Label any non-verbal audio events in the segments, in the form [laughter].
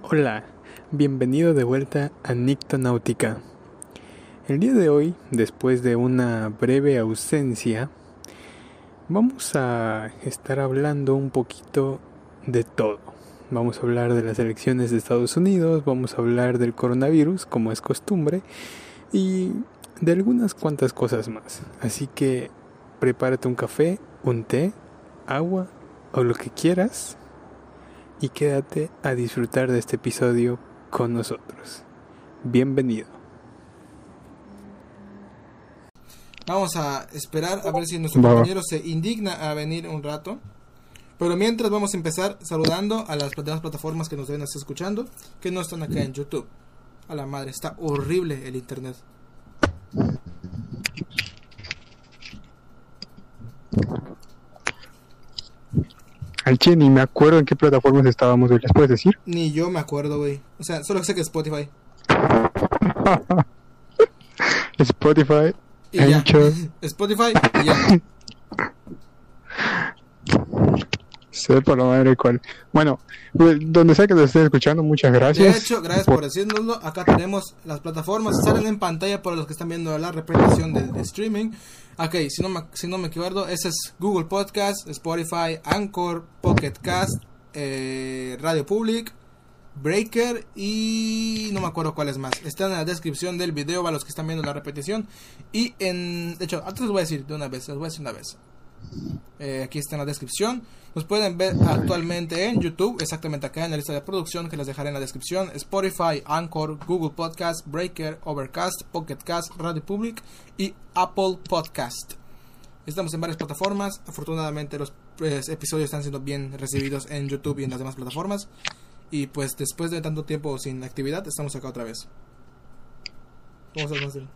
Hola, bienvenido de vuelta a Nictonáutica. El día de hoy, después de una breve ausencia, vamos a estar hablando un poquito de todo. Vamos a hablar de las elecciones de Estados Unidos, vamos a hablar del coronavirus, como es costumbre, y de algunas cuantas cosas más. Así que prepárate un café, un té, agua o lo que quieras y quédate a disfrutar de este episodio con nosotros. Bienvenido. Vamos a esperar a ver si nuestro Va. compañero se indigna a venir un rato. Pero mientras vamos a empezar saludando a las demás plataformas que nos deben estar escuchando, que no están acá en YouTube. A la madre, está horrible el internet. Al chile ni me acuerdo en qué plataformas estábamos hoy, ¿les puedes decir? Ni yo me acuerdo, güey. O sea, solo sé que Spotify. [laughs] Spotify, Y ya. [laughs] Spotify y ya. [laughs] sepa la madre cuál. Bueno, pues, donde sea que lo estén escuchando, muchas gracias. De hecho, gracias por decírnoslo. Acá tenemos las plataformas. Salen en pantalla para los que están viendo la repetición del streaming. Ok, si no, me, si no me equivoco, ese es Google Podcast, Spotify, Anchor, Pocket Cast, eh, Radio Public, Breaker y no me acuerdo cuáles más. Están en la descripción del video para los que están viendo la repetición. Y en. De hecho, antes les voy a decir de una vez, les voy a decir una vez. Eh, aquí está en la descripción. Nos pueden ver actualmente en YouTube, exactamente acá en la lista de producción que les dejaré en la descripción. Spotify, Anchor, Google Podcast, Breaker, Overcast, Pocket Cast, Radio Public y Apple Podcast. Estamos en varias plataformas. Afortunadamente los pues, episodios están siendo bien recibidos en YouTube y en las demás plataformas. Y pues después de tanto tiempo sin actividad, estamos acá otra vez. ¿Cómo estás, Marcel?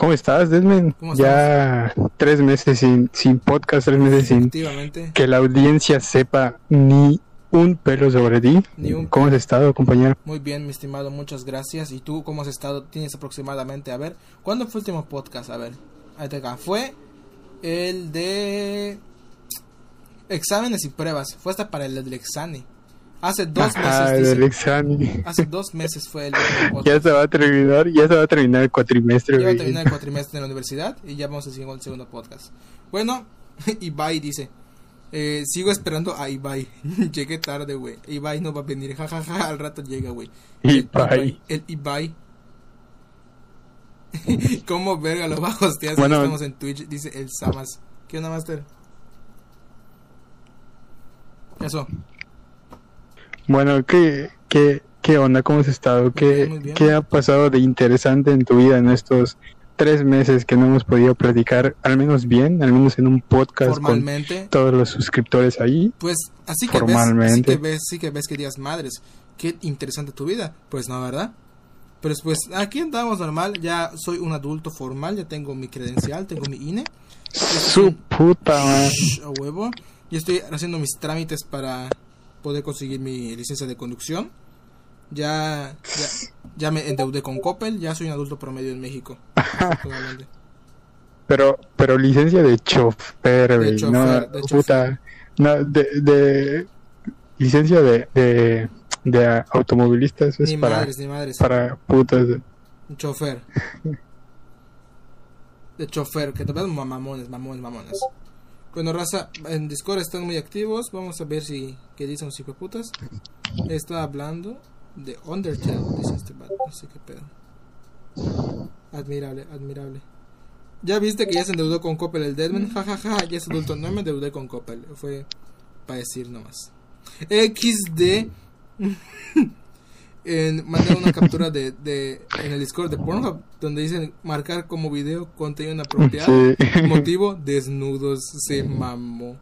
¿Cómo estás, Desmond? ¿Cómo ya tres meses sin, sin podcast, tres meses sin que la audiencia sepa ni un pelo sobre ti. ni un ¿Cómo has estado, compañero? Muy bien, mi estimado, muchas gracias. ¿Y tú cómo has estado? Tienes aproximadamente, a ver, ¿cuándo fue el último podcast? A ver, ahí te acá. Fue el de exámenes y pruebas. Fue hasta para el del examen. Hace dos Ajá, meses. dice. Hace dos meses fue el [laughs] Ya se va a terminar, ya se va a terminar el cuatrimestre. Ya va a terminar el cuatrimestre en la universidad y ya vamos a seguir con el segundo podcast. Bueno, [laughs] Ibai dice. eh, sigo esperando a Ibai. [laughs] Llegué tarde, güey. Ibai no va a venir. jajaja, al rato llega, güey. Ibai. El Ibai. ¿Cómo verga lo hostear si Bueno. no estamos en Twitch? Dice el Samas. ¿Qué onda, Master? Eso. Bueno, ¿qué, qué, qué onda? ¿Cómo has estado? ¿Qué. ¿Qué ha pasado de interesante en tu vida en estos tres meses que no hemos podido platicar, al menos bien, al menos en un podcast con Formalmente. todos los suscriptores ahí? Pues así que ves, así Formalmente. que ves, sí que ves que digas madres. Qué interesante tu vida. Pues no, ¿verdad? Pero pues aquí andamos normal. Ya soy un adulto formal. Ya tengo mi credencial, tengo mi INE. Su puta madre. Shh, a huevo. Y estoy haciendo mis trámites para poder conseguir mi licencia de conducción. Ya, ya, ya me endeudé con Coppel, ya soy un adulto promedio en México. [laughs] Pero, pero licencia de chofer, chofer, no, de puta, no, de, de licencia de, de, de automovilista, eso es Ni para, madres, ni madres. para putas. Un chofer. [laughs] De chofer, que te vean mamones, mamones, mamones. Bueno, raza, en Discord están muy activos. Vamos a ver si qué dicen los hijueputas. Está hablando de Undertale, dice este vato. Sé qué pedo. Admirable, admirable. Ya viste que ya se endeudó con Coppel el Deadman. Ja, ja, ja, ya es adulto. No me endeudé con Coppel. Fue para decir nomás. XD. [laughs] en, mandé una captura [laughs] de, de en el Discord de Pornhub donde dicen marcar como video contenido inapropiado. Sí. Motivo desnudos se mamó.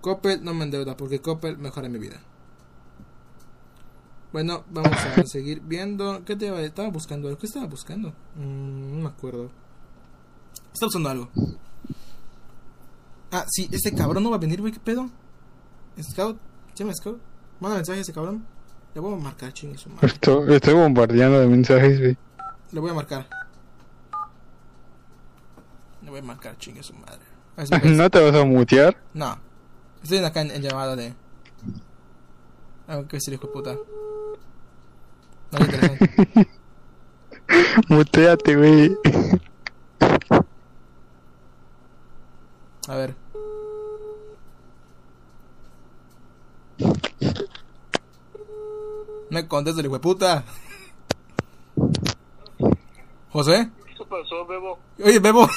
Coppel no me endeuda porque Coppel mejora mi vida. Bueno, vamos a seguir viendo. ¿Qué te iba- estaba buscando? algo? ¿Qué estaba buscando? Mm, no me acuerdo. Estaba buscando algo. Ah, sí, este cabrón no va a venir, güey. ¿Qué pedo? Scout, ¿se llama Scout? Manda mensaje a ese cabrón. Le voy a marcar, chingue su madre. Estoy, estoy bombardeando de mensajes, güey. Le voy a marcar. Le voy a marcar, chingue su madre. Me- ¿No te vas a mutear? No. Estoy acá en, en llamada de. ¿qué es el hijo de puta? No le interesa. [laughs] Muteate, güey. A ver. Me contesta el hijo de puta. José. ¿Qué pasó, Bebo? Oye, Bebo.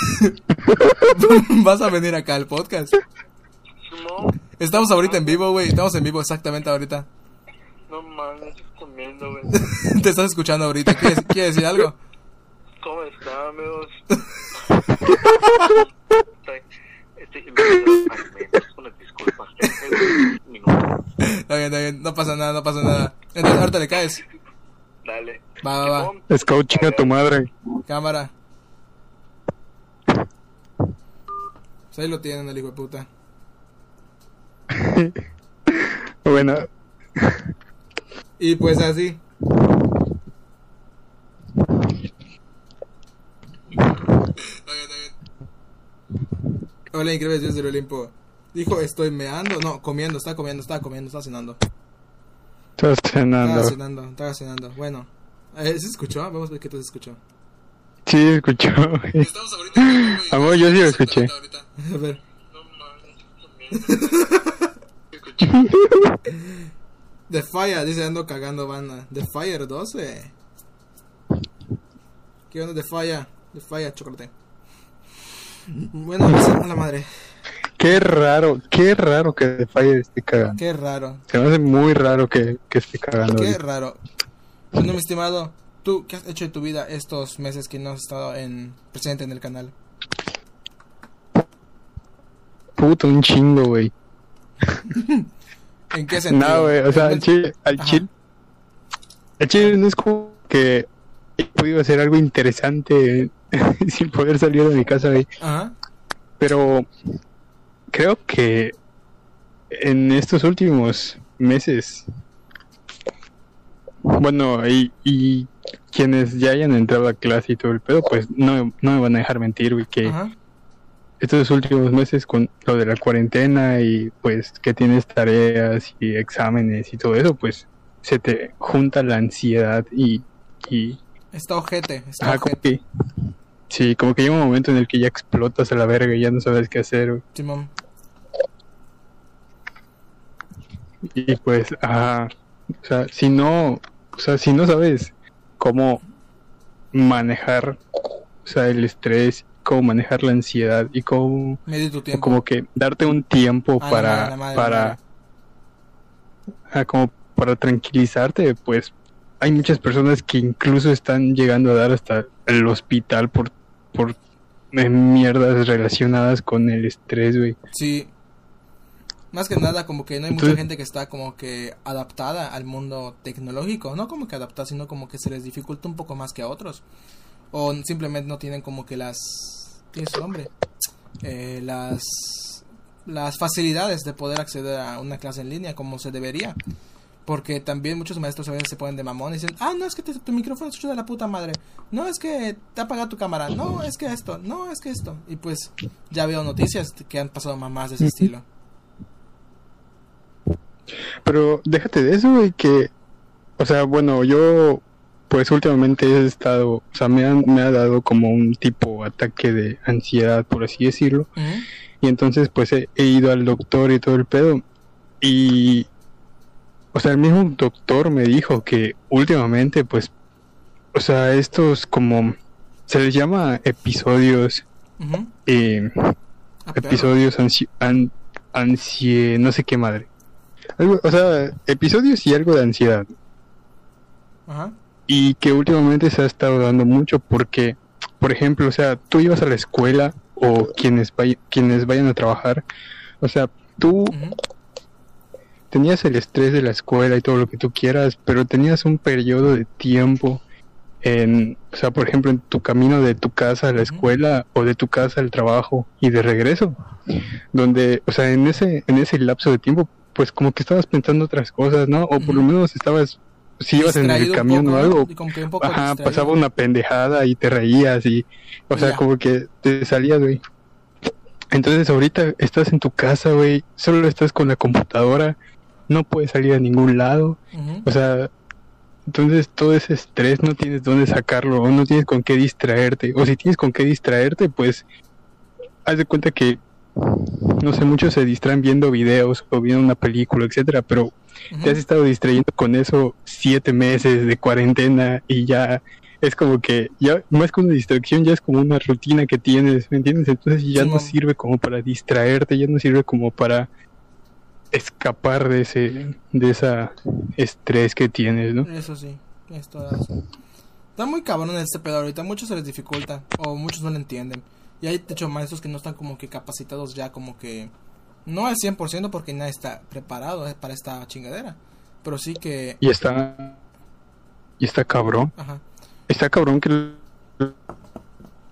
¿Vas a venir acá al podcast? No, Estamos ahorita en vivo, güey. Estamos en vivo exactamente ahorita. no mames, comiendo, güey. Te estás escuchando ahorita. ¿Quieres, ¿quieres decir algo? ¿Cómo está, amigos? Estoy, estoy disculpas. Tengo un minuto. Está bien, está bien. No pasa nada, no pasa nada. Entonces, ahorita le caes. Dale. Va, va, va. Simón. Scout, chinga tu madre. Cámara. Pues ahí lo tienen, el hijo de puta. [laughs] Bueno, Y pues así. Hola, increíbles dioses del Olimpo. Dijo, estoy meando. No, comiendo, está comiendo, está comiendo, está cenando. Estaba cenando. cenando, estaba cenando. Bueno, eh, ¿se escuchó? Vamos a ver qué te escuchó. Sí, escuchó. Estamos ahorita. [laughs] Amor, yo sí lo escuché. [laughs] A ver. [laughs] The Fire, dice ando cagando banda. The Fire 12. ¿Qué onda The Fire? The Fire, chocolate. Bueno, a la madre. Qué raro, qué raro que The Fire esté cagando. Qué raro. Se me hace muy raro que, que esté cagando. Qué ahorita. raro. Bueno, mi estimado, ¿tú qué has hecho de tu vida estos meses que no has estado en, presente en el canal? Puto, un chingo, güey. [laughs] ¿En qué sentido? No, güey, o sea, ¿En- al chile, al chile, al chile no es como que he podido hacer algo interesante [laughs] sin poder salir de mi casa, güey. Ajá. Pero creo que en estos últimos meses, bueno, y, y quienes ya hayan entrado a clase y todo el pedo, pues no, no me van a dejar mentir, güey, que Ajá. estos últimos meses con lo de la cuarentena y pues que tienes tareas y exámenes y todo eso, pues se te junta la ansiedad y, y Está ojete, está ajá, como ojete. que sí, como que llega un momento en el que ya explotas a la verga y ya no sabes qué hacer. güey. Simón. Y pues, ajá, o sea, si no, o sea, si no sabes cómo manejar, o sea, el estrés, cómo manejar la ansiedad y cómo Medir tu tiempo. como que darte un tiempo Ah, para madre, madre, para como para tranquilizarte pues hay muchas personas que incluso están llegando a dar hasta el hospital por por eh, mierdas relacionadas con el estrés güey Sí. Más que nada, como que no hay mucha gente que está como que adaptada al mundo tecnológico. No como que adaptada, sino como que se les dificulta un poco más que a otros. O simplemente no tienen como que las... ¿Tiene su nombre? Eh, las... Las facilidades de poder acceder a una clase en línea como se debería. Porque también muchos maestros a veces se ponen de mamón y dicen, ah, no, es que te- tu micrófono escucha de la puta madre. No, es que te ha apagado tu cámara. No, es que esto. No, es que esto. Y pues ya veo noticias que han pasado mamás de ese estilo. Pero déjate de eso güey que o sea bueno yo pues últimamente he estado o sea me han, me ha dado como un tipo ataque de ansiedad por así decirlo. Y entonces pues he, he ido al doctor y todo el pedo. Y, o sea, el mismo doctor me dijo que últimamente pues, o sea, estos como, se les llama episodios, Ujú. eh, Ah, perro. episodios ansi, an- ansie, no sé qué madre. Algo- o sea, episodios y algo de ansiedad. Ajá. y que últimamente se ha estado dando mucho porque, por ejemplo, o sea, tú ibas a la escuela o quienes, vay- quienes vayan a trabajar, o sea, tú tenías el estrés de la escuela y todo lo que tú quieras, pero tenías un periodo de tiempo en, o sea, por ejemplo, en tu camino de tu casa a la escuela o de tu casa al trabajo y de regreso, donde, o sea, en ese, en ese lapso de tiempo, pues como que estabas pensando otras cosas, ¿no? O por lo menos estabas, si ibas en el camión poco, o algo, un poco Ajá, distraído. pasaba una pendejada y te reías y, o sea, Ya. como que te salías, güey. Entonces ahorita estás en tu casa, güey, solo estás con la computadora, no puedes salir a ningún lado, o sea, entonces todo ese estrés no tienes dónde sacarlo, o no tienes con qué distraerte, o si tienes con qué distraerte, pues haz de cuenta que, no sé, muchos se distraen viendo videos o viendo una película, etcétera, pero te has estado distrayendo con eso siete meses de cuarentena y ya es como que ya más que una distracción ya es como una rutina que tienes, ¿me entiendes? Entonces ya no sirve como para distraerte, ya no sirve como para escapar de ese de esa estrés que tienes, ¿no? Eso sí, es razón. Está muy cabrón este pedo ahorita, muchos se les dificulta o muchos no lo entienden. Y hay de hecho maestros que no están como que capacitados ya como que no al 100% porque nadie está preparado eh, para esta chingadera, pero sí que Y está y está cabrón, ajá, está cabrón que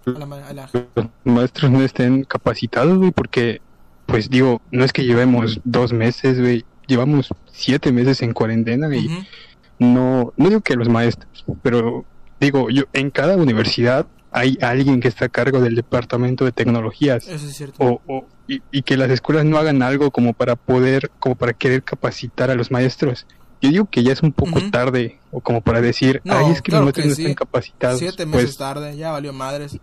la, la- los maestros no estén capacitados, güey, porque, pues digo, no es que llevemos dos meses, güey, llevamos siete meses en cuarentena y Ujú. no, no digo que los maestros, pero digo, yo, en cada universidad hay alguien que está a cargo del departamento de tecnologías Eso es cierto. o, o- y, y que las escuelas no hagan algo como para poder, como para querer capacitar a los maestros. Yo digo que ya es un poco tarde, o como para decir, No, ay, es que claro los maestros que no sí. están capacitados. Siete meses Pues, tarde, ya valió madres.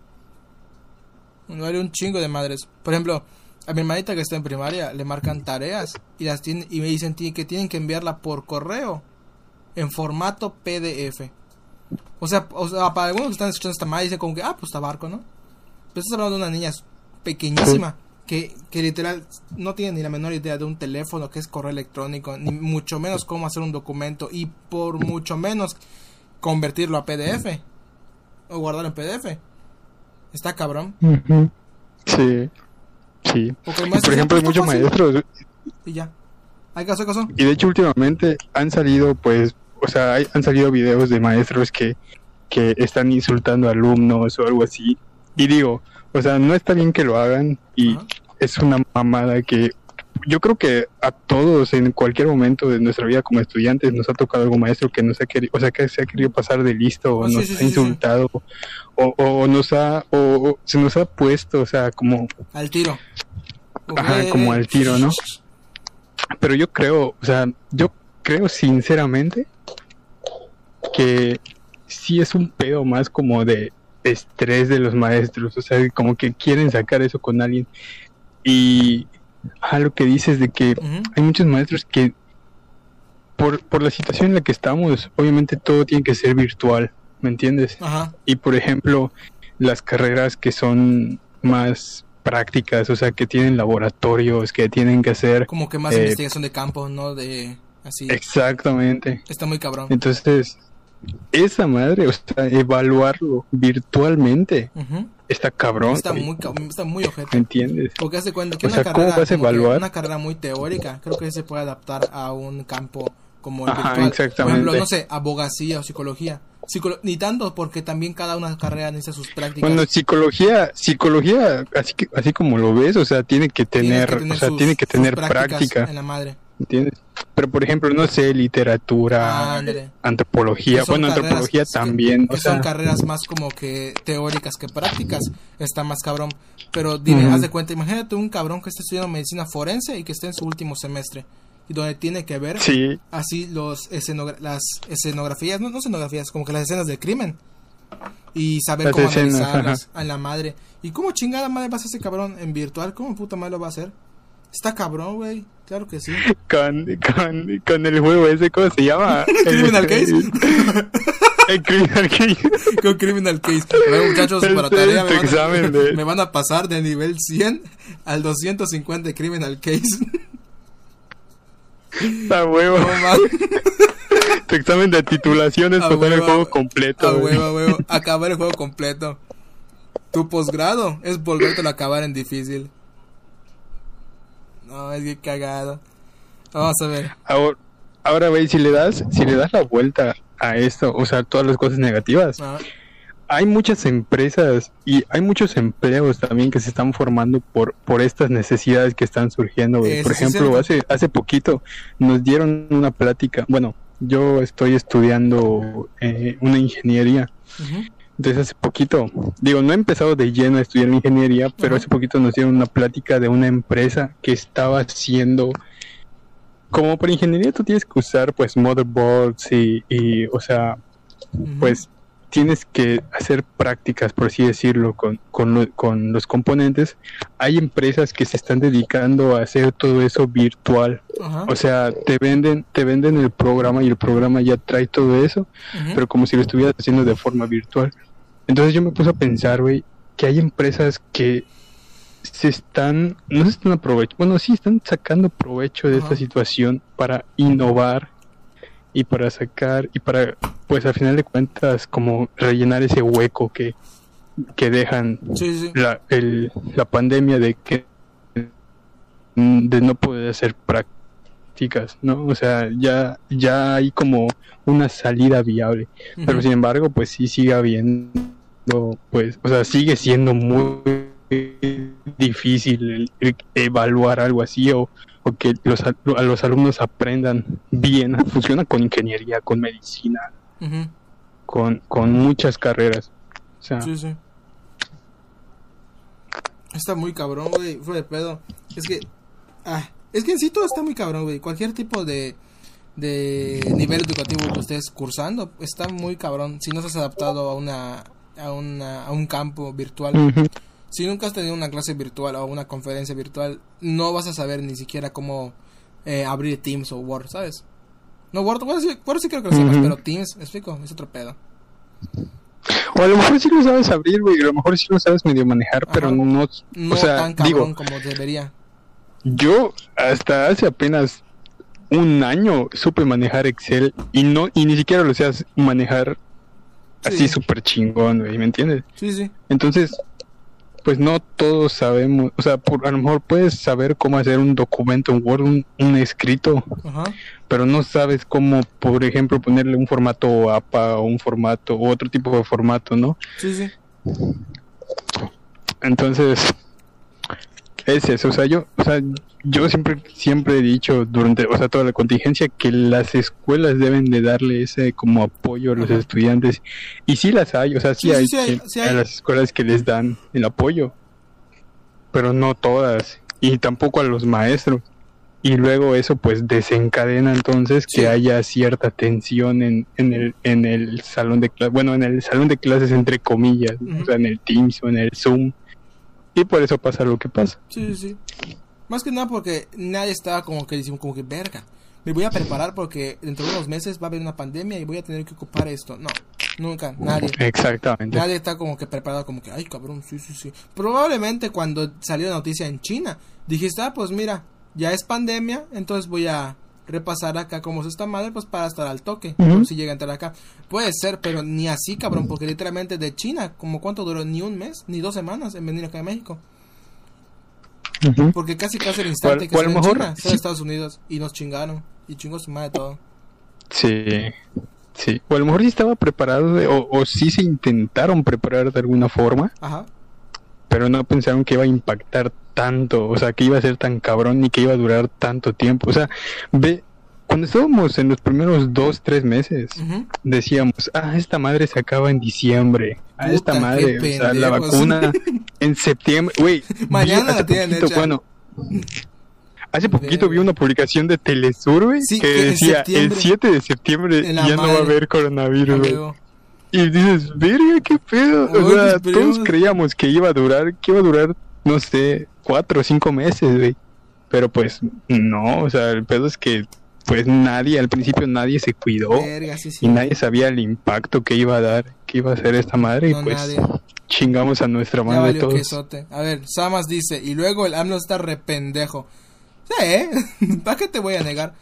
Valió un chingo de madres. Por ejemplo, a mi hermanita que está en primaria le marcan tareas y las tiene, y me dicen que tienen que enviarla por correo en formato PDF. O sea, o sea, para algunos que están escuchando esta madre dicen como que, ah, pues tabarco, ¿no? Pero estás hablando de una niña pequeñísima que, que literal no tiene ni la menor idea de un teléfono que es correo electrónico, ni mucho menos cómo hacer un documento y por mucho menos convertirlo a PDF o guardarlo en PDF. Está cabrón. Sí, sí. Maestro por ejemplo, hay muchos "Pues, está maestros, Y ya. Hay caso, hay caso. y de hecho últimamente han salido, pues, o sea, hay- han salido videos de maestros que, que están insultando a alumnos o algo así. Y digo, o sea, no está bien que lo hagan y es una mamada que yo creo que a todos en cualquier momento de nuestra vida como estudiantes nos ha tocado algún maestro que nos ha querido, o sea, que se ha querido pasar de listo o Ah, sí, nos sí, ha sí. insultado o, o nos ha o, o se nos ha puesto, o sea, como Al tiro. Ajá, como al tiro, ¿no? pero yo creo, o sea, yo creo sinceramente que sí es un pedo más como de estrés de los maestros, o sea, como que quieren sacar eso con alguien. Y a lo que dices de que hay muchos maestros que por, por la situación en la que estamos, obviamente todo tiene que ser virtual, ¿me entiendes? Ajá. Y por ejemplo, las carreras que son más prácticas, o sea, que tienen laboratorios, que tienen que hacer Como que más Eh, investigación de campo, ¿no? De así. exactamente. Está muy cabrón. Entonces, esa madre, o sea, evaluarlo virtualmente está cabrón. Está muy, está muy ¿Me ojete. entiendes? Porque hace cuenta que O una sea, ¿cómo carrera, vas a evaluar? una carrera muy teórica, creo que se puede adaptar a un campo como el Ajá, virtual. Por exactamente. ejemplo, no sé, abogacía o psicología. Psicolo- ni tanto, porque también cada una carrera necesita sus prácticas. Bueno, psicología, psicología, así que, así como lo ves, o sea, tiene que tener, que o sea, sus- tiene que tener práctica, En la madre. ¿Entiendes? Pero por ejemplo, no sé, literatura, Ándale. antropología, bueno, antropología que- también, que o sea, son carreras más como que teóricas que prácticas. Está más cabrón. Pero dime, haz de cuenta, imagínate un cabrón que esté estudiando medicina forense y que esté en su último semestre. Y donde tiene que ver sí, así los escenogra- las escenografías, no, no escenografías, como que las escenas del crimen. Y saber Las cómo escenas, analizarlas a la madre. ¿Y cómo chingada madre va a hacer ese cabrón en virtual? ¿Cómo puta madre lo va a hacer? Está cabrón, güey. Claro que sí. [laughs] con, con, con el juego ese, ¿cómo se llama? [laughs] Criminal Case. [laughs] El Criminal Case. Con Criminal Case. Bueno, muchachos, para Este tarea me van, a, examen de- me van a pasar de nivel 100 al 250 de Criminal Case. A huevo. No. Tu examen de titulación es A pasar el juego completo. A huevo, a huevo. Acabar el juego completo. Tu posgrado es volvértelo a acabar en difícil. No, es que cagado. Vamos a ver. Ahora, ahora güey, si le das, si le das la vuelta a esto, o sea, todas las cosas negativas, Ah, hay muchas empresas y hay muchos empleos también que se están formando por, por estas necesidades que están surgiendo. Eso Por sí ejemplo, hace, hace poquito nos dieron una plática, bueno, yo estoy estudiando eh, una ingeniería ujú. Entonces hace poquito, digo, no he empezado de lleno a estudiar ingeniería, pero hace poquito nos dieron una plática de una empresa que estaba haciendo, como para ingeniería tú tienes que usar pues motherboards y, y o sea, pues tienes que hacer prácticas, por así decirlo, con, con, lo- con los componentes. Hay empresas que se están dedicando a hacer todo eso virtual. O sea, te venden, te venden el programa y el programa ya trae todo eso, pero como si lo estuvieras haciendo de forma virtual. Entonces yo me puse a pensar, güey, que hay empresas que se están, no se están aprovechando, bueno, sí están sacando provecho de esta situación para innovar y para sacar y para, pues al final de cuentas, como rellenar ese hueco que, que dejan Sí, sí. la, el, la pandemia de que de no poder hacer prácticas, ¿no? O sea, ya, ya hay como una salida viable. Pero sin embargo, pues sí sigue habiendo, pues, o sea, sigue siendo muy difícil el- el evaluar algo así o, o que los, a los alumnos aprendan bien. Funciona con ingeniería, con medicina, con, con muchas carreras. O sea, Sí, sí. Está muy cabrón, güey. Fue de pedo. Es que. Ah, es que en sí todo está muy cabrón, güey. Cualquier tipo de. De nivel educativo que estés cursando está muy cabrón. Si no estás adaptado a una. A, una, a un campo virtual. Si nunca has tenido una clase virtual o una conferencia virtual, no vas a saber ni siquiera cómo eh, abrir Teams o Word, ¿sabes? No, Word, Word, sí, Word sí creo que lo Ujú. pero Teams, ¿me explico? Es otro pedo. O a lo mejor sí lo sabes abrir, güey, a lo mejor sí lo sabes medio manejar, pero no, No o sea, tan cabrón digo, como debería. yo hasta hace apenas un año supe manejar Excel y no y ni siquiera lo sé manejar Sí. así súper chingón, güey, ¿me entiendes? Sí, sí. Entonces, pues no todos sabemos, o sea, por, a lo mejor puedes saber cómo hacer un documento en Word, un, un escrito, Ajá. pero no sabes cómo, por ejemplo, ponerle un formato APA o un formato o otro tipo de formato, ¿no? Sí, sí. Entonces, es eso, o sea, yo, o sea, yo siempre, siempre he dicho durante, o sea, toda la contingencia que las escuelas deben de darle ese como apoyo a los estudiantes y sí las hay, o sea, sí, hay, sí hay, que- sí hay. a las escuelas que les dan el apoyo, pero no todas y tampoco a los maestros. Y luego eso pues desencadena entonces que haya cierta tensión en, en el en el salón de clases, bueno, en el salón de clases entre comillas, o sea, en el Teams o en el Zoom. Y por eso pasa lo que pasa. Sí, sí, sí. Más que nada porque nadie estaba como que diciendo como que verga. Me voy a preparar porque dentro de unos meses va a haber una pandemia y voy a tener que ocupar esto. No, nunca, nadie. Exactamente. Nadie está como que preparado como que, ay cabrón, sí, sí, sí. Probablemente cuando salió la noticia en China, dijiste, ah, pues mira, ya es pandemia, entonces voy a repasar acá cómo es esta madre, pues para estar al toque, si llega a entrar acá. Puede ser, pero ni así, cabrón, porque literalmente de China, como cuánto duró, ni un mes, ni dos semanas en venir acá a México. Porque casi casi el instante que o a salió lo en mejor, China, sí. Estados Unidos y nos chingaron. Y chingó su madre todo. Sí, sí. O a lo mejor sí estaba preparado de- o, o sí se intentaron preparar de alguna forma, Ajá. pero no pensaron que iba a impactar tanto, o sea, que iba a ser tan cabrón ni que iba a durar tanto tiempo. O sea, ve, cuando estábamos en los primeros dos, tres meses, decíamos, ah, esta madre se acaba en diciembre. Ah, esta madre, o sea, la vacuna en septiembre. Güey, Mañana la tienen poquito, hecha. Bueno, hace poquito vi una publicación de Telesur, güey, Sí, que decía, el 7 de septiembre ya no va a haber coronavirus, güey. Y dices, verga, qué pedo. Oye, O sea, todos creíamos que iba a durar, que iba a durar, no sé, cuatro o cinco meses, güey. Pero pues, no, o sea, el pedo es que, pues nadie, al principio nadie se cuidó. Verga, sí, sí. Y nadie sabía el impacto que iba a dar, que iba a hacer esta madre. No, y pues nadie. chingamos a nuestra madre valió todos. quesote. A ver, Samas dice, y luego el AMLO está rependejo. Sí, ¿eh? [laughs] ¿Para qué te voy a negar?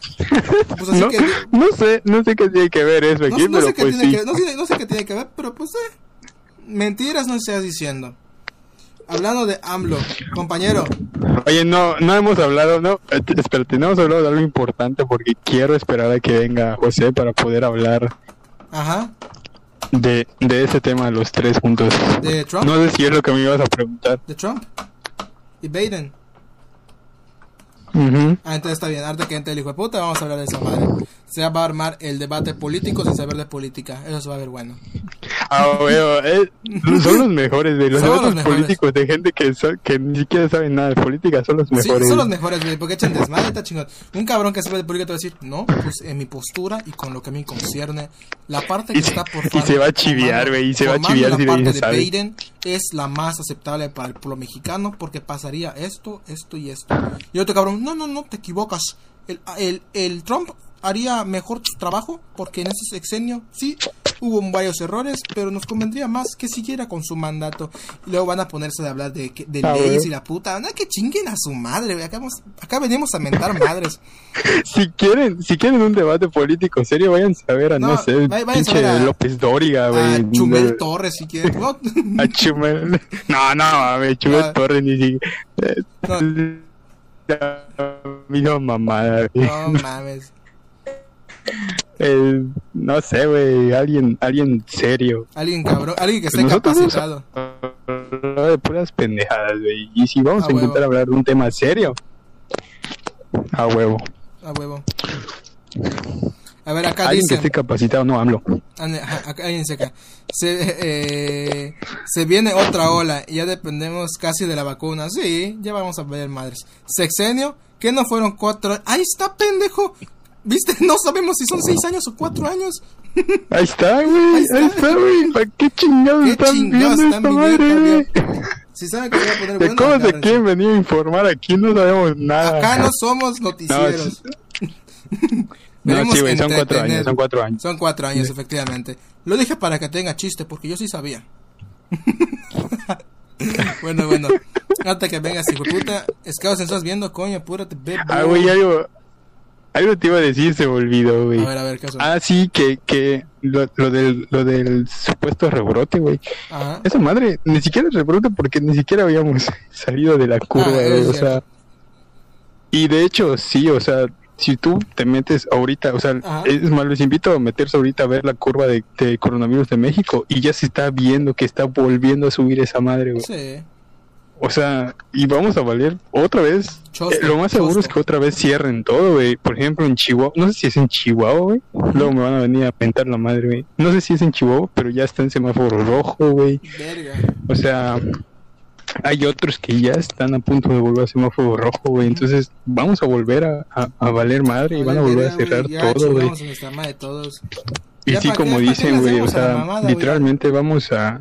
Pues así [laughs] No, que... no sé, no sé qué tiene que ver eso No, aquí, no pero sé qué pues tiene sí. que, no, sé, no sé qué tiene que ver, pero pues eh, mentiras no estás diciendo. Hablando de AMLO, compañero, Oye, no, no hemos hablado, no, eh, espérate, no hemos hablado de algo importante porque quiero esperar a que venga José para poder hablar ajá, de, de ese tema los tres juntos. de Trump, No sé si es lo que me ibas a preguntar. de Trump y Biden. Ujú. Ah, entonces está bien, arte que entre el hijo de puta, vamos a hablar de esa madre. Se va a armar el debate político sin saber de política, eso se va a ver bueno. Ah, weón, eh, [laughs] son los mejores, güey. Los Son debates políticos de gente que, que ni siquiera saben nada de política son los Sí, mejores. son los mejores, güey, porque echan desmadre, está chingón. Un cabrón que sabe de política te va a decir, no, pues en mi postura y con lo que a mí concierne, la parte que se- está por y se va a chiviar, güey, y se va a chiviar si le parte de. Biden es la más aceptable para el pueblo mexicano porque pasaría esto, esto y esto. Y otro cabrón, no, no, no, te equivocas. El, el, el Trump haría mejor trabajo porque en ese sexenio sí hubo varios errores, pero nos convendría más que siguiera con su mandato. Y luego van a ponerse a hablar de, de Ah, leyes y la puta. No, que chinguen a su madre. Acá, vamos- acá venimos a mentar madres. [laughs] Si quieren, si quieren un debate político serio, vayan a ver a, no, No, sé, pinche a López Dóriga, güey. A Chumel Torres, si quieren. No, [laughs] A [laughs] Chumel. No, no, Chumel Ah. Torres ni siquiera. no, Vino mamada, no mames. Eh, no sé, güey, alguien, alguien serio. Alguien cabrón, alguien que esté Nosotros capacitado. de puras pendejadas, güey. Y si vamos A a, intentar hablar de un tema serio, a huevo. A huevo. A ver, acá Alguien que esté capacitado, no hablo. Ajá, acá-. Se, eh, se viene otra ola y ya dependemos casi de la vacuna. Sí, ya vamos a ver madres. Sexenio, que no fueron cuatro. Ahí está, pendejo. ¿Viste? [laughs] No sabemos si son seis años o cuatro años. [laughs] Ahí está, güey. Ahí está. Güey. ¿Para qué chingados ¿Qué están chingados viendo están esta viviendo, madre, güey? Si saben que va a poner ¿De cómo se quieren venir a informar aquí? No sabemos nada. Acá no somos noticieros. No, sí, [laughs] güey, son cuatro años, son cuatro años. Son cuatro años, efectivamente. Lo dije para que tenga chiste, porque yo sí sabía. bueno, bueno. Hasta que vengas, hijo de puta. Scouts, ¿estás viendo, coño? Apúrate. Ah, güey, algo, algo te iba a decir, se me olvidó, güey. A ver, a ver, ¿qué? Ah, sí, que, que lo, lo, del, lo del supuesto rebrote, güey. Ajá. Esa madre, ni siquiera rebrote porque ni siquiera habíamos [laughs] salido de la curva, Ah, güey. es O sea, y de hecho, sí, o sea, si tú te metes ahorita, o sea, Ajá. es más, les invito a meterse ahorita a ver la curva de, de coronavirus de México y ya se está viendo que está volviendo a subir esa madre, güey. Sí. O sea, y vamos a valer otra vez. Eh, lo más seguro es que otra vez cierren todo, güey. Por ejemplo, en Chihuahua, no sé si es en Chihuahua, güey. Luego me van a venir a pentar la madre, güey. No sé si es en Chihuahua, pero ya está en semáforo rojo, güey. Verga. O sea, hay otros que ya están a punto de volver a semáforo rojo, güey. Entonces, vamos a volver a, a- a valer madre y van a volver a cerrar ya todo, güey. Y sí, como dicen, güey, o sea, mamada, literalmente vamos a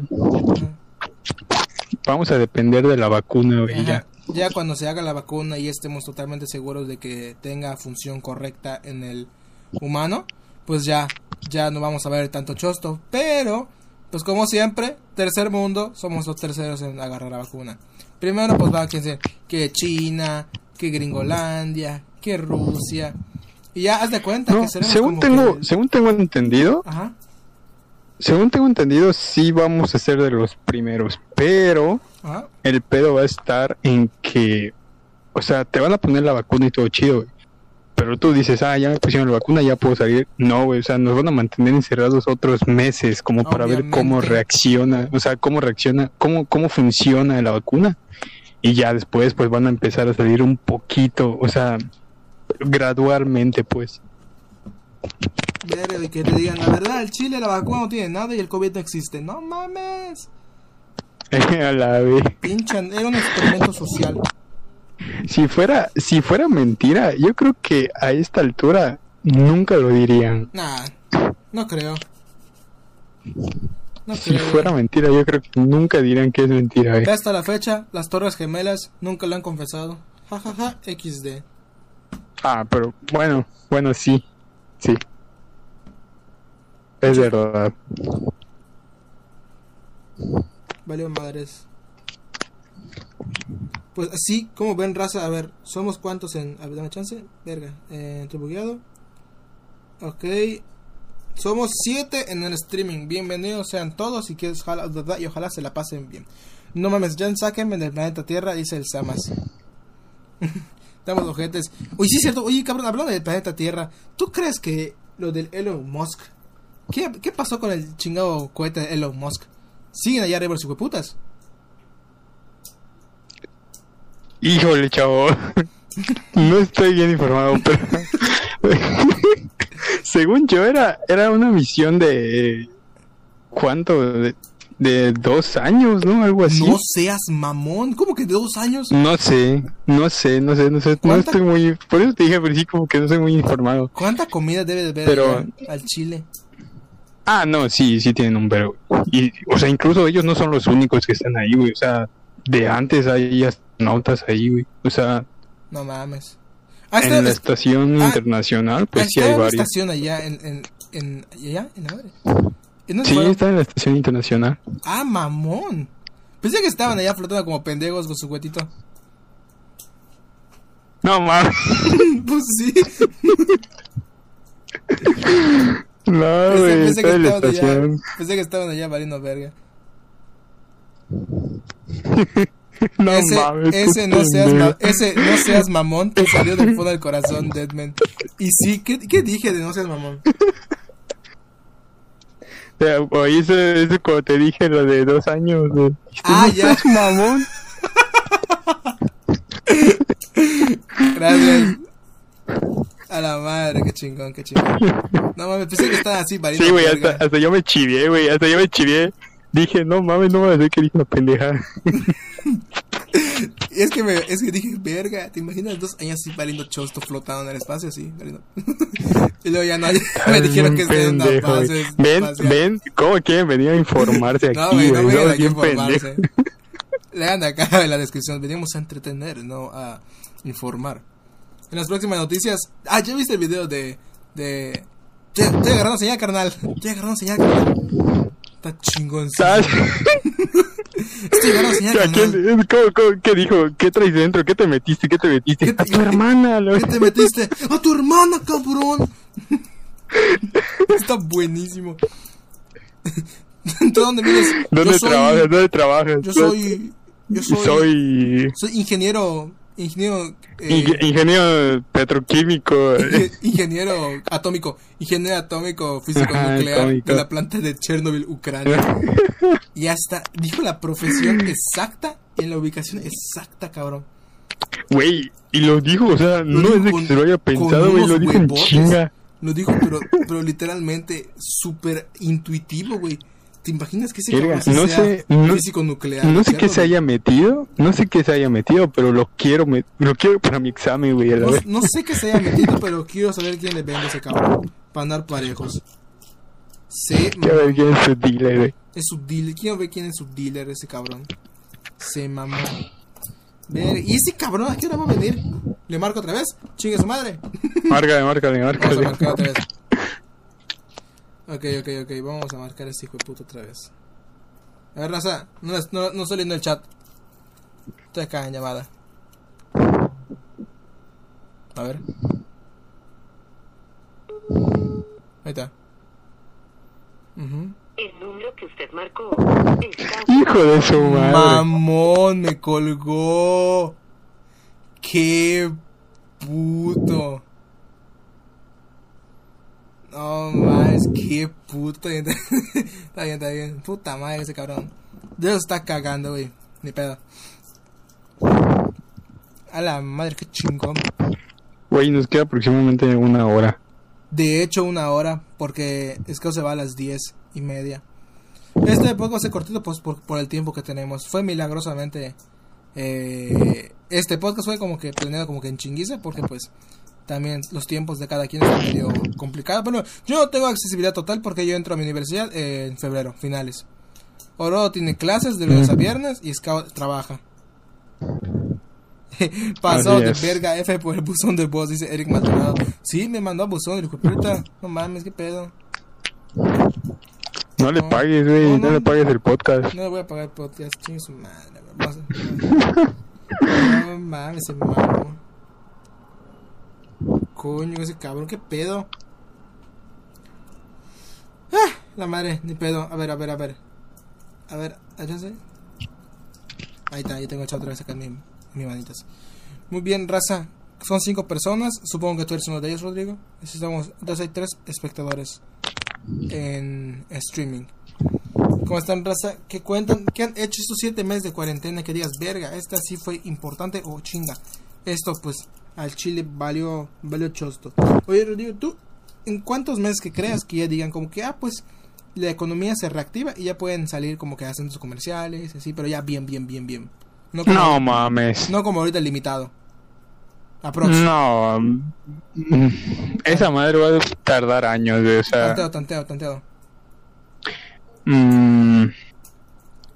vamos a depender de la vacuna, güey, ya. Ya cuando se haga la vacuna y estemos totalmente seguros de que tenga función correcta en el humano, pues ya, ya no vamos a ver tanto chosto. Pero, pues como siempre, tercer mundo, somos los terceros en agarrar la vacuna. Primero, pues va a decir que China, que Gringolandia, que Rusia. Y ya haz de cuenta No, que seremos según como tengo, que- según tengo entendido, Ajá, según tengo entendido, sí vamos a ser de los primeros, pero ajá. el pedo va a estar en que, o sea, te van a poner la vacuna y todo chido, güey. Pero tú dices, ah, ya me pusieron la vacuna, ya puedo salir. No, güey, o sea, nos van a mantener encerrados otros meses como para ver cómo reacciona, o sea, cómo reacciona, cómo, cómo funciona la vacuna. Y ya después, pues van a empezar a salir un poquito, o sea, gradualmente, pues. Verga, y que te digan la verdad, el Chile la vacuna no tiene nada y el COVID no existe. No mames. [laughs] a la vez. Pinchan, era un experimento social. Si fuera, si fuera mentira, yo creo que a esta altura nunca lo dirían. Nah, no creo. No Si creo. fuera mentira, yo creo que nunca dirían que es mentira. eh. Hasta la fecha, las Torres Gemelas nunca lo han confesado. Ja, ja, ja, XD. Ah, pero bueno, bueno, sí, sí. Es verdad. Valió madres. Pues así, como ven raza, a ver, somos cuántos en... A ver, dame chance. Verga. Eh, bugueado. Ok. Somos siete en el streaming. Bienvenidos sean todos y que ojalá, y ojalá se la pasen bien. No mames, ya sáquenme del planeta Tierra, dice el Samas. [laughs] Estamos ojetes. Oye, sí es cierto. Oye, cabrón, hablando del planeta Tierra, ¿tú crees que lo del Elon Musk... ¿Qué, qué pasó con el chingado cohete de Elon Musk? ¿Siguen allá arriba los hijueputas? Híjole, chavo. No estoy bien informado, pero [laughs] según yo era era una misión de ¿cuánto? De, de dos años, ¿no? Algo así. No seas mamón. ¿Cómo que de dos años? No sé, no sé, no sé, no sé, no ¿Cuánta- estoy muy, por eso te dije, pero sí como que no soy muy informado. ¿Cuánta comida debe de Pero- allá al chile? Ah, no, sí, sí tienen un verbo. Y, o sea, incluso ellos no son los únicos que están ahí, güey. O sea, de antes hay astronautas ahí, güey. O sea, No mames. Ah, en la es- estación ah, internacional, pues sí está hay varios. estación allá en, en, en, allá, en la madre. ¿En Sí, fueron? está en la estación internacional. Ah, mamón. Pensé que estaban allá flotando como pendejos con su huetito. No, mames. [laughs] pues sí. No, Pensé, güey, pensé que está en la estaban allá. estación. Pensé que estaban allá valiendo verga. [laughs] No ese, mames. ese, no seas ma- ese no seas mamón te salió del fondo del corazón, [laughs] Deadman. Y sí, ¿qué, qué dije de no seas mamón? Sea, oí eso, eso cuando te dije lo de dos años. güey. Ah, ¿No ya. seas mamón. Gracias. A la madre, qué chingón, qué chingón. No mames, pensé que estaban así valiendo Sí, güey, hasta, hasta yo me chivié, güey. Hasta yo me chivié. Dije, no mames, no me va a decir que dije una pendeja. [laughs] Y es que me, es que dije, verga, ¿te imaginas dos años así valiendo chosto flotando en el espacio así? valiendo? [laughs] y luego ya no, [laughs] me dijeron que en una base Ven, espacial. ven, ¿cómo quieren venir a informarse [laughs] aquí, No, güey, no vengan aquí a informarse. Lean acá en la descripción. Venimos a entretener, no a informar. En las próximas noticias. Ah, ya viste el video de. de. Estoy agarrando señal, carnal. Estoy agarrando señal, carnal. Está chingón. ¿Sabes? Estoy agarrando señal, ¿A carnal. quién- cómo- cómo- ¿Qué dijo? ¿Qué traes dentro? ¿Qué te metiste? ¿Qué te metiste? ¿Qué te- A tu hermana, lo- ¿Qué te metiste? ¡A tu hermana, cabrón! Está buenísimo. ¿Tú dónde vienes? ¿Dónde yo soy, trabajas? ¿Dónde trabajas? Yo soy. Yo soy. Soy soy ingeniero. Ingeniero. eh, inge- ingeniero petroquímico. Inge- ingeniero atómico, ingeniero atómico físico Ajá, nuclear atómico. de la planta de Chernobyl, Ucrania. [laughs] y hasta dijo la profesión exacta en la ubicación exacta, cabrón. Güey, y lo dijo, o sea, no es de que se lo haya pensado, güey, lo dijo en chinga. Lo dijo, pero, pero literalmente súper intuitivo, güey. ¿Te imaginas que ese sí no sea sé, no- físico nuclear? No sé qué se haya metido, no sé qué se haya metido, pero lo quiero, me- lo quiero para mi examen, güey, No, sé qué se haya metido, pero quiero saber quién le vende ese cabrón. Para andar parejos. Se Quiero ver quién es su dealer, güey. Es su dealer. Quiero ver quién es su dealer, ese cabrón. Se mamó. Ver, ¿y ese cabrón a qué hora va a venir? ¿Le marco otra vez? Chingue su madre. [laughs] Márcale, márcale, Vamos a márcale. marcar otra vez. [laughs] Ok, ok, ok. Vamos a marcar a este hijo de puta otra vez. A ver, raza. No, no, no estoy leyendo el chat. Estoy acá en llamada. A ver. Ahí está. Ujú. El número que usted marcó está Hijo de su madre. Mamón, me colgó. Qué puto. No más, qué puto. [laughs] Está bien, está bien. Puta madre ese cabrón. Dios está cagando, güey. Ni pedo. A la madre, qué chingón. Güey, nos queda aproximadamente una hora. De hecho, una hora, porque es que se va a las diez y media. Este podcast ser cortito pues, por, por el tiempo que tenemos. Fue milagrosamente. eh, este podcast fue como que planeado como que en chinguiza, porque pues también los tiempos de cada quien están medio complicados. Pero yo no tengo accesibilidad total porque yo entro a mi universidad eh, en febrero, finales. Oro tiene clases de lunes a viernes y Scout trabaja. [laughs] Pasó de es. verga F por el buzón de voz, dice Eric Maldonado. Sí, me mandó a buzón, dijo, puta, no mames, qué pedo. No le pagues, güey, No, no, no. le pagues el podcast. No le voy a pagar el podcast, chingue su madre. A- No mames, mamón. Coño, ese cabrón, qué pedo. Ah, la madre, ni pedo. A ver, a ver, a ver. A ver, ¿ayúdense? Ahí está, ya tengo el chat otra vez acá en mi, en mis manitas. Muy bien, raza. Son cinco personas. Supongo que tú eres uno de ellos, Rodrigo. Así Estamos, entonces hay tres espectadores en streaming. ¿Cómo están, raza? ¿Qué cuentan? ¿Qué han hecho estos siete meses de cuarentena? Que digas, verga, esta sí fue importante o chinga. Esto, pues, al chile valió, valió chosto. Oye, Rodrigo, ¿tú en cuántos meses que creas que ya digan como que, ah, pues, la economía se reactiva y ya pueden salir como que a centros comerciales, así, pero ya bien, bien, bien, bien. No como, No mames. no como ahorita limitado. Aprox. No. mm, Esa madre va a tardar años, güey, o sea. Tanteo, tanteo, tanteo. mm,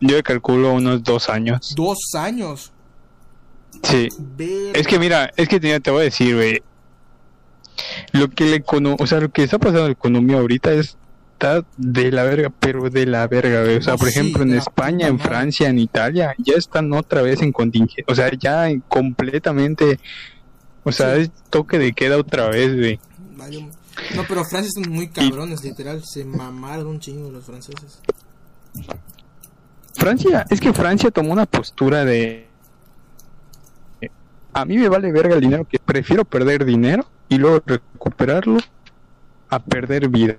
yo calculo unos dos años. Dos años. Sí. Ver- Es que mira, es que te, te voy a decir, güey. Lo que econo- o sea, lo que está pasando en la economía ahorita es- está de la verga, pero de la verga, güey. O sea, por sí, ejemplo, en España, en. Francia, en Italia, ya están otra vez en contingente, o sea, ya en- completamente, o sea, Sí. es toque de queda otra vez, güey. No, pero Francia están muy cabrones, literal. Se mamaron un chingo los franceses. Francia, es que Francia tomó una postura de a mí me vale verga el dinero, que prefiero perder dinero y luego recuperarlo a perder vida.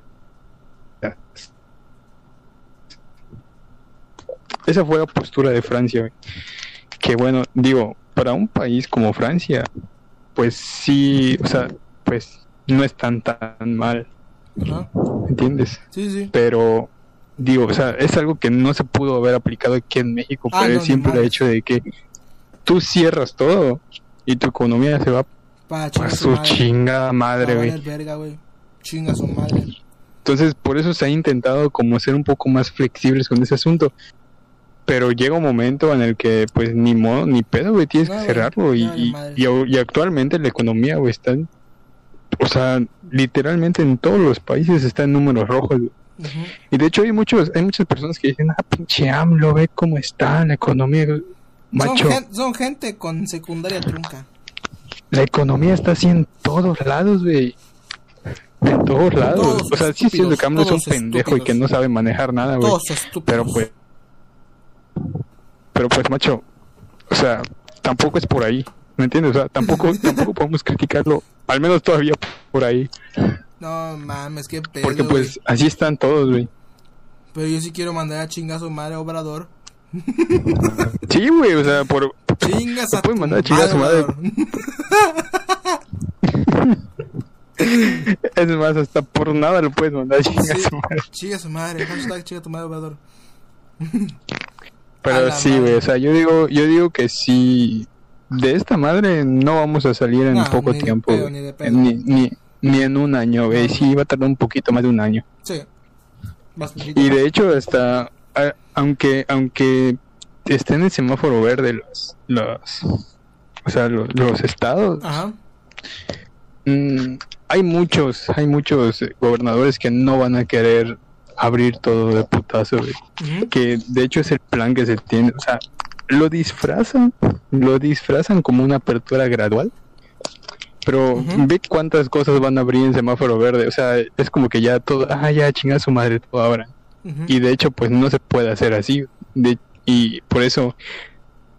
Esa fue la postura de Francia. Que bueno, digo, para un país como Francia, pues sí, o sea, pues no es tan mal, Ajá. ¿entiendes? Sí, sí. pero digo, o sea, es algo que no se pudo haber aplicado aquí en México Ah, por no, el simple hecho de que tú cierras todo y tu economía se va Para a su madre. chingada madre, güey. Chinga su madre. Entonces, por eso se ha intentado como ser un poco más flexibles con ese asunto. Pero llega un momento en el que, pues, ni modo, ni pedo, güey, tienes No, que cerrarlo. Y, y, madre. y- y actualmente la economía, güey, está, en- o sea, literalmente en todos los países está en números rojos. Ujú. Y de hecho hay muchos, hay muchas personas que dicen, ah, pinche AMLO, ve cómo está la economía. Son, Macho, gen- son gente con secundaria trunca. la economía está así en todos lados, güey. En todos lados. Todos o sea, sí siendo que AMLO es un pendejo y que no sabe manejar nada, güey. Pero pues, pero pues, macho, o sea, tampoco es por ahí. ¿Me entiendes? O sea, tampoco, [laughs] tampoco podemos criticarlo, al menos todavía por ahí. No mames, qué pedo. Porque pues así están todos, güey. Pero yo sí quiero mandar a chingar a su madre a Obrador. Sí, güey, o sea, por... Chingas a mandar a chingar a su madre. [laughs] Es más, hasta por nada lo puedes mandar a chingar a Sí, su madre. Chinga a su madre. Hashtag chinga a tu madre Obrador. Pero sí, güey, o sea, yo digo, yo digo que sí, de esta madre no vamos a salir en No, poco ni de tiempo, pedo, ni de pedo. ni, ni, ni en un año, güey, No, sí va a tardar un poquito más de un año. Sí. Bastantito. Y de hecho, hasta, a- aunque, aunque estén en el semáforo verde los, los, o sea, los, los estados, Ajá. mm, hay muchos, hay muchos eh, gobernadores que no van a querer abrir todo de putazo, güey. Que de hecho es el plan que se tiene, o sea, lo disfrazan, lo disfrazan como una apertura gradual, pero ve cuántas cosas van a abrir en semáforo verde, o sea, es como que ya todo, ah, ya chinga su madre todo ahora, y de hecho pues no se puede hacer así, de, y por eso,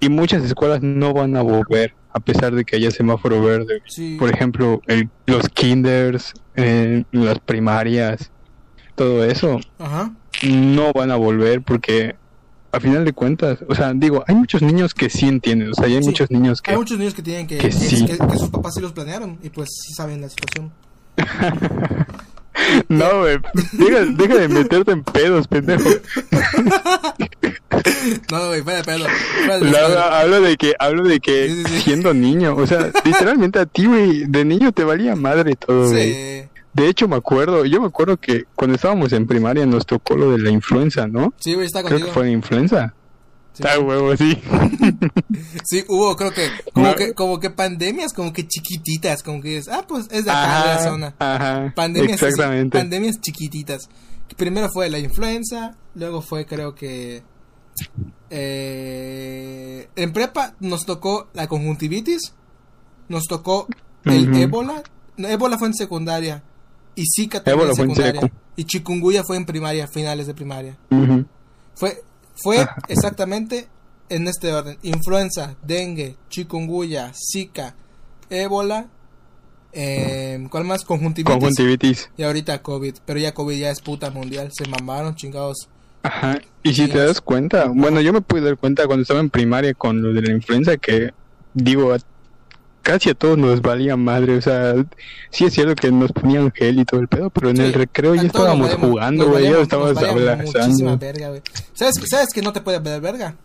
y muchas escuelas no van a volver, a pesar de que haya semáforo verde, Sí. por ejemplo, el- los kinders, eh, las primarias, todo eso, Ajá. no van a volver porque a final de cuentas, o sea, digo, hay muchos niños que sí entienden, o sea, hay Sí. muchos niños que Hay muchos niños que tienen que, que que, sí. que- que sus papás sí los planearon y pues sí saben la situación. [laughs] no, güey, deja, deja de meterte en pedos, pendejo. [laughs] No, güey, hablo de que hablo de que sí. siendo niño, o sea, literalmente a ti, güey, de niño te valía madre todo, güey. Sí. De hecho, me acuerdo, yo me acuerdo que cuando estábamos en primaria nos tocó lo de la influenza, ¿no? Sí, güey, está Creo contigo. que fue la influenza. Sí. Ah, huevo, sí. [laughs] Sí, hubo, creo que, como No. que, como que pandemias, como que chiquititas, como que es, ah, pues es de acá, de la Ajá, zona. ajá, Pandemias, exactamente. pandemias chiquititas. Primero fue la influenza, luego fue creo que eh, en prepa nos tocó la conjuntivitis, nos tocó el ébola, no, ébola fue en secundaria y Zika también en fue en secundaria secu. y chikungunya fue en primaria, finales de primaria. Fue fue exactamente en este orden: influenza, dengue, chikungunya, Zika, ébola, eh, ¿cuál más? Conjuntivitis. Conjuntivitis. Y ahorita COVID, pero ya COVID ya es puta mundial, se mamaron chingados. Ajá. Y si te das cuenta, bueno, yo me pude dar cuenta cuando estaba en primaria con lo de la influenza que, digo, casi a todos nos valía madre, o sea, sí es cierto que nos ponían gel y todo el pedo, pero en Sí, el recreo ya estábamos jugando, güey, ya estábamos abrazando. verga. ¿Sabes, ¿Sabes que no te puede ver verga?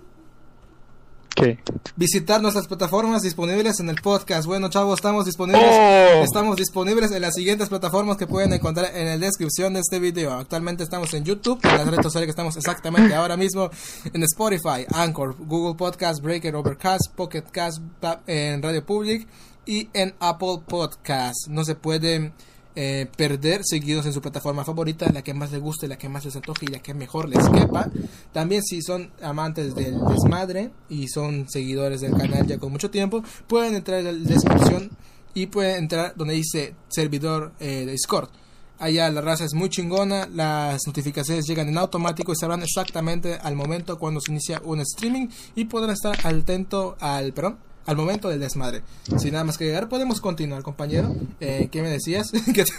¿Qué? Visitar nuestras plataformas disponibles en el podcast. Bueno, chavos, estamos disponibles. ¡Oh! Estamos disponibles en las siguientes plataformas que pueden encontrar en la descripción de este video. Actualmente estamos en YouTube, en las redes sociales que estamos exactamente ahora mismo en Spotify, Anchor, Google Podcast, Breaker, Overcast, Pocket Cast, en Radio Public y en Apple Podcast. No se pueden eh, perder, seguidos en su plataforma favorita, la que más les guste, la que más les antoje y la que mejor les quepa. También si son amantes del desmadre y son seguidores del canal ya con mucho tiempo, pueden entrar en la descripción y pueden entrar donde dice servidor eh, de Discord. Allá la raza es muy chingona, las notificaciones llegan en automático y sabrán exactamente al momento cuando se inicia un streaming y podrán estar atento al, perdón, al momento del desmadre. Sin nada más que llegar, podemos continuar, compañero. Eh, ¿Qué me decías? [laughs] ¿Qué te-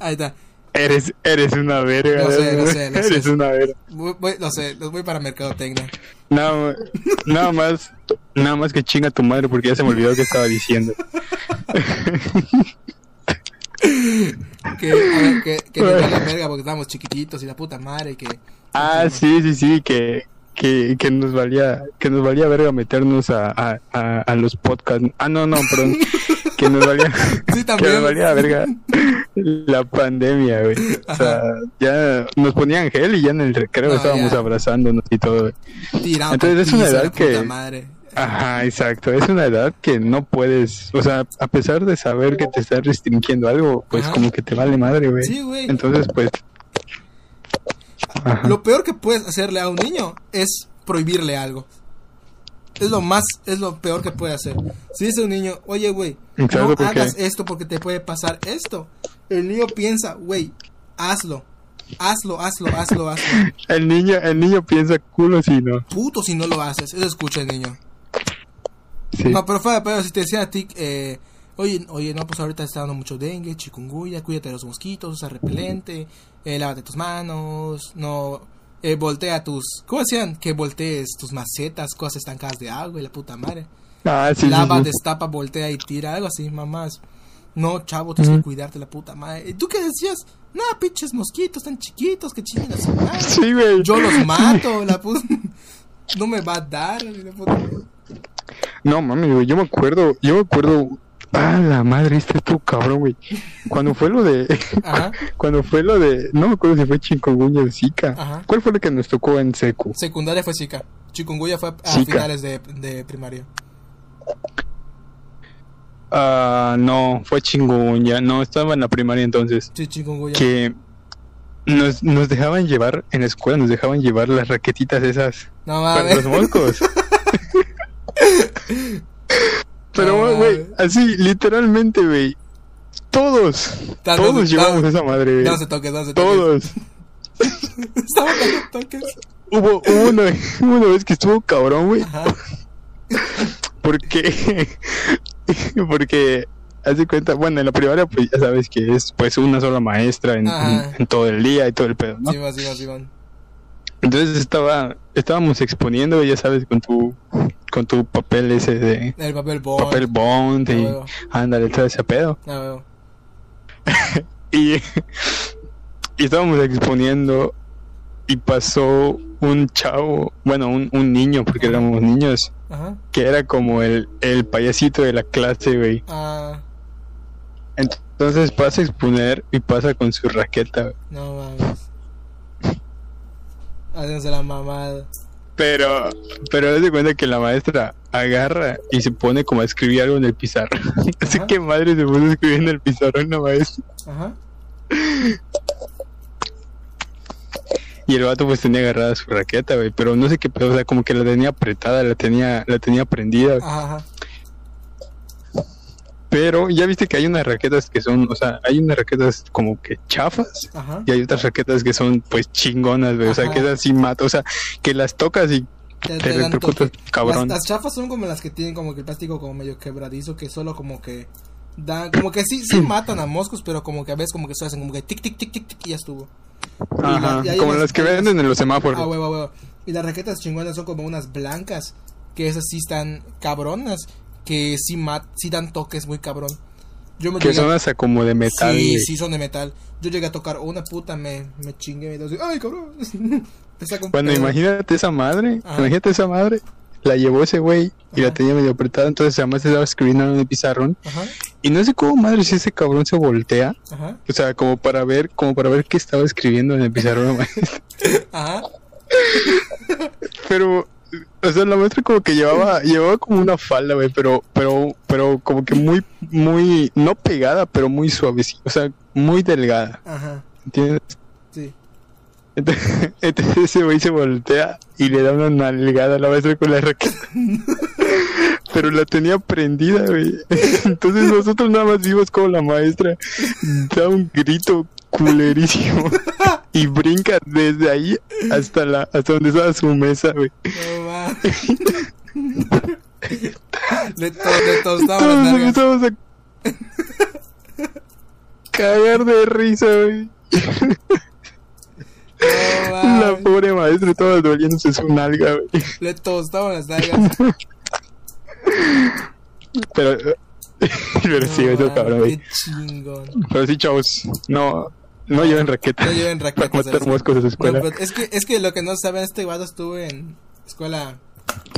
Ahí está. Eres, eres una verga. Lo sé, lo sé, lo [laughs] sé. eres una verga. Voy, voy- lo sé, los voy para mercadotecnia. Nada, nada más, nada más que chinga tu madre porque ya se me olvidó que estaba diciendo. [laughs] Que, ver, que, que vale verga porque estamos chiquititos y la puta madre que... Ah, sí, sí, sí, que, que, que nos valía, que nos valía verga meternos a, a, a, a los podcasts. Ah, no, no, perdón. Que nos valía, [laughs] Sí, [laughs] que nos valía verga [laughs] la pandemia, güey. O sea, ya nos ponían gel y ya en el recreo No, estábamos ya. abrazándonos y todo. güey. Tirado Entonces, es una edad que- madre. Ajá, exacto. Es una edad que no puedes, o sea, a pesar de saber que te estás restringiendo algo, pues Ajá. como que te vale madre, güey. Sí, güey. Entonces, pues... Ajá. Lo peor que puedes hacerle a un niño es prohibirle algo. Es lo más, es lo peor que puede hacer. Si dice un niño, oye, güey, no hagas esto porque te puede pasar esto. El niño piensa, güey, hazlo. Hazlo, hazlo, hazlo, hazlo. [laughs] El niño, el niño piensa culo si no. Puto si no lo haces. Eso escucha el niño. Sí. No, pero fuera, pero si te decía a ti, eh, oye, oye, no, pues ahorita está dando mucho dengue, chikungunya, cuídate de los mosquitos, usa repelente, eh, lávate tus manos, no, eh, voltea tus, ¿cómo decían? Que voltees tus macetas, cosas estancadas de agua y la puta madre. Ah, sí, sí, Lava, sí. destapa, voltea y tira, algo así, mamás. No, chavo, tienes que Ujú. cuidarte la puta madre. ¿Y tú qué decías? No, pinches mosquitos tan chiquitos que chinguen a su madre. [laughs] Sí, güey. Yo los mato, la puta. [laughs] No me va a dar, la puta. No, mami, güey, yo me acuerdo, yo me acuerdo... Ah, la madre, este tu cabrón, güey. Cuando fue lo de... [laughs] Ajá. Cuando fue lo de... No me acuerdo si fue chikungunya o zika. Ajá. ¿Cuál fue lo que nos tocó en secu? Secundaria fue Zika. Chikungunya fue a Zika. finales de, de primaria. Ah, no, fue chikungunya. No, estaba en la primaria entonces. Sí. Que nos, nos dejaban llevar, en la escuela nos dejaban llevar las raquetitas esas No para mames. los moscos. [laughs] [laughs] Pero, No güey, así, literalmente, güey. Todos, todos llevamos esa madre, güey. No se toques, no se toques. Todos. [laughs] Estaba dando toques. Hubo, hubo una, [laughs] una vez que estuvo cabrón, güey. Ajá. [laughs] Porque, porque, haz de cuenta, bueno, en la primaria, pues ya sabes que es pues una sola maestra en, Ajá. en- en todo el día y todo el pedo, ¿no? Sí, va, sí, va, sí. Entonces estaba, estábamos exponiendo, ya sabes, con tu, con tu papel ese de El papel bond. papel bond y ándale, todo ese pedo. Huevo. [laughs] Y, y estábamos exponiendo y pasó un chavo, bueno, un, un niño, porque éramos niños, Ajá. que era como el, el payasito de la clase, güey. Ah, Entonces pasa a exponer y pasa con su raqueta, güey. no mames. Háganse la mamada. Pero, pero de cuenta que la maestra agarra y se pone como a escribir algo en el pizarrón. [laughs] Así que madre se puso a escribir en el pizarrón la maestra. Ajá. Y el vato pues tenía agarrada su raqueta, güey. Pero no sé qué pedo, o sea, como que la tenía apretada, la tenía, la tenía prendida. ajá. Pero ya viste que hay unas raquetas que son, o sea, hay unas raquetas como que chafas. Ajá. Y hay otras raquetas que son pues chingonas, güey. O sea, que esas sí mata. O sea, que las tocas y Te- toque. cabrón. Las, las chafas son como las que tienen como que el plástico como medio quebradizo que solo como que dan, como que sí, sí [clears throat] matan a moscos, pero como que a veces como que se hacen como que tic tic tic tic tic y ya estuvo. y Ajá, la- y hay como unas- las que venden en los semáforos. Ah, huevo, huevo. Y las raquetas chingonas son como unas blancas que esas sí están cabronas, que sí, mat sí dan toques muy cabrón. Yo me Que son hasta como de metal. Sí, sí, son de metal. Yo llegué a tocar una puta, me, me chingué. Me doy- ¡Ay, cabrón! [laughs] Bueno, imagínate esa madre. Ajá. Imagínate esa madre. La llevó ese güey y la tenía medio apretada. Entonces, además, estaba escribiendo en el pizarrón. Ajá, Y no sé cómo madre si ese cabrón se voltea. ajá, O sea, como para ver, como para ver qué estaba escribiendo en el pizarrón. [laughs] ajá. pero, o sea, la maestra como que llevaba, llevaba como una falda, güey, pero, pero, pero como que muy, muy, no pegada, pero muy suavecita, o sea, muy delgada, Ajá, ¿entiendes? sí. Entonces, [laughs] entonces ese güey se voltea y le da una nalgada a la maestra con la raqueta. [laughs] Pero la tenía prendida, güey. [laughs] Entonces nosotros nada más vimos como la maestra da un grito culerísimo y brinca desde ahí hasta la hasta donde estaba su mesa, güey. No le, [laughs] to le tostaba empezamos a cagar de risa, güey. No La pobre maestra estaba doliéndose su nalga, güey. Le tostaban las nalgas. Pero, [laughs] pero sí, No eso mames, cabrón, güey. Qué chingón. Pero sí, chavos, no, no lleven raqueta. No lleven raquetas Para a la matar moscos a su escuela. No, pero es que es que lo que no saben este vato estuvo en escuela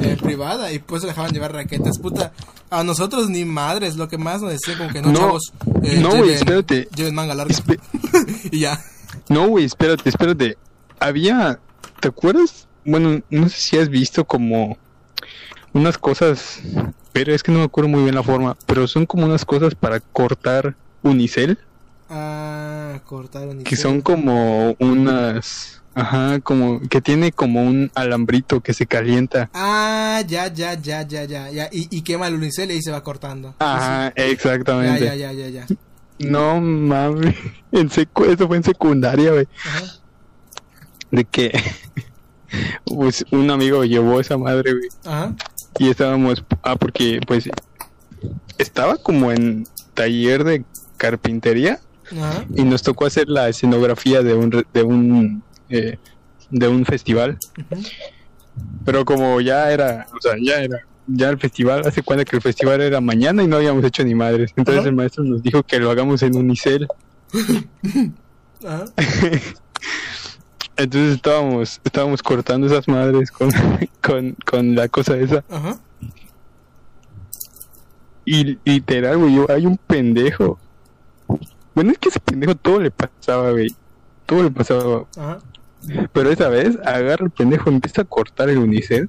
eh, privada y pues dejaban llevar raquetas, puta. A nosotros ni madres, lo que más nos decían como que no, No, chavos. eh, no, güey, espérate. Lleven manga larga. Espe- [laughs] y ya. no, güey, espérate, espérate. Había, ¿te acuerdas? Bueno, no sé si has visto como unas cosas, pero es que no me acuerdo muy bien la forma, pero son como unas cosas para cortar unicel, Ah, cortaron y que son como unas, ajá, como que tiene como un alambrito que se calienta. Ah, ya, ya, ya, ya, ya, ya. Y, y quema el unicel y se va cortando. Ajá, exactamente. Ya, ya, ya, ya, ya. No mames, [laughs] en secu eso fue en secundaria, güey. De que [laughs] pues un amigo llevó esa madre, güey. Ajá. Y estábamos, ah, porque pues estaba como en taller de carpintería Ajá. y nos tocó hacer la escenografía de un de un eh, de un festival. Pero como ya era, o sea, ya era ya el festival, hace cuenta que el festival era mañana y no habíamos hecho ni madres. Entonces Ajá. el maestro nos dijo que lo hagamos en unicel. [laughs] Ajá. [laughs] Entonces estábamos, estábamos cortando esas madres con, [laughs] con, con la cosa esa. Ajá. Y literal, güey, yo- hay un pendejo. Bueno, es que ese pendejo todo le pasaba, güey. Todo le pasaba. Ajá. Pero esa vez agarra el pendejo, empieza a cortar el unicel.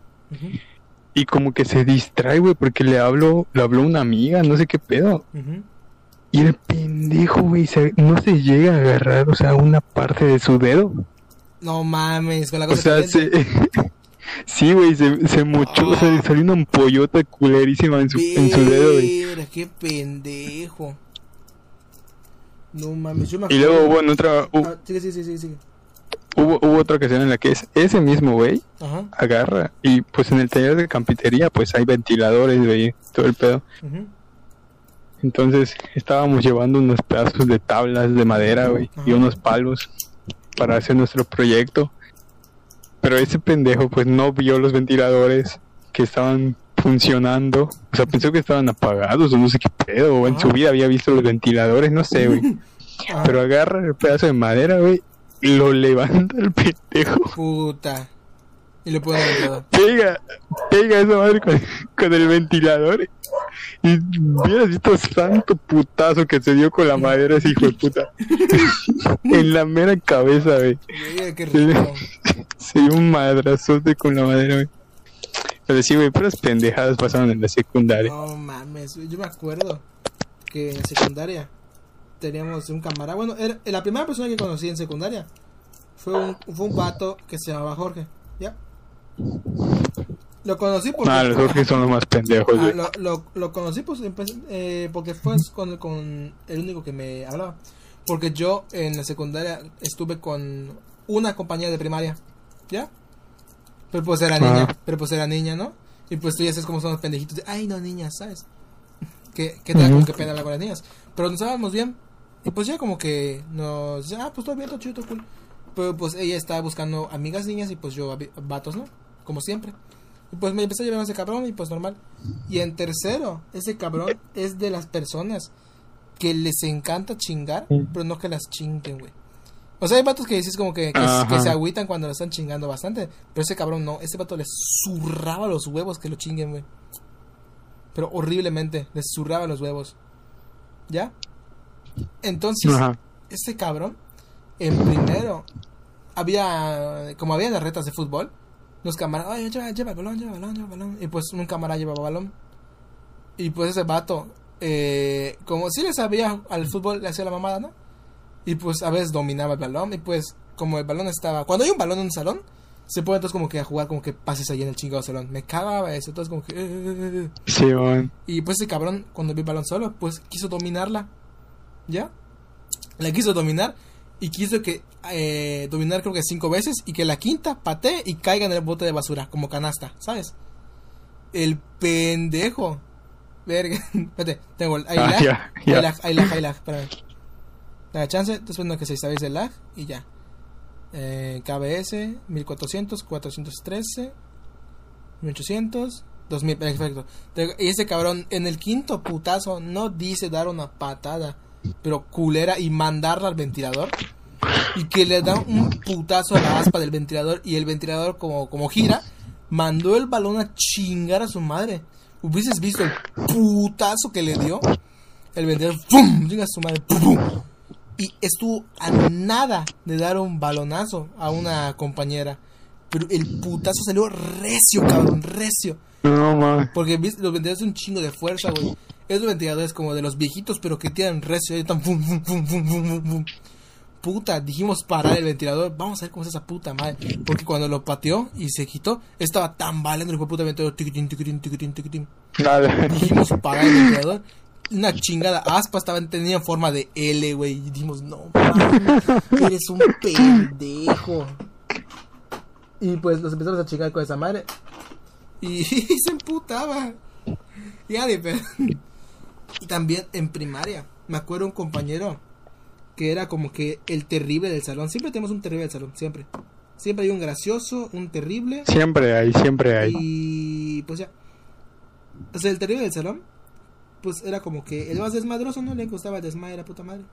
Y como que se distrae, güey, porque le habló, le habló una amiga, no sé qué pedo. Y el pendejo, güey, se- no se llega a agarrar, o sea, una parte de su dedo. No mames, con la O cosa sea, caliente. se... [laughs] Sí, güey, se, se mochó, o sea, le salió una ampollota culerísima en su, en su dedo, güey. Qué pendejo. No mames, yo me Y luego hubo en otra, Ah, sigue, sigue, sigue, sigue. hubo, hubo otra ocasión en la que es ese mismo güey agarra y pues en el taller de campitería pues hay ventiladores, güey, todo el pedo. Entonces estábamos llevando unos pedazos de tablas de madera, güey, y unos palos para hacer nuestro proyecto. Pero ese pendejo pues no vio los ventiladores que estaban funcionando. O sea, pensó que estaban apagados o no sé qué pedo. O en su vida había visto los ventiladores, no sé, güey. Ajá. [laughs] Pero agarra el pedazo de madera, güey, y lo levanta el pendejo. Puta. Y le puedo dar el dedo. Pega, pega esa madre con, con el ventilador. Y hubieras visto santo putazo que se dio con la madera ese hijo de puta. [laughs] en la mera cabeza, güey. Se dio un madrazote con la madera, güey. Pero sí, güey, puras pendejadas pasaron en la secundaria. No mames, yo me acuerdo que en secundaria teníamos un camarada. Bueno, era, la primera persona que conocí en secundaria fue un, fue un vato que se llamaba Jorge. ¿Ya? Lo conocí porque. Ah, los Jorge son los más pendejos, Ah, lo, lo, lo conocí pues, eh, porque fue con, con el único que me hablaba. Porque yo en la secundaria estuve con una compañía de primaria. ¿Ya? Pero pues era niña. Ah. Pero pues era niña, ¿no? Y pues tú ya sabes cómo son los pendejitos. de, Ay, no, niñas, ¿sabes? Que, que te da como que pena hablar con las niñas. Pero nos estábamos bien. Y pues ya como que nos... Ah, pues todo bien, todo chido, todo cool. Pero pues ella estaba buscando amigas niñas y pues yo vatos, ¿no? Como siempre. Y pues me empecé a llevar a ese cabrón y pues normal. Y en tercero, ese cabrón es de las personas que les encanta chingar, pero no que las chinguen, güey. O sea, hay vatos que dices como que, que, Ajá. que se agüitan cuando lo están chingando bastante. Pero ese cabrón no, ese vato les zurraba los huevos que lo chinguen, güey. Pero horriblemente, les zurraba los huevos. ¿Ya? Entonces, Ajá. este cabrón, en primero, había, como había las retas de fútbol, los camaradas, ay, lleva, lleva el balón, lleva el balón, lleva el balón. Y pues un camarada llevaba balón. Y pues ese vato, eh, como si le sabía al fútbol, le hacía la mamada, ¿no? Y pues a veces dominaba el balón. Y pues, como el balón estaba, cuando hay un balón en un salón, se puede entonces como que a jugar como que pases ahí en el chingado salón. Me cagaba eso, entonces como que... eh. Sí, man. Y pues ese cabrón, cuando vi el balón solo, pues quiso dominarla. ¿Ya? La quiso dominar y quiso que eh, dominar creo que cinco veces y que la quinta patee y caiga en el bote de basura, como canasta, ¿sabes? El pendejo. Verga. [laughs] Espérate, tengo el. Lag, hay lag, espérame. Da chance, estoy esperando que se estabilice el lag y ya. Eh, KBS 1400, 413, 1800, 2000, perfecto. Y ese cabrón en el quinto putazo no dice dar una patada, pero culera y mandarla al ventilador. Y que le da un putazo a la aspa del ventilador y el ventilador como, como gira, mandó el balón a chingar a su madre. Hubieses visto el putazo que le dio. El ventilador, ¡pum! Chinga a su madre, ¡pum! Y estuvo a nada de dar un balonazo a una compañera. Pero el putazo salió recio, cabrón, recio. No, man. Porque ¿viste? los ventiladores son un chingo de fuerza, güey. Esos ventiladores como de los viejitos, pero que tiran recio. Y tan pum, pum, pum, pum, pum, pum. Puta, dijimos parar el ventilador. Vamos a ver cómo es esa puta madre. Porque cuando lo pateó y se quitó, estaba tan valiendo el puta ventilador. Tiquitín, tiquitín, tiquitín, tiquitín. Nada. Dijimos parar el ventilador. Una chingada aspa estaba tenía forma de L, güey. Y dijimos, no, mames, eres un pendejo. Y pues los empezamos a chingar con esa madre. Y, [laughs] se emputaba. Ya pedo. Y también en primaria, me acuerdo un compañero que era como que el terrible del salón. Siempre tenemos un terrible del salón, siempre. Siempre hay un gracioso, un terrible. Siempre hay, siempre hay. Y pues ya. O sea, el terrible del salón, pues era como que el más desmadroso no le gustaba el desmadre, la puta madre.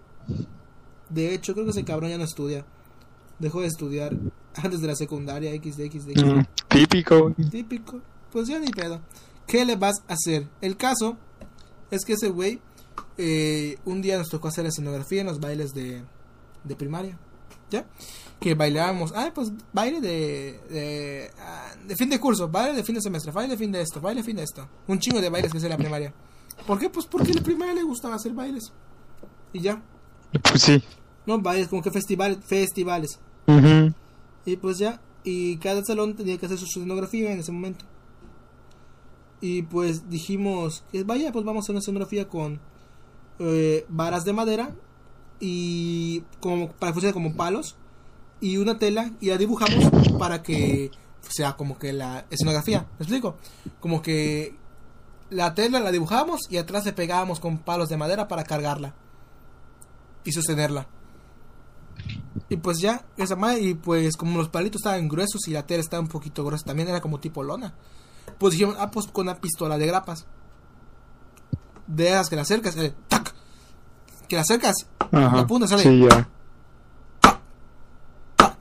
De hecho, creo que ese cabrón ya no estudia. Dejó de estudiar [laughs] antes de la secundaria, XD, XD. Mm, Típico. Típico. Pues ya ni pedo. ¿Qué le vas a hacer? El caso es que ese güey, eh, un día nos tocó hacer la escenografía en los bailes de, de primaria. ¿Ya? Que bailábamos. Ah, pues baile de, de, ah, de fin de curso, baile de fin de semestre, baile de fin de esto, baile de fin de esto. Un chingo de bailes que hace en la primaria. ¿Por qué? Pues porque la primaria le gustaba hacer bailes. Y ya. Pues sí. No, bailes, como que festivales. festivales. Y pues ya, y cada salón tenía que hacer su escenografía en ese momento. Y pues dijimos, que vaya, pues vamos a hacer una escenografía con eh, varas de madera y como para que fuese como palos y una tela y la dibujamos para que sea como que la escenografía, ¿me explico? Como que la tela la dibujamos y atrás le pegábamos con palos de madera para cargarla y sostenerla. Y pues ya, esa madre, y pues como los palitos estaban gruesos y la tela estaba un poquito gruesa, también era como tipo lona. Pues dijimos, ah, pues con una pistola de grapas. De esas que la acercas, eh, ¡tac! Que la acercas, Ajá. la punta sale, Sí, ya.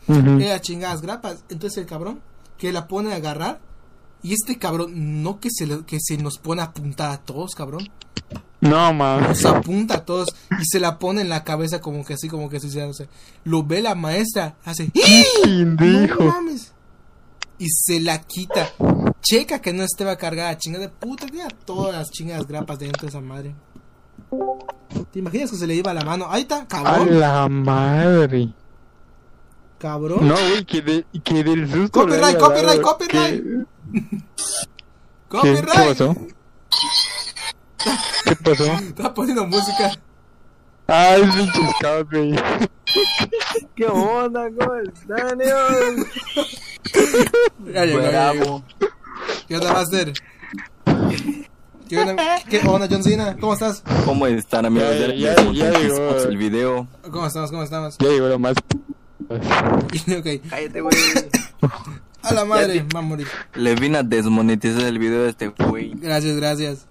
Era chingadas grapas. Entonces el cabrón que la pone a agarrar, y este cabrón, no que se, le- que se nos pone a apuntar a todos, cabrón. No, man. Nos apunta a todos y se la pone en la cabeza como que así, como que suicidándose. Lo ve la maestra, hace... Pendejo. No mames. Y se la quita. Checa que no estaba cargada. Chinga de puta. Tenía todas las chingadas grapas dentro de esa madre. ¿Te imaginas que se le iba la mano? Ahí está, A cabrón. la madre. Cabrón. No, güey, que, de, que del susto. Copyright, copyright, copyright. ¿Qué, [laughs] qué, qué pasó? ¿Qué pasó? Está poniendo música. Ay, pinche escape. ¿Qué onda? ¿Cómo están? Ya llegó, ya Bravo. llegó. ¿Qué onda, Master? ¿Qué onda, ¿Qué onda, John Cena? ¿Cómo estás? ¿Cómo están, amigos? Ya- Ya, ya- ya, ya llegó. el video. ¿Cómo estamos? ¿Cómo estamos? Ya llegó lo más. [laughs] ok. Cállate, güey. A la [laughs] madre, va a morir. Le vine a desmonetizar el video de este güey. Gracias, gracias.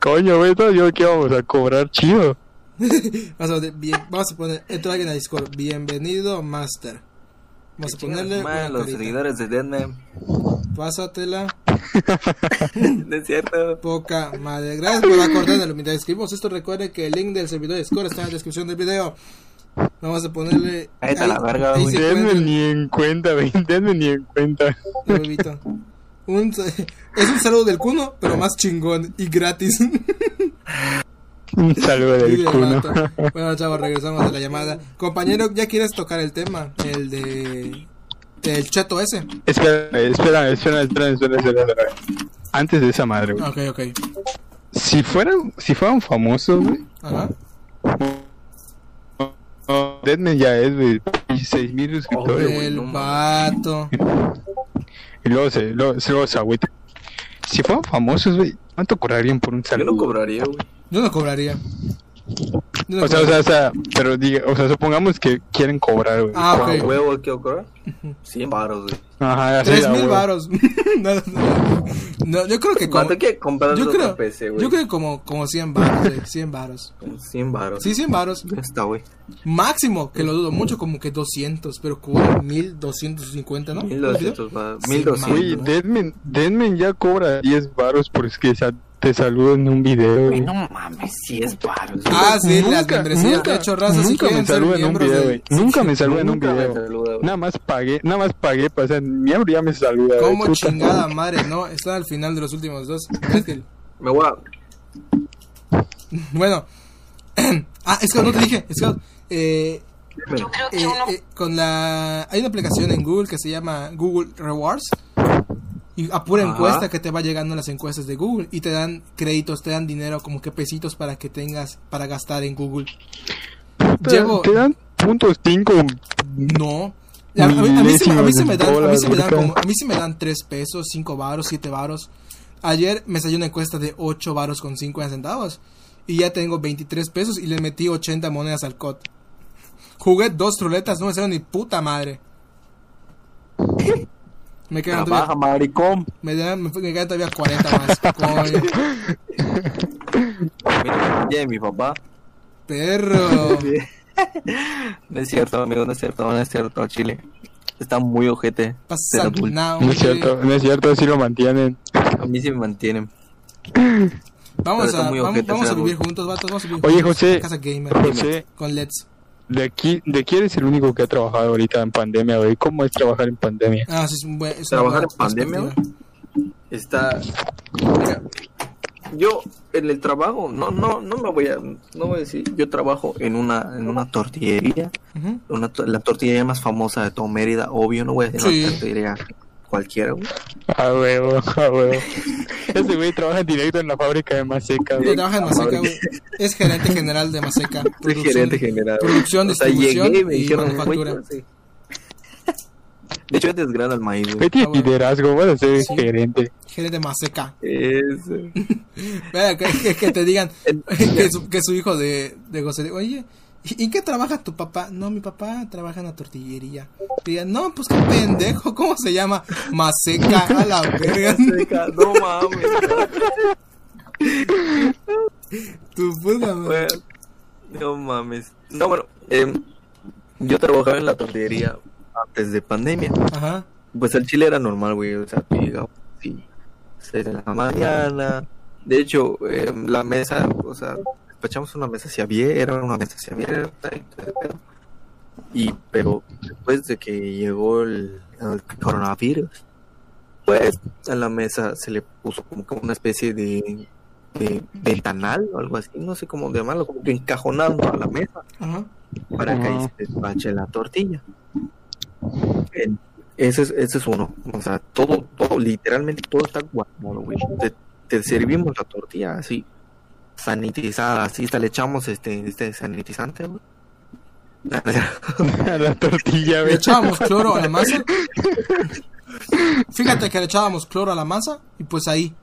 Coño, güey, yo que vamos a cobrar chido. [laughs] Vamos a, poner, bien, vamos a poner, entra alguien a Discord. Bienvenido, Master. Vamos a ponerle Madre, los carita. seguidores de Deadman. Pásatela. [laughs] No es cierto. Poca madre. Gracias por acordarlo. Mientras escribimos esto, recuerde que el link del servidor de Discord está en la descripción del video. Vamos a ponerle. Ahí está la verga, güey. Denme ni en cuenta, güey. [laughs] Denme ni en cuenta. Un, es un saludo del cuno, pero más chingón y gratis. Un saludo del de cuno. Bueno, chavos, regresamos a la llamada. Compañero, ¿ya quieres tocar el tema? El de. El cheto ese. espera, espera, espera, espera, espera. Antes de esa madre, güey. Ok, ok. Si fueran, si fueran famosos, güey. Ajá. No, Deadman ya es, güey. 16 mil suscriptores, güey. El vato. Y luego se, luego, luego se agüita. Si fueran famosos, güey, ¿cuánto cobrarían por un Yo saludo? no cobraría, güey. Yo no cobraría. No O sea, o sea, o sea, pero diga, o sea, supongamos que quieren cobrar, güey. Ah, ¿Con ok. huevo quiero cobrar? 100 baros, güey. Ajá, así Tres da, mil güey. varos. [laughs] no, no, no, yo creo que como. ¿Cuánto que comprar Yo otro creo, PC, güey? yo creo que como, como 100 varos, güey, 100 varos. 100 baros. Sí, 100 varos. Ya está, güey. Máximo, que lo dudo mucho, como que 200, pero cobra 1250, ¿no? 1200 baros. Sí, 1200. Güey, ¿no? Deadman, Deadman ya cobra 10 baros por es que sa- te saludan en un video, Güey, no mames, 10 baros. Ah, sí, las Nunca- membresías. nunca- de hecho, raza, si nunca quieren me ser saludan en un video, de- güey. Nunca me saludan en un video. saluda. Nada más pagué, nada más pagué para ser miembro y ya me saluda. Como puta. chingada madre, ¿no? Está al final de los últimos dos. Es que- Me voy a... [laughs] Bueno. [clears throat] ah, es que no te dije. Es que, eh, Dímelo. eh, eh, con la hay una aplicación en Google que se llama Google Rewards y a pura Ajá. encuesta que te va llegando en las encuestas de Google y te dan créditos, te dan dinero como que pesitos para que tengas para gastar en Google. Te, Llevo te dan puntos 5 no a, a mí, a mí sí, a mí sí me dan, a mí sí me dan de como, a mí sí me dan 3 pesos, 5 varos, 7 varos. Ayer me salió una encuesta de 8 varos con 50 centavos y ya tengo 23 pesos y le metí 80 monedas al COD. Jugué dos ruletas, no me salió ni puta madre. [laughs] Me quedan todavía, Trabaja, maricón. me, dan- me me quedan todavía 40 más. [laughs] Coño, Mira, mi papá. perro. [laughs] No es cierto, amigo, no es cierto, no es cierto, Chile. Está muy ojete. Pasa No es cierto, no es cierto, así lo mantienen. A mí sí me mantienen. Vamos a, vamos, ojete vamos a vivir juntos, vatos. Vamos a vivir Oye, juntos José. Casa gamer. José, Con LEDs. De aquí, de aquí eres el único que ha trabajado ahorita en pandemia, güey. ¿Cómo es trabajar en pandemia? Ah, sí, es un buen. es Trabajar en pandemia. Está. Mira, yo en el trabajo, no, no, no me voy a, no voy a decir, yo trabajo en una, en una tortillería, una, la tortillería más famosa de todo Mérida, obvio, no voy a decir Sí. una tortillería cualquiera, güey. A huevo, a huevo. Ese güey trabaja directo en la fábrica de Maseca, Sí, güey. trabaja en Maseca, güey. Es gerente general de Maseca. [laughs] Soy gerente general. producción, O sea, distribución llegué y me y dijeron, manufactura. güey, sí. De hecho, desgrana el maíz, güey. Tiene Ah, bueno. liderazgo, a ser Sí. gerente. Gerente Maseca. Es, [laughs] Vea, que, que- te digan [laughs] que su, que su hijo de, de José, oye, ¿y qué trabaja tu papá? No, mi papá trabaja en la tortillería. Y digan, no, pues qué pendejo, ¿cómo se llama? Maseca, a la [laughs] verga. no mames. Tu puta madre. No mames. No, bueno, em, yo trabajaba en la tortillería antes de pandemia. Ajá. Pues el chile era normal, güey. O sea, tú llegabas así, 6 de la mañana. De hecho, em, la mesa, o sea, despachamos una mesa hacia abierta, era una mesa hacia abierta y todo. Y, pero después de que llegó el, el coronavirus, pues a la mesa se le puso como que una especie de, de ventanal o algo así, no sé cómo llamarlo, como que encajonando a la mesa Ajá. para que ahí se despache la tortilla. En- Ese es, ese es uno. O sea, todo, todo, literalmente todo está guardado, güey. Te, te servimos la tortilla así, sanitizada, así, hasta le echamos este, este sanitizante, güey. A [laughs] la tortilla, Le echábamos cloro a la masa. Fíjate que le echábamos cloro a la masa y pues ahí.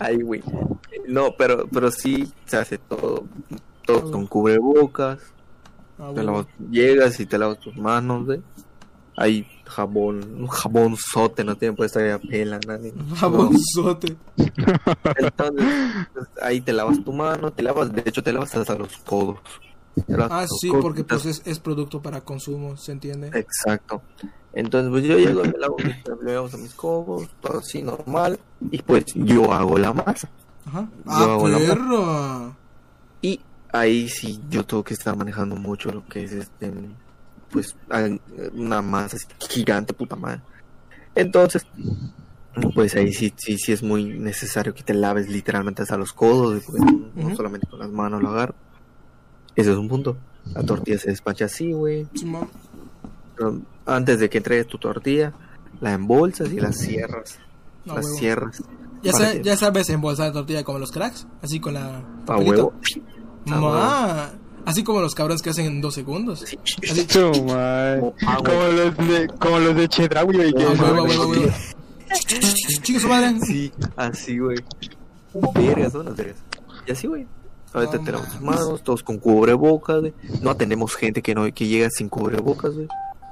Ahí, güey. No, pero, pero sí se hace todo, todo con cubrebocas. Ah, Te lavas- llegas y te lavas tus manos, güey. hay jabón, un jabón sote, no tienen puesto ahí a pela, nadie. Jabonzote. [laughs] Entonces, pues, ahí te lavas tu mano, te lavas, de hecho te lavas hasta los codos. Ah, sí, codos, porque pues es, es producto para consumo, ¿se entiende? Exacto. Entonces, pues yo llego, me lavo, me lavo mis codos, todo así normal, y pues yo hago la masa. Ajá. Ah, perro. Y ahí sí yo tengo que estar manejando mucho lo que es este pues una masa gigante, puta madre. Entonces, pues ahí sí, sí, sí es muy necesario que te laves literalmente hasta los codos, porque no, solamente con las manos lo agarro. Ese es un punto. La tortilla se despacha así, güey. Antes de que entregues tu tortilla, la embolsas y la cierras. No, la huevo. cierras. Ya, para sa- que- ya sabes embolsar la tortilla como los cracks, así con la... A huevo. Ma, Así como los cabrones que hacen en dos segundos. Sí. Así. Su madre. Como los de, como los de Chedraui, güey. que Ah. Chingue su madre. Sí, así, güey. Vergas, son las vergas. Y así, güey. Ahorita No tenemos manos, todos con cubrebocas, güey. No atendemos gente que no que llega sin cubrebocas, güey.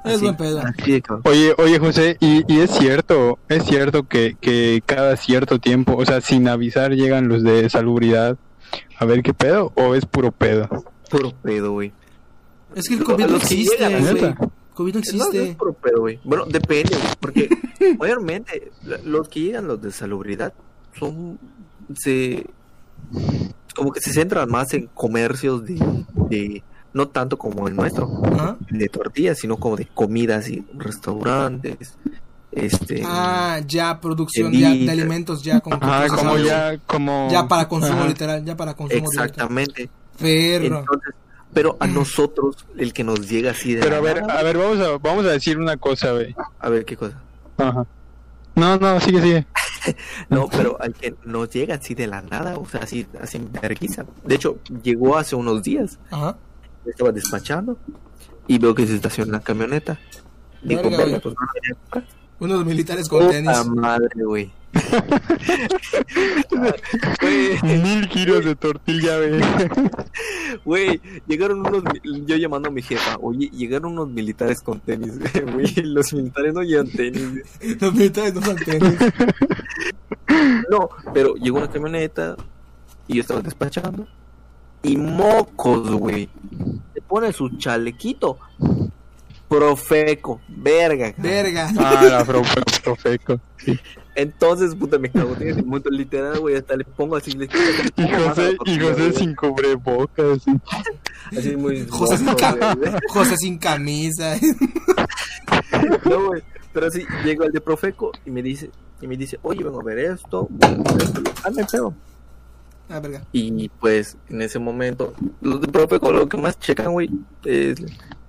Es Así, buen pedo. así. Oye, oye, José, y, y es cierto, es cierto que, que cada cierto tiempo, o sea, sin avisar llegan los de salubridad a ver qué pedo, o es puro pedo. Puro pedo, güey. Es que el COVID no existe. COVID no No, no es existe. puro pedo, güey. Bueno, depende, güey. Porque, [laughs] mayormente, los que llegan, los de salubridad, son. Se. Como que se centran más en comercios de. de no tanto como el nuestro. De tortillas, sino como de comidas y restaurantes. Este. Ah, ya, producción ya, de alimentos ya como Ah, como ya, como... Ya para consumo Ajá. literal, ya para consumo exactamente. Perro. Entonces, pero a nosotros, el que nos llega así de. Pero la a ver, nada- a ver, vamos a, vamos a decir una cosa, güey. a ver qué cosa. Ajá. No, no, sigue, sigue. [laughs] No, pero al que nos llega así de la nada, o sea, así, así en vergüenza. De hecho, llegó hace unos días. Ajá. Estaba despachando y veo que se estaciona la camioneta. Digo, Verga, pues no Unos militares con tenis. Puta madre, güey. [laughs] Mil kilos de tortilla, güey. Güey, llegaron unos. Yo llamando a mi jefa, oye, llegaron unos militares con tenis, [laughs] güey. Los militares no llevan tenis. Los militares no son tenis. No, pero llegó una camioneta y yo estaba despachando. Y mocos, güey. Se pone su chalequito. Profeco, verga. cabrón. Verga. Ah, la profe, profeco. Sí. Entonces, puta, me cago en ese momento literal, güey. Hasta le pongo así. Le, Y José, y José sin cubrebocas. sí. Así muy. [laughs] José sin. [laughs] José sin camisa. No, güey. Pero sí, llega el de Profeco y me dice, y me dice, oye, vengo a ver esto. Ah, pedo. Ah, verga. Y pues en ese momento, los de Profeco lo que más checan, güey, es,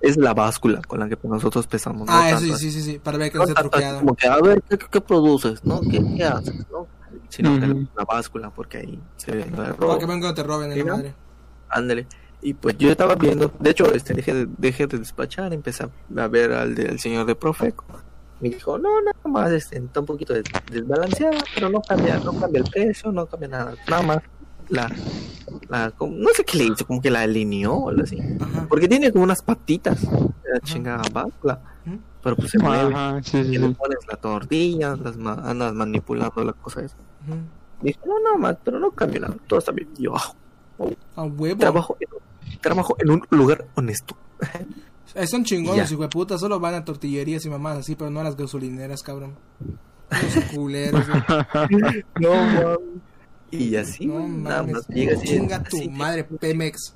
es la báscula con la que nosotros pesamos. no Ah, eso tanto sí, sí, sí, sí. Para ver que no así truqueada. como que, a ver, ¿qué, qué produces? ¿No? ¿Qué, qué haces? ¿No? Sino que Ujú. la báscula, porque ahí se ve el Para que venga te roben en Sí, la madre. Ándale. Y pues yo estaba viendo, de hecho, este, dejé, de, dejé de despachar, empecé a ver al del señor de Profeco. Me dijo, no, nada más, este, está un poquito des- desbalanceado, pero no cambia, no cambia el precio, no cambia nada, nada más. La, la, como- no sé qué le hizo, como que la alineó o algo así. Ajá. Porque tiene como unas patitas, la chingada báscula, Ujú. pero pues se mueve. Ajá, sí, Y le pones la tortilla, las ma- andas manipulando la cosa esa. Dijo, no, nada más, pero no cambia nada, todo está bien. Y yo, ah, A huevo. trabajo, en, trabajo en un lugar honesto. Son chingones, hijo de puta. Solo van a tortillerías y mamás así, pero no a las gasolineras, cabrón. Los culeros. [laughs] No, mames. Y así, No nada mames. más llega así. Chinga tu así, madre, Pemex.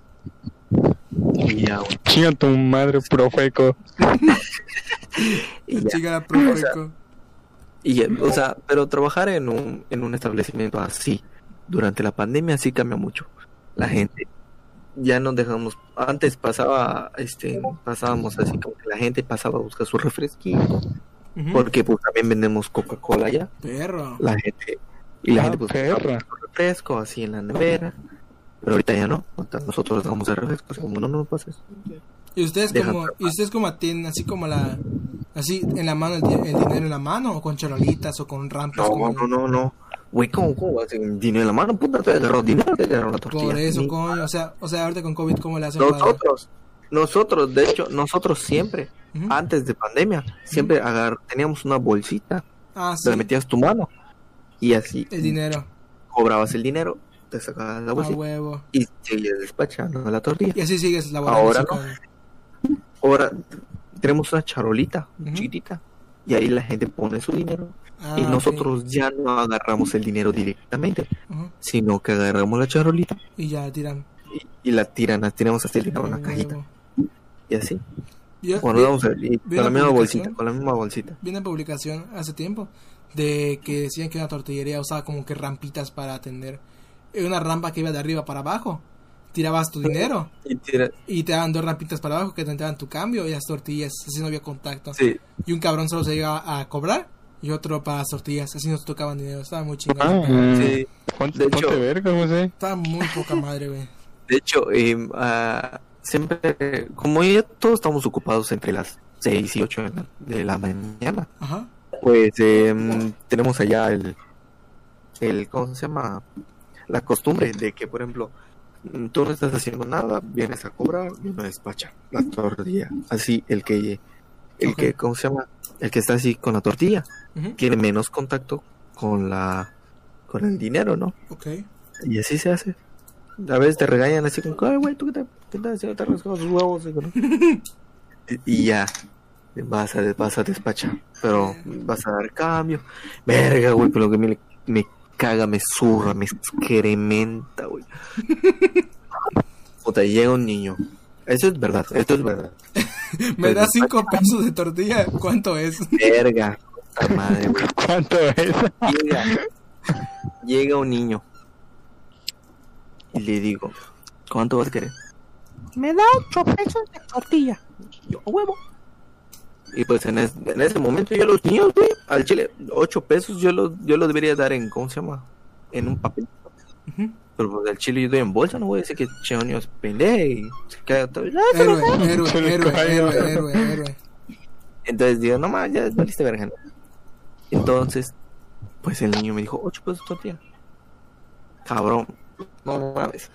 Y ya, güey. Chinga tu madre, profeco. [laughs] Y ya. Chinga la Profeco. Y ya, o sea, pero trabajar en un, en un establecimiento así, durante la pandemia, sí cambia mucho. La gente, ya nos dejamos, antes pasaba, este, pasábamos así como que la gente pasaba a buscar su refresquito, porque pues también vendemos Coca-Cola ya, Perro. la gente, y la Ah, gente pues perra. Refresco así en la nevera, pero ahorita ya no, nosotros damos el refresco, así como no, no, no pases. Y ustedes Deja como, y ustedes como tienen así como la, así en la mano el, el dinero en la mano o con charolitas o con rampas. No, como- no, no, no. Güey, ¿cómo, cómo vas a dinero en la mano? Puta, te agarró dinero, te agarró la tortilla. Por eso, coño. O sea, o sea, ahorita con COVID, ¿cómo le hacen para, Nosotros, nosotros, de hecho, nosotros siempre, Ujú. antes de pandemia, siempre agar teníamos una bolsita, Ah, sí. le metías tu mano y así El dinero. Cobrabas el dinero, te sacabas la A bolsita huevo. y seguías despachando la tortilla. Y así sigues laborando. Ahora no. Ahora tenemos una charolita Ujú. chiquitita y ahí la gente pone su dinero Ah, y nosotros ya no agarramos el dinero directamente, sino que agarramos la charolita Y ya tiran. y, y la tiran, la tiramos hasta el dinero en cajita y así. Yo- Bueno, vi- vamos a con la misma bolsita, con la misma bolsita. vi una publicación hace tiempo de que decían que una tortillería usaba como que rampitas para atender. Era Una rampa que iba de arriba para abajo. Tirabas tu dinero Y tira- y te daban dos rampitas para abajo que te daban tu cambio y las tortillas. Así no había contacto. sí, Y un cabrón solo se llegaba a cobrar y otro para las tortillas. Así no te tocaban dinero. Estaba muy chingón. Ah, pedo. sí. ponte, De ponte hecho- verga, José. Estaba muy poca madre, güey. De hecho, eh, ah, siempre, como ya todos estamos ocupados entre las 6 y 8 de la, de la mañana, Ajá. Pues eh, tenemos allá el, el, ¿cómo se llama? La costumbre de que, por ejemplo, tú no estás haciendo nada, vienes a cobrar y uno despacha la tortilla. Así, el que, el que, ¿cómo se llama? El que está así con la tortilla tiene menos contacto con la, con el dinero, ¿no? Ok. Y así se hace. A veces te regañan así como, ay, güey, ¿tú qué, te, qué estás haciendo? Te has rascado sus huevos. Y, bueno. [laughs] Y- y ya, vas a, vas a despachar. Pero vas a dar cambio. Verga, güey, pero lo que me, me caga, me zurra, me excrementa, güey. Puta, llega un niño. Eso es verdad, esto es verdad. [laughs] Me da cinco pesos de tortilla. ¿Cuánto es? Verga, puta madre, güey. [laughs] ¿Cuánto es? llega, llega un niño y le digo, ¿cuánto vas a querer? Me da ocho pesos de tortilla. Yo, "A huevo. Y pues en, es- en ese momento yo los niños, güey, al chile, ocho pesos yo los, yo los debería dar en, ¿cómo se llama? En un papel. Pero pues al chile yo doy en bolsa, no voy a decir que che niño es pendejo y se queda todo. "Ah, se lo Héroe, da". héroe, héroe, cae, héroe, héroe, héroe. Entonces digo, no más, ya valiste verga. Entonces, pues el niño me dijo, ocho pesos de tortilla. Cabrón, no mames.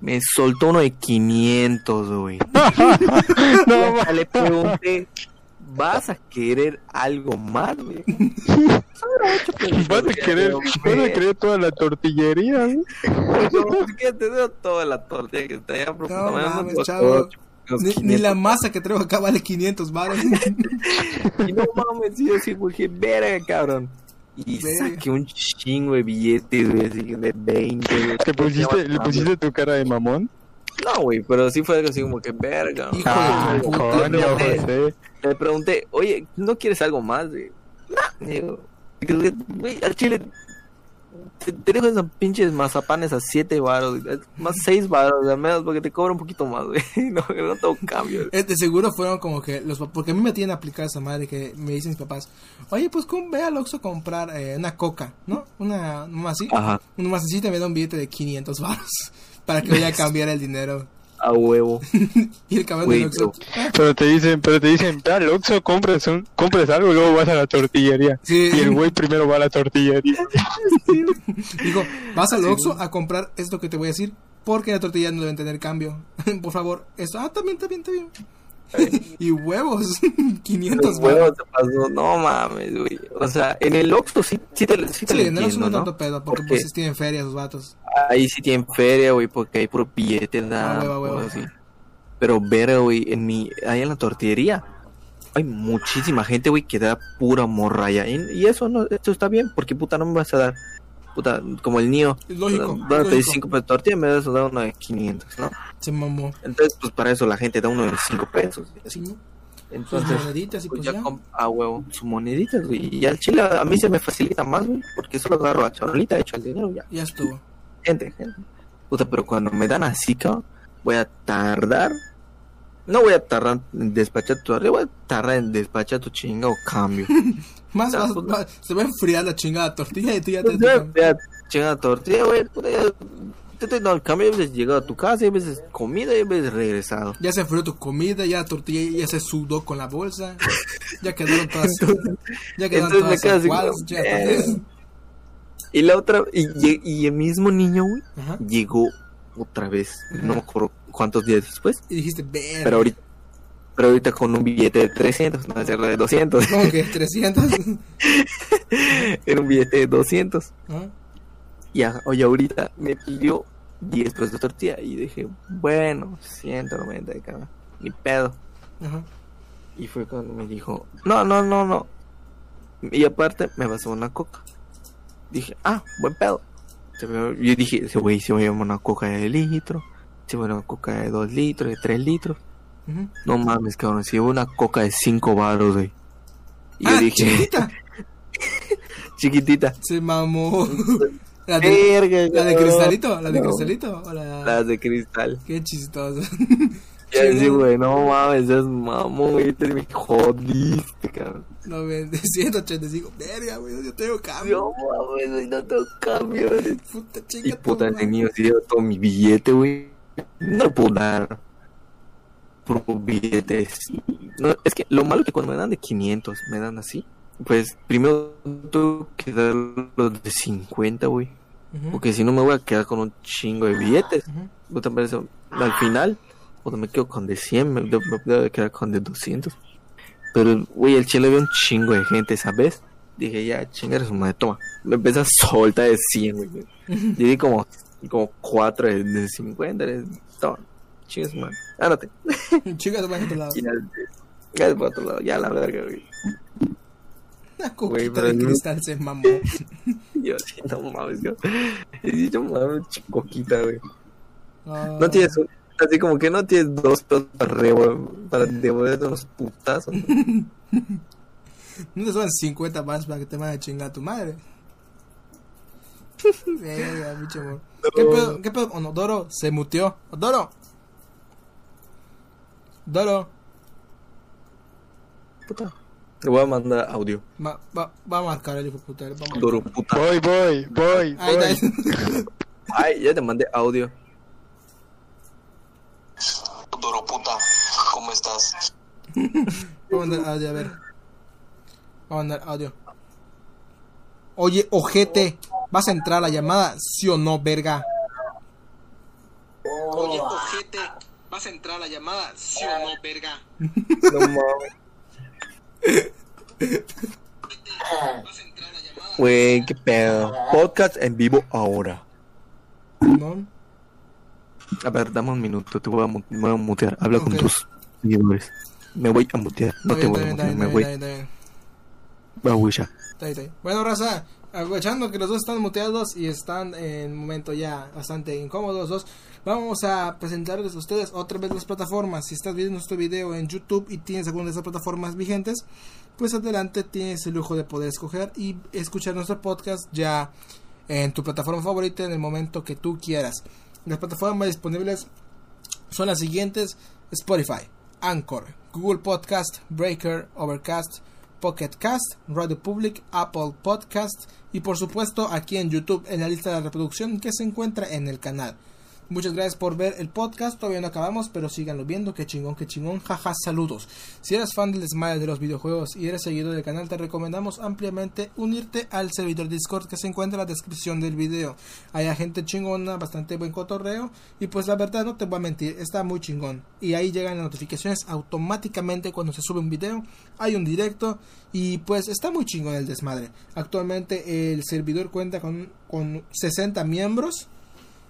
Me soltó uno de 500, güey. [laughs] No, le pregunté, ¿vas a querer algo más, güey? vas a querer, vas a querer toda la tortillería, que te doy toda la tortilla que No mames, chavo. ocho, unos Ni, ni 500. la masa que traigo acá vale 500 baros. Y no mames, yo sí dije, verga, cabrón. Y Verga. saqué un chingo de billetes, güey, así de 20, güey. ¿Te pusiste, ¿Le pusiste tu cara de mamón? No, güey, pero sí fue algo así como que verga. Hijo Ah, de puta coño, madre. José. Le pregunté, oye, ¿no quieres algo más, güey? No, digo, güey, al chile. Te, te dejo esas pinches mazapanes a 7 baros, más 6 baros, al menos porque te cobra un poquito más, güey. [laughs] No, no tengo cambio. güey. De seguro fueron como que los porque a mí me tienen aplicada esa madre que me dicen mis papás, oye pues ¿cómo ve al Oxxo a comprar eh, una coca, ¿no? Una, una así, Ajá, una más así te me da un billete de 500 baros para que vaya a [laughs] cambiar el dinero. a huevo. [laughs] Y el cabrón del Oxxo, pero- [laughs] "Ah, Pero te dicen, pero te dicen, ve al Oxxo, compres, un, compres algo y luego vas a la tortillería. Sí. Y el güey primero va a la tortillería. digo, vas al Oxxo a comprar esto que te voy a decir, porque la tortilla no deben tener cambio. Por favor, esto, ah, también, también, también. [laughs] y huevos, [laughs] 500 Los huevos te pasó, no mames, güey. O sea, en el Oxxo sí, sí te, sí te Sí, no es entiendo, un ¿no? tanto pedo, porque pues tienen feria esos vatos. ahí sí tienen feria, güey, porque hay puro billete, Ah, nada, huevo. así. Pero ver, güey, en mi, ahí en la tortillería, hay muchísima gente, güey, que da pura morralla. Y, y eso no, esto está bien, porque puta, no me vas a dar, puta, como el niño. Es lógico, Dándote lógico. 5 pesos tortilla, me vas a dar uno de 500, ¿no? Se mamó. Entonces, pues para eso la gente da uno de 5 pesos. así. Sí, sus Entonces, moneditas y pues pues ya ya. a huevo, sus moneditas, güey. Y al chile a mí se me facilita más, güey, porque solo agarro la charolita, echo el dinero, ya. Ya estuvo. Gente, gente. Puta, pero cuando me dan así, cabrón, voy a tardar. No voy a tardar en despachar tu arriba, voy a tardar en despachar tu chinga o cambio. [laughs] Más pues, va- se va a enfriar la chingada tortilla y tú ya te. Entonces, ya, chinga tortilla, güey. ya, Te estoy dando el cambio, a veces llegado a tu casa, y a veces comida, y a veces regresado. Ya se enfrió tu comida, ya la tortilla ya se sudó con la bolsa. Ya quedaron todas. [laughs] ya quedaron entonces todas quedo así aguadas, como, ya eh. Y la otra, y, y el mismo niño, güey, Ajá. llegó otra vez. No me acuerdo cuántos días después. Y dijiste, ver. Pero ahorita, pero ahorita con un billete de 300, no hacerlo de 200. ¿Cómo que [laughs] 300? Era un billete de 200. ¿Ah? Y oye, ahorita me pidió 10 pesos de tortilla. Y dije, bueno, 190 de cada. Ni pedo. Ajá. Y fue cuando me dijo, no, no, no, no. Y aparte me pasó una coca. Dije, ah, buen pedo. Yo dije, ese güey se va a llevar una coca de litro. Se va a una coca de 2 litros, de 3 litros. No mames, cabrón, se llevó una coca de 5 baros, güey. Y ah, yo dije, chiquita. [laughs] chiquitita. Se mamó. [laughs] La de, Verga, la de cristalito, la de No, cristalito. o la- Las de cristal. Qué chistoso. [laughs] Ya Sí, güey, no mames, es mamón, güey. Te me jodiste, cabrón. No, me 185. Verga, güey, yo tengo cambio. No mames, güey, no tengo cambio. güey. Puta Y chinga. tu puta, madre. tenía así todo mi billete, güey. No puedo dar billetes. No, es que lo malo es que cuando me dan de 500, me dan así. Pues primero tengo que dar los de 50, güey. Porque si no me voy a quedar con un chingo de billetes. Pero eso, al final, cuando me quedo con de 100, me me debo quedar con de 200. Pero, güey, el chile había un chingo de gente, ¿sabes? Dije, ya, chingar su madre, toma. Me empecé a soltar de 100, güey. [laughs] Y di como, como 4 de, de 50, de, toma, chingas su madre. Ándate. Chinga tu madre a [laughs] tu lado. Ya, ya por otro lado, ya la verga, güey. Una Güey, coquita pero de no- cristal se mamó. [laughs] Yo así, no mames, yo. Y yo mames, chicoquita, güey. Ah. No tienes un- así como que no tienes dos pesos para, revol- para devolverte unos putazos. [laughs] No te suban 50 más para que te vaya a chingar a tu madre. Verga, bicho amor. ¿Qué pedo? ¿Qué pedo? con Odoro se muteó. Odoro. Odoro. Puta. Le voy a mandar audio. Va, va, va a marcar el hijo puta. Doro, puta. Voy, voy, voy, Ahí voy. está. [laughs] Ay, ya te mandé audio. Duro puta, ¿cómo estás? Va a mandar audio, a ver. Va a mandar audio. Oye, ojete. ¿Vas a entrar a la llamada? ¿Sí o no, verga? Oye, ojete. ¿Vas a entrar a la llamada? ¿Sí o no, verga? No mames. Güey, qué pedo. Podcast en vivo ahora. ¿No? A ver, dame un minuto, te voy a, mu- me voy a mutear. Habla con Ok. tus seguidores. Me voy a mutear. No Está te bien, voy a está bien, mutear, está me bien, voy. bien, bien. Ahí. Bueno, raza, aprovechando que los dos están muteados y están en un momento ya bastante incómodos los dos, vamos a presentarles a ustedes otra vez las plataformas. Si estás viendo nuestro video en YouTube y tienes alguna de esas plataformas vigentes, pues adelante tienes el lujo de poder escoger y escuchar nuestro podcast ya en tu plataforma favorita en el momento que tú quieras. Las plataformas disponibles son las siguientes: Spotify, Anchor, Google Podcast, Breaker, Overcast, Pocket Cast, Radio Public, Apple Podcast y por supuesto aquí en YouTube en la lista de reproducción que se encuentra en el canal. Muchas gracias por ver el podcast, todavía no acabamos, pero síganlo viendo, que chingón, que chingón, jaja, saludos. Si eres fan del desmadre de los videojuegos y eres seguidor del canal, te recomendamos ampliamente unirte al servidor Discord que se encuentra en la descripción del video. Hay gente chingona, bastante buen cotorreo y pues la verdad no te voy a mentir, está muy chingón. Y ahí llegan las notificaciones automáticamente cuando se sube un video, hay un directo y pues está muy chingón el desmadre. Actualmente el servidor cuenta con, con 60 miembros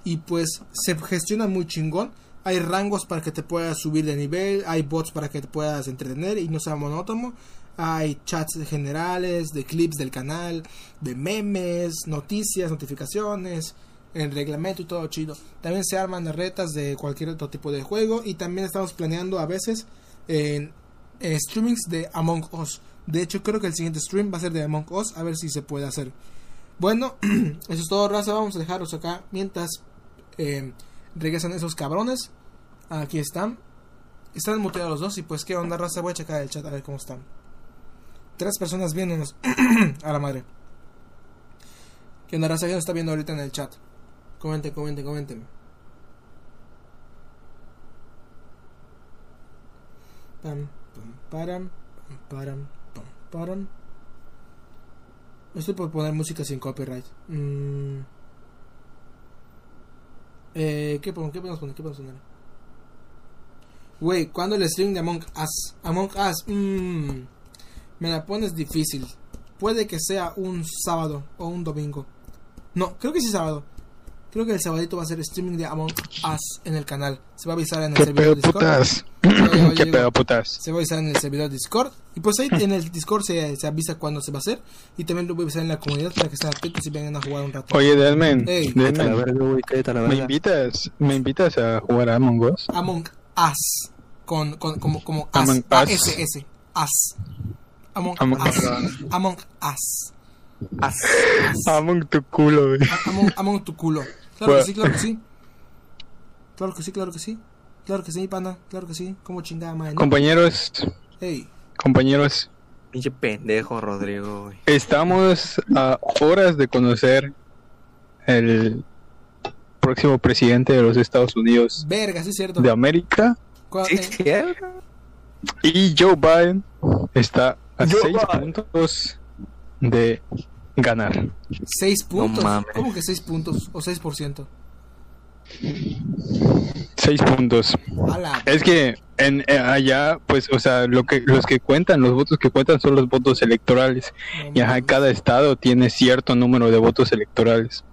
y pues se gestiona muy chingón. Hay rangos para que te puedas subir de nivel, hay bots para que te puedas entretener y no sea monótono. Hay chats generales, de clips del canal, de memes, noticias, notificaciones, el reglamento y todo chido. También se arman retas de cualquier otro tipo de juego y también estamos planeando a veces en, en streamings de Among Us. De hecho creo que el siguiente stream va a ser de Among Us, a ver si se puede hacer. Bueno, [clears throat] eso es todo, raza. Vamos a dejarlos acá mientras eh, regresan esos cabrones. Aquí están. Están muteados los dos. Y pues, ¿qué onda, raza? Voy a checar el chat a ver cómo están. Tres personas viéndonos. [clears throat] a la madre. ¿Qué onda, raza? ¿Quién nos está viendo ahorita en el chat? Comenten, comenten, comenten. Pam, pam, param, pam, pam, param. Estoy por poner música sin copyright. Mm. Eh, ¿qué, ¿Qué podemos poner? ¿Qué podemos poner? Güey, ¿cuándo el stream de Among Us? Among Us, mmm, me la pones difícil. Puede que sea un sábado o un domingo. No, creo que sí sábado. Creo que el sabadito va a ser streaming de Among Us en el canal. Se va a avisar en el ¿Qué servidor pedo, Discord. putas? ¿Qué pedo, putas? Se va a avisar en el servidor Discord. Y pues ahí en el Discord se, se avisa cuándo se va a hacer. Y también lo voy a avisar en la comunidad para que estén atentos y vengan a jugar un rato. Oye, la ¿me invitas, ¿me invitas a jugar a Among Us? Among Us. Con, con, como, como Us. Among Us. A-S-S. Us. Among, Among Us. Us. Among Us. As- Among tu culo, güey. Among, among tu culo. [laughs] Claro que sí, claro que sí. Claro que sí, claro que sí. Claro que sí, pana. Claro que sí. Como chingada madre. ¿no? Compañeros, Hey. compañeros, Pinche pendejo, Rodrigo, güey. estamos a horas de conocer el próximo presidente de los Estados Unidos Verga, sí es cierto. de América Sí, eh, cierto. y Joe Biden está a Joe seis Biden. puntos de ganar. Seis puntos. mames. ¿Cómo que seis puntos? O seis por ciento. Seis puntos. Es que en eh, allá, pues, o sea, lo que los que cuentan, los votos que cuentan son los votos electorales. Y ajá, cada estado tiene cierto número de votos electorales.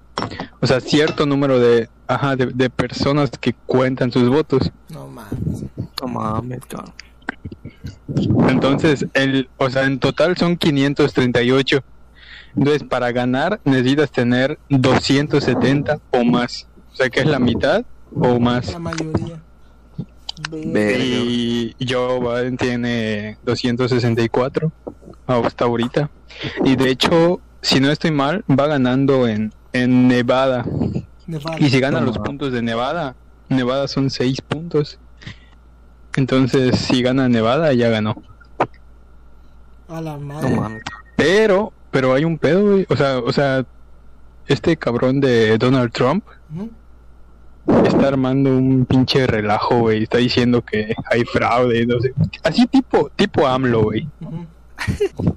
O sea, cierto número de, ajá, de, de personas que cuentan sus votos. No mames. No mames, cabrón. Entonces, el, o sea, en total son 538. Entonces, para ganar necesitas tener 270 o más. O sea, que es la mitad o más. La mayoría. Y Joe Biden tiene 264 hasta ahorita. Y de hecho, si no estoy mal, va ganando en, en Nevada. Nevada. Y si gana los puntos de Nevada, Nevada son 6 puntos. Entonces, si gana Nevada, ya ganó. A la No madre. mames. Pero, pero hay un pedo, güey. O sea, o sea, este cabrón de Donald Trump está armando un pinche relajo, güey. Está diciendo que hay fraude, no sé. Así tipo, tipo AMLO, güey.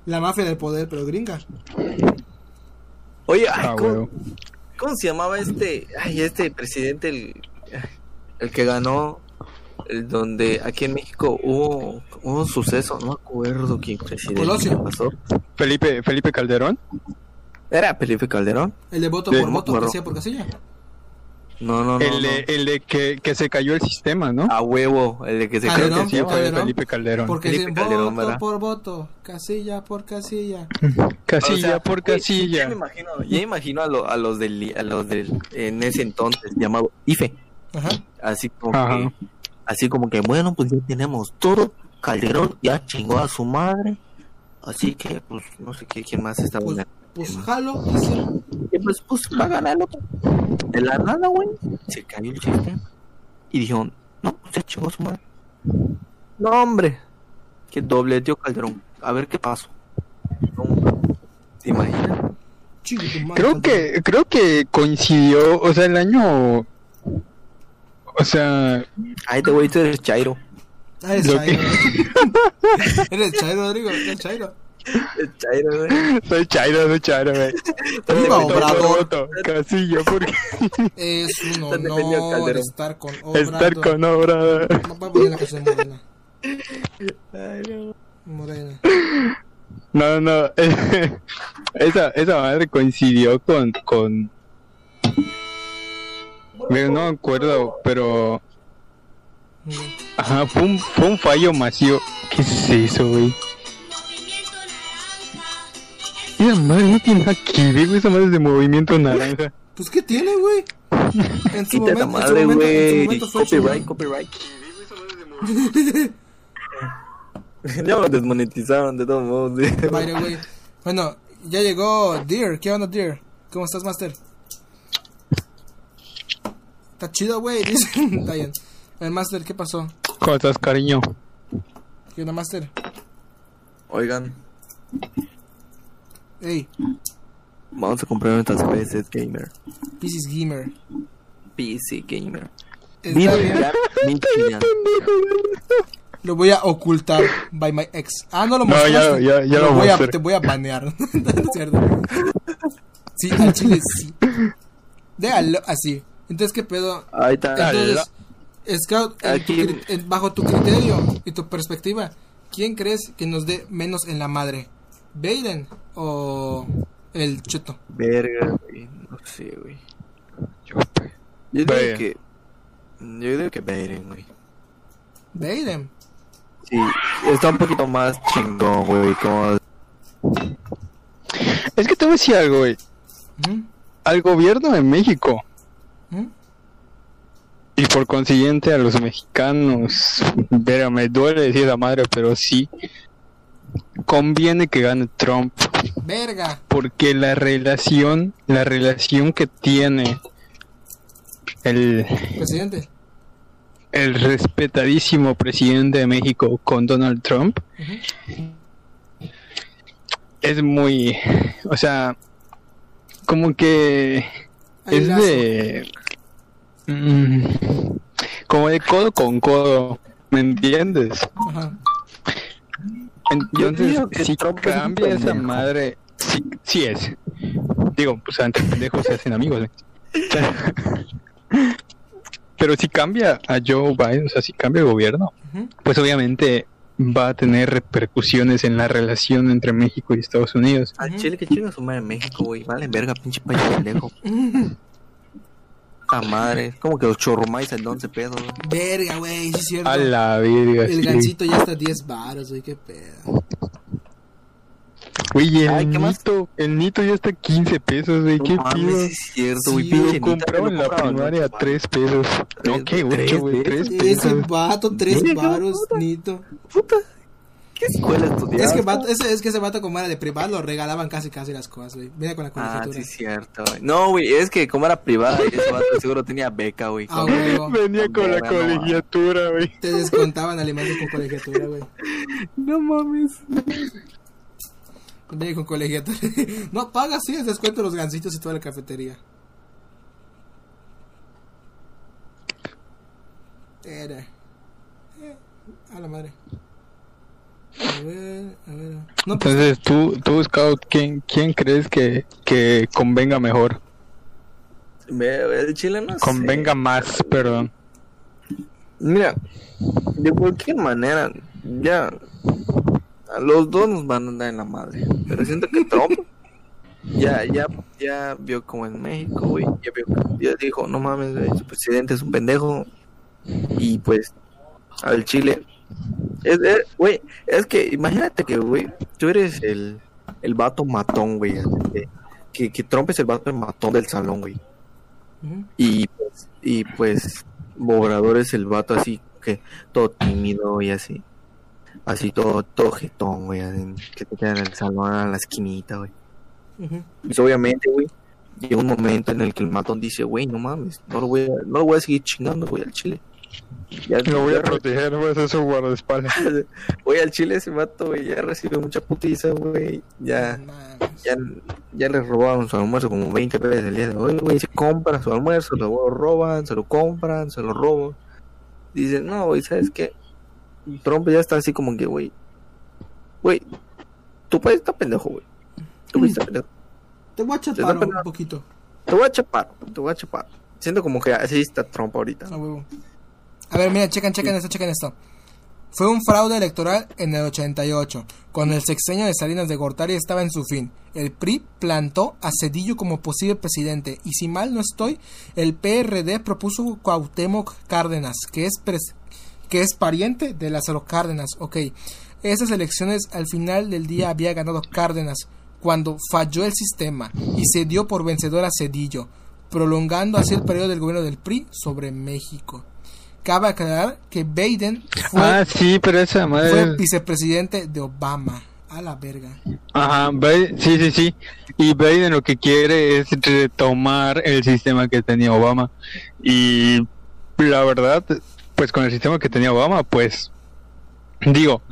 La mafia del poder, pero gringa. Oye, ay, Ah, ¿cómo, cómo se llamaba este? Ay, este presidente, el, el que ganó, donde aquí en México hubo, hubo un suceso, no me acuerdo quién presidente pasó. Felipe, Felipe Calderón. ¿Era Felipe Calderón? El de voto por voto, casilla por casilla. No, no, no. el, de, no. el de que, que se cayó el sistema, ¿no? A huevo, el de que se que sí, se fue Calderón. Felipe Calderón. Porque Felipe Calderón, voto ¿verdad? por voto, casilla por casilla. Casilla O sea, por casilla. Ya me imagino, ya me imagino a, lo- a los del, a los del, en ese entonces llamado IFE. Ajá. Así como Ajá. que, así como que, bueno, pues ya tenemos todo. Calderón ya chingó a su madre. Así que, pues, no sé qué, quién más estaba Pues, pues jalo. Y pues, pues va a ganar loco. De la nada, güey. Se cayó el sistema. Y dijeron, no, pues ya chingó a su madre. No, hombre. Que dobleteó Calderón. A ver qué pasó. ¿Te imaginas? Creo que, creo que coincidió, o sea, el año, o sea, Ay, te güey, tú eres Chairo. Ah, lo Chairo. [laughs] Eres Chairo, Rodrigo. Eres Chairo. Eres Chairo, güey. soy Chairo, soy Chairo, güey. Por Obrador. voto, Casilla por Es un honor estar con Obrador. estar con obra. No puedo poner la canción Morena. Morena. No, no, [laughs] esa, esa madre coincidió con, con, Mira, no me acuerdo, pero, ajá, fue un, fue un fallo masivo. ¿Qué es eso, güey? Esa madre no tiene nada que ver, güey, esa madre es de movimiento naranja. Pues, ¿qué tiene, güey? En su Quita momento, en su madre, momento, en su güey. momento fue Copyright, copyright. [laughs] ya lo desmonetizaron de todos modos. Bueno, ya llegó Deer. ¿Qué onda, Deer? ¿Cómo estás, Master? Está chido, güey. [laughs] Dice. Está bien. El Master, ¿qué pasó? ¿Cómo estás, cariño? ¿Qué onda, Master? Oigan, Ey, vamos a comprar nuestras PCs Gamer. Pieces Gamer. PC Gamer. Está Mira, mira, [laughs] Lo voy a ocultar by my ex. Ah, no lo No, ya- mostraste. ya- ya lo voy a. Te voy a banear. [laughs] ¿Es cierto? Sí, al chile sí. Déjalo así. Entonces, ¿qué pedo? Ahí está. Entonces, Scout, en tu Aquí- cri- en- bajo tu criterio y tu perspectiva, ¿quién crees que nos dé menos en la madre? ¿Biden o el Chuto? Verga, güey. No sé, güey. Yo, Yo digo que. Yo digo que Biden, güey. Biden. Sí, está un poquito más chingón, güey. Como. Es que te voy a decir algo, güey. Al gobierno de México. Y por consiguiente a los mexicanos, verga, me duele decir la madre, pero sí, conviene que gane Trump. Verga. porque la relación, la relación que tiene el, Presidente. el respetadísimo presidente de México con Donald Trump es muy, o sea, como que Hay es lazo. de, mm, como de codo con codo, ¿me entiendes? Ajá. Entonces, que si Trump es un cambia esa pendejo. madre, sí, sí es. Digo, pues entre pendejos se hacen amigos. ¿eh? [laughs] Pero si cambia a Joe Biden, o sea, si cambia el gobierno, pues obviamente va a tener repercusiones en la relación entre México y Estados Unidos. Al. Chile que chinga su madre en México, güey. Vale, verga, pinche país pendejo. [laughs] La madre. Como que los chorromais al 11 pedo, güey. Verga, güey, sí es cierto. A la verga. El sí. gancito ya está a 10 baros, güey, qué pedo. Güey, el Ay, ¿qué más? Nito, el Nito ya está a 15 pesos, güey, qué No mames, pido. es cierto, güey. Sí, Nita, compraba en la primaria a ¿no? 3 pesos. No, Tres- ¿qué, tres 8, güey? 3 pesos. pesos. Ese vato, 3 Mira, qué baros. Nito. Puta. ¿Qué escuela estudiaste? Es que, vato, ese, es que ese vato, como era de privado, lo regalaban casi casi las cosas, güey. Mira con la Ah, colegiatura. sí, es cierto, güey. No, güey, es que como era privada, ese vato seguro tenía beca, güey. Ah. Venía con la colegiatura, güey. Te descontaban alimentos con colegiatura, güey. No mames. Venía con colegiatura. [laughs] No pagas, sí, es descuento los gancitos y toda la cafetería. Era. Eh, a la madre. A ver, a ver. No, pues, Entonces, tú, tú Scout, ¿quién, quién crees que, que convenga mejor? El chile no sé. Convenga más, perdón. Mira, de cualquier manera, ya. A los dos nos van a andar en la madre. Pero siento que Trump [laughs] ya, ya, ya vio como en México, güey. Ya vio, ya dijo, no mames, su presidente es un pendejo. Y pues, al Chile. Es, es- güey, es que imagínate que, güey, tú eres el, el vato matón, güey. Que, que Trump es el vato matón del salón, güey. Y pues, y pues Obrador es el vato así que todo tímido y así. Así todo, todo jetón, güey. así, Que te queda en el salón a la esquinita, güey. Ujú. Pues obviamente, güey, llega un momento en el que el matón dice, güey, no mames, no lo voy a, no lo voy a seguir chingando, güey, al chile. Ya, Lo voy ya a proteger, a hacer su guardaespaldas. [laughs] Güey, al chile ese vato, güey, ya recibe mucha putiza, güey. Ya, ya, ya le robaron su almuerzo como 20 veces el día de hoy, güey. Se compra su almuerzo, lo roban, se lo compran, se lo roban. Dicen, no, güey, ¿sabes qué? Trump ya está así como que, güey, güey, tu país está pendejo, güey. Tu país está pendejo. Te voy a chapar un poquito. Te voy a chapar, te voy a chapar. Siento como que así está Trump ahorita. A huevo. A ver, mira, chequen, chequen esto, chequen esto. Fue un fraude electoral en el 88, cuando el sexenio de Salinas de Gortari estaba en su fin. El PRI plantó a Cedillo como posible presidente y si mal no estoy, el PRD propuso Cuauhtémoc Cárdenas, que es, pres- que es pariente de Lázaro Cárdenas. Ok, esas elecciones al final del día había ganado Cárdenas cuando falló el sistema y se dio por vencedor a Cedillo, prolongando así el periodo del gobierno del PRI sobre México. Cabe aclarar que Biden fue, Ah, sí, pero esa fue madre. vicepresidente de Obama. A la verga. Ajá, Biden- sí, sí, sí. Y Biden lo que quiere es retomar el sistema que tenía Obama. Y la verdad, pues con el sistema que tenía Obama, pues digo,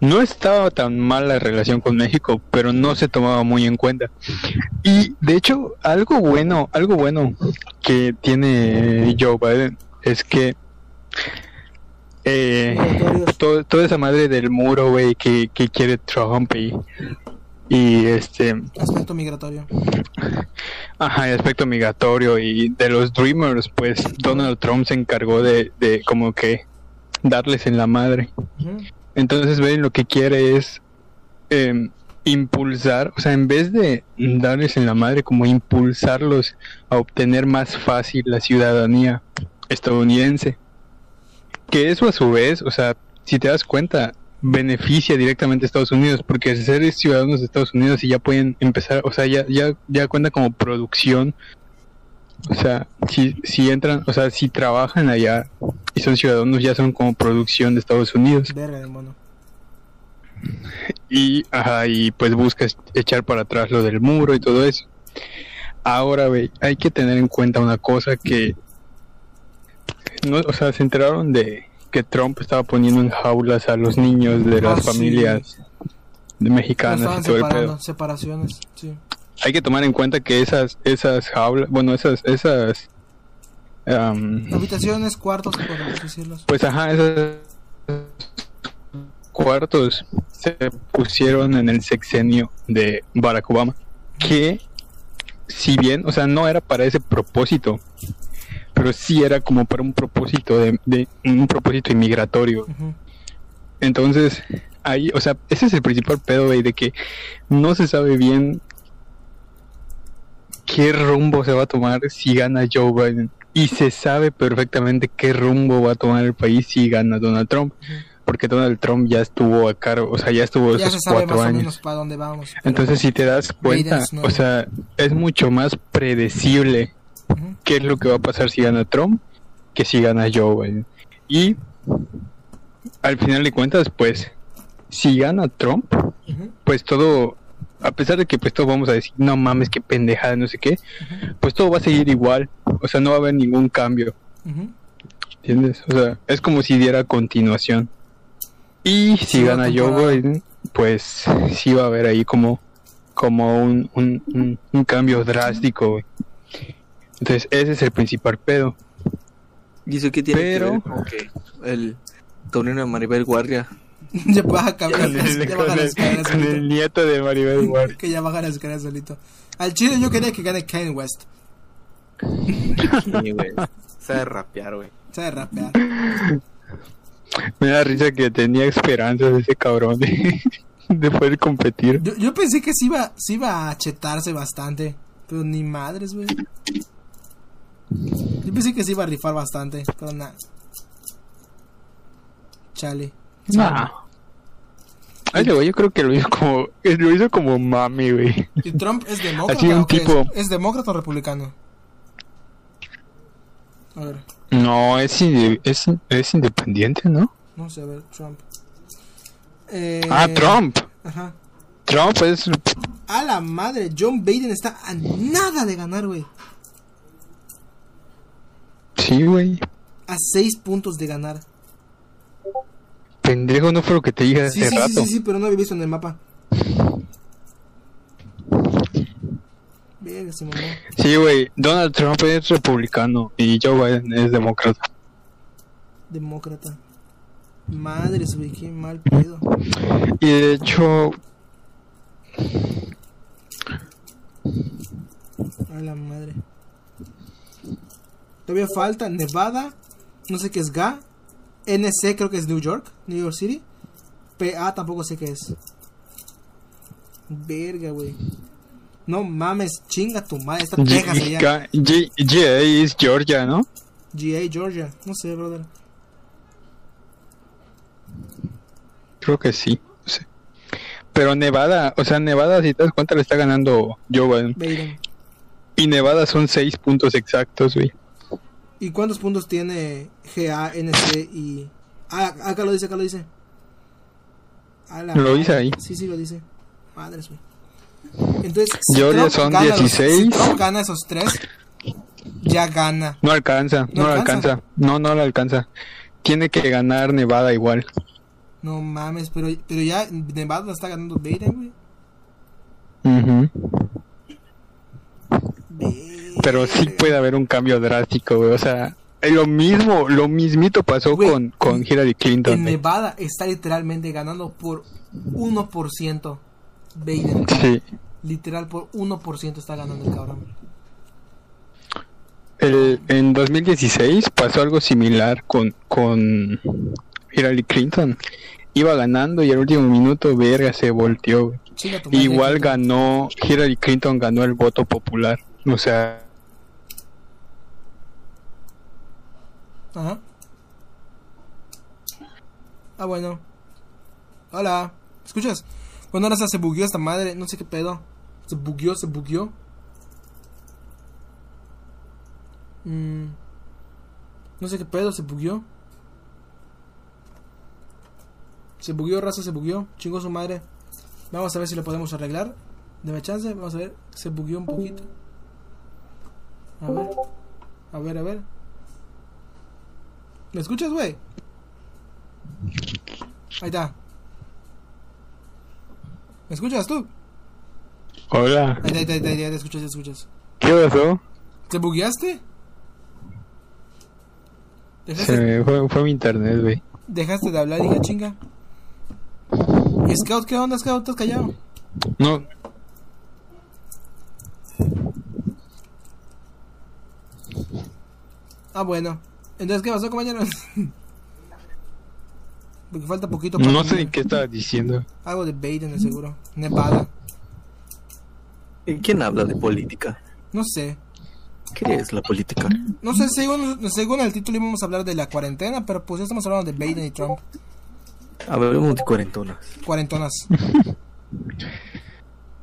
no estaba tan mal la relación con México, pero no se tomaba muy en cuenta. Y de hecho, algo bueno, algo bueno que tiene Joe Biden es que eh, todo- toda esa madre del muro, güey, que, que quiere Trump y y este Aspecto migratorio. ajá, el aspecto migratorio y de los Dreamers, pues Donald Trump se encargó de, de como que darles en la madre. Entonces Biden lo que quiere es em, impulsar, o sea, en vez de darles en la madre, como impulsarlos a obtener más fácil la ciudadanía estadounidense. Que eso a su vez, o sea, si te das cuenta, beneficia directamente a Estados Unidos, porque al ser ciudadanos de Estados Unidos y ya pueden empezar, o sea, ya, ya, ya cuenta como producción. O sea, si, si entran, o sea, si trabajan allá y son ciudadanos, ya son como producción de Estados Unidos Verga y, ajá, y pues buscas echar para atrás lo del muro y todo eso. Ahora, ve, hay que tener en cuenta una cosa que, no, o sea, se enteraron de que Trump estaba poniendo en jaulas a los niños de las Ah, sí. familias de mexicanas y todo el pedo. separaciones, sí. Hay que tomar en cuenta que esas, esas jaulas, bueno, esas, esas, Habitaciones, cuartos, podemos decirlos. Pues ajá, esos cuartos se pusieron en el sexenio de Barack Obama. Que, si bien, o sea, no era para ese propósito, pero sí era como para un propósito de, de un propósito inmigratorio. Entonces, ahí, o sea, ese es el principal pedo, güey, de que no se sabe bien qué rumbo se va a tomar si gana Joe Biden. Y se sabe perfectamente qué rumbo va a tomar el país si gana Donald Trump. Porque Donald Trump ya estuvo a cargo, o sea, ya estuvo Ya se esos más cuatro o años. menos para dónde vamos. Entonces, si te das cuenta, o sea, es mucho más predecible. Qué es lo que va a pasar si gana Trump que si gana Joe Biden. Y al final de cuentas, pues, si gana Trump, pues todo, a pesar de que pues todos vamos a decir, no mames, qué pendejada, no sé qué, pues todo va a seguir igual. O sea, no va a haber ningún cambio. ¿entiendes? O sea, es como si diera continuación. Y si Sí, gana Joe. Biden, pues sí va a haber ahí como, como un, un, un, un cambio drástico. Entonces, ese es el principal pedo. ¿Y eso qué tiene Pero- que ver con que el sobrino de Maribel Guardia? [laughs] ya baja, cabrón, [laughs] Con el, ya con baja las el- escaleras con el solito. nieto de Maribel [laughs] Guardia. Que ya baja las escaleras solito. Al chile yo quería que gane Kanye West. Sí, güey. Sabe rapear, güey. Sabe rapear. Me da risa que tenía esperanzas ese cabrón de, de poder competir. Yo, yo pensé que sí iba, sí iba a chetarse bastante. Pero ni madres, güey. Yo pensé que sí iba a rifar bastante. Pero nada. Chale. Nah. Ay, yo creo que lo hizo como, [laughs] lo hizo como mami, güey. ¿Y Trump es demócrata Así un tipo- es? ¿Es demócrata o republicano? A ver, No, es, inde- es, es independiente, ¿no? no sé, a ver, Trump. Eh, Ah, Trump. Ajá. Trump es... A la madre, John Biden está a nada de ganar, güey. Sí, güey. A seis puntos de ganar. Pendejo no fue lo que te dije Sí, hace sí, sí, rato. sí, sí, pero no había visto en el mapa. Verga, se mamó. Sí, güey. Donald Trump es republicano y Joe Biden es demócrata. Demócrata. Madres, güey, qué mal pedo. Y de hecho, A la madre. Todavía falta Nevada. No sé qué es GA. NC creo que es New York. New York City. PA tampoco sé qué es. Verga, güey. No mames, chinga tu madre. Está Texas allá. GA es Georgia, ¿no? GA, Georgia. No sé, brother. Creo que sí. no sé. Pero Nevada, o sea, Nevada, si te das cuenta, le está ganando Joe Biden. Biden. Y Nevada son seis puntos exactos, güey. ¿Y cuántos puntos tiene GA, NC y. Ah, acá lo dice, acá lo dice. A la Lo dice ahí. Sí, sí, lo dice. Madres, güey. Entonces, si Trump son gana los- 16. si Trump gana esos tres, ya gana. No alcanza, no, ¿No alcanza? alcanza. No, no lo alcanza. Tiene que ganar Nevada igual. No mames, pero, pero ya Nevada la está ganando Biden, güey. Ujú. Verga. Pero sí puede haber un cambio drástico, güey. O sea, lo mismo, lo mismito pasó Güey, con, con Hillary Clinton. En güey. Nevada está literalmente ganando por 1%. Biden. Sí. Literal, por 1% está ganando el cabrón. El, en 2016 pasó algo similar con, con Hillary Clinton. Iba ganando y al último minuto, verga, se volteó. Igual ganó, Hillary Clinton ganó el voto popular. O sea, Ajá. Ah, bueno. Hola. ¿Escuchas? Bueno, ahora se bugueó esta madre. No sé qué pedo. Se bugueó, se bugueó. Mm. No sé qué pedo, se bugueó. Se bugueó, raza, se bugueó. Chingó su madre. Vamos a ver si lo podemos arreglar. Deme chance, vamos a ver. Se bugueó un poquito. A ver. A ver, a ver. ¿Me escuchas, güey? Ahí está. ¿Me escuchas tú? hola, Ahí está, ahí está, ahí está, ya te escuchas, ya te escuchas. ¿qué pasó? ¿Te bugueaste? Se ¿Dejaste, me fue, fue mi internet, güey. dejaste de hablar, hija chinga. ¿Y Scout qué onda, Scout? ¿Estás callado? No, Ah, bueno. Entonces, ¿qué pasó, compañeros? [laughs] Porque falta poquito para no sé ni qué estabas diciendo. Algo de Biden, de seguro. Nevada. ¿Y quién habla de política? No sé. ¿Qué es la política? No sé, según, según el título íbamos a hablar de la cuarentena, pero pues ya estamos hablando de Biden y Trump. Hablemos de cuarentonas. Cuarentonas. [laughs]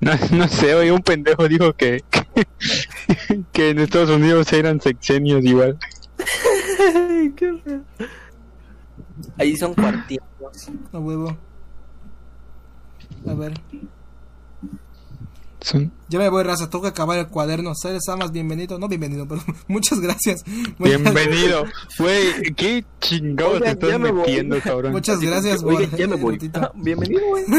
No, no sé, oye, un pendejo dijo que, [laughs] que, que en Estados Unidos eran sexenios igual. Ahí son cuartitos. A huevo. A ver. Son- Ya me voy, raza. Tengo que acabar el cuaderno. Seres amas, bienvenido. No bienvenido, [laughs] pero muchas gracias. Muchas- Bienvenido. Güey, qué chingados te estás ya me voy. metiendo, cabrón. Muchas gracias, Oye, por ya me voy. Ah, bienvenido, güey. [laughs]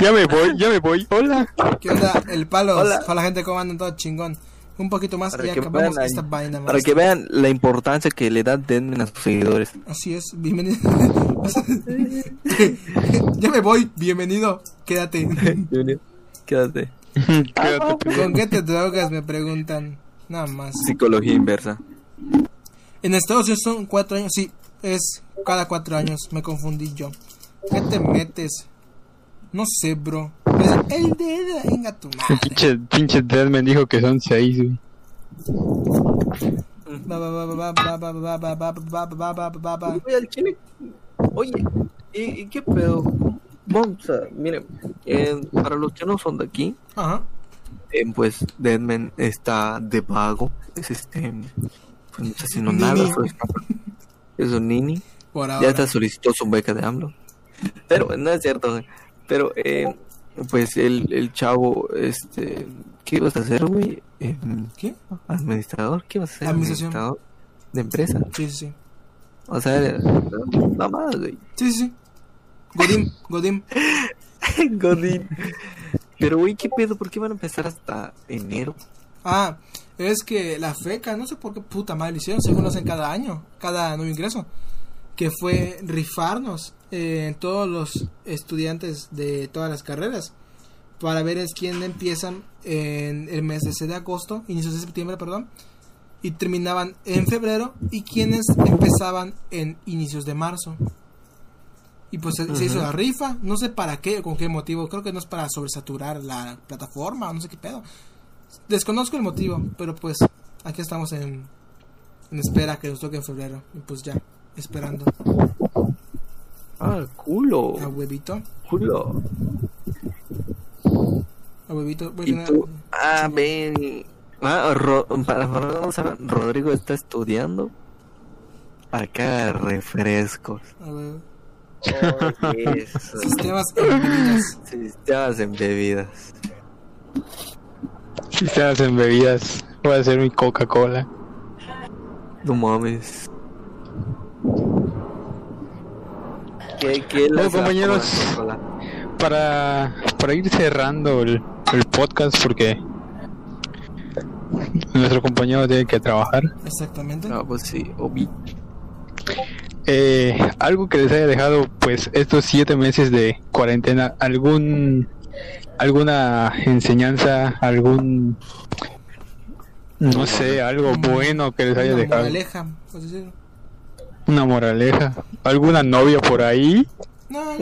Ya me voy, ya me voy. Hola. ¿Qué onda? El palo. Hola. Para la gente como andan todo chingón. Un poquito más Para y que acabamos vean esta vaina. Para que vean la importancia que le da Denmen a sus seguidores. Así es, bienvenido. [laughs] ya me voy, bienvenido. Quédate. Bienvenido. Quédate. [laughs] Quédate, pendejo. ¿Con qué te drogas? Me preguntan. Nada más. Psicología inversa. En Estados Unidos son cuatro años. Sí, es cada cuatro años. Me confundí yo. ¿Qué te metes? No sé, bro. El dedo, venga tu madre. Pinche, pinche Deadman dijo que son seis, güey. Oye. Oye, ¿y, y qué pedo? Monza, miren, eh, para los que no son de aquí, Ajá. Eh, pues Deadman está de vago. Es este. Pues no está haciendo nada. Es un nini. Ya está solicitó su beca de AMLO. Pero no es cierto, güey. Pero, eh, pues el, el chavo, este. ¿Qué ibas a hacer, güey? Eh, ¿Qué? ¿Administrador? ¿Qué ibas a hacer? Administración. Administrador de empresa. Sí, sí, sí. O sea, nada más, güey. Sí, sí, sí. Godín, Godín. [laughs] Godín. Pero, güey, ¿qué pedo? ¿Por qué van a empezar hasta enero? Ah, es que la FECA, no sé por qué puta madre lo hicieron, según lo hacen cada año, cada nuevo ingreso, que fue rifarnos eh, todos los estudiantes de todas las carreras para ver es quién empiezan en el mes de, agosto, inicios de septiembre, perdón, y terminaban en febrero y quienes empezaban en inicios de marzo. Y pues se, se hizo la rifa, no sé para qué, con qué motivo, creo que no es para sobresaturar la plataforma, no sé qué pedo. Desconozco el motivo, pero pues aquí estamos en, en espera que nos toque en febrero. Y pues ya, esperando Ah, culo. a huevito. Culo. A huevito. Voy a Y tú, ah, ven. Ah, Ro- Rodrigo está estudiando para que haga refrescos. a huevo. Oh, eso. Sistemas embebidas. Sistemas en bebidas. Si se hacen bebidas, voy a hacer mi Coca-Cola. No mames. ¿Qué, Bueno, compañeros. Para, para ir cerrando el, el podcast, porque nuestro compañero tiene que trabajar. Exactamente. Ah, pues sí, obvi. eh, algo que les haya dejado pues estos siete meses de cuarentena, algún alguna enseñanza, algún no sé, algo bueno que les haya dejado, moraleja, pues. Una moraleja, alguna novia por ahí. No.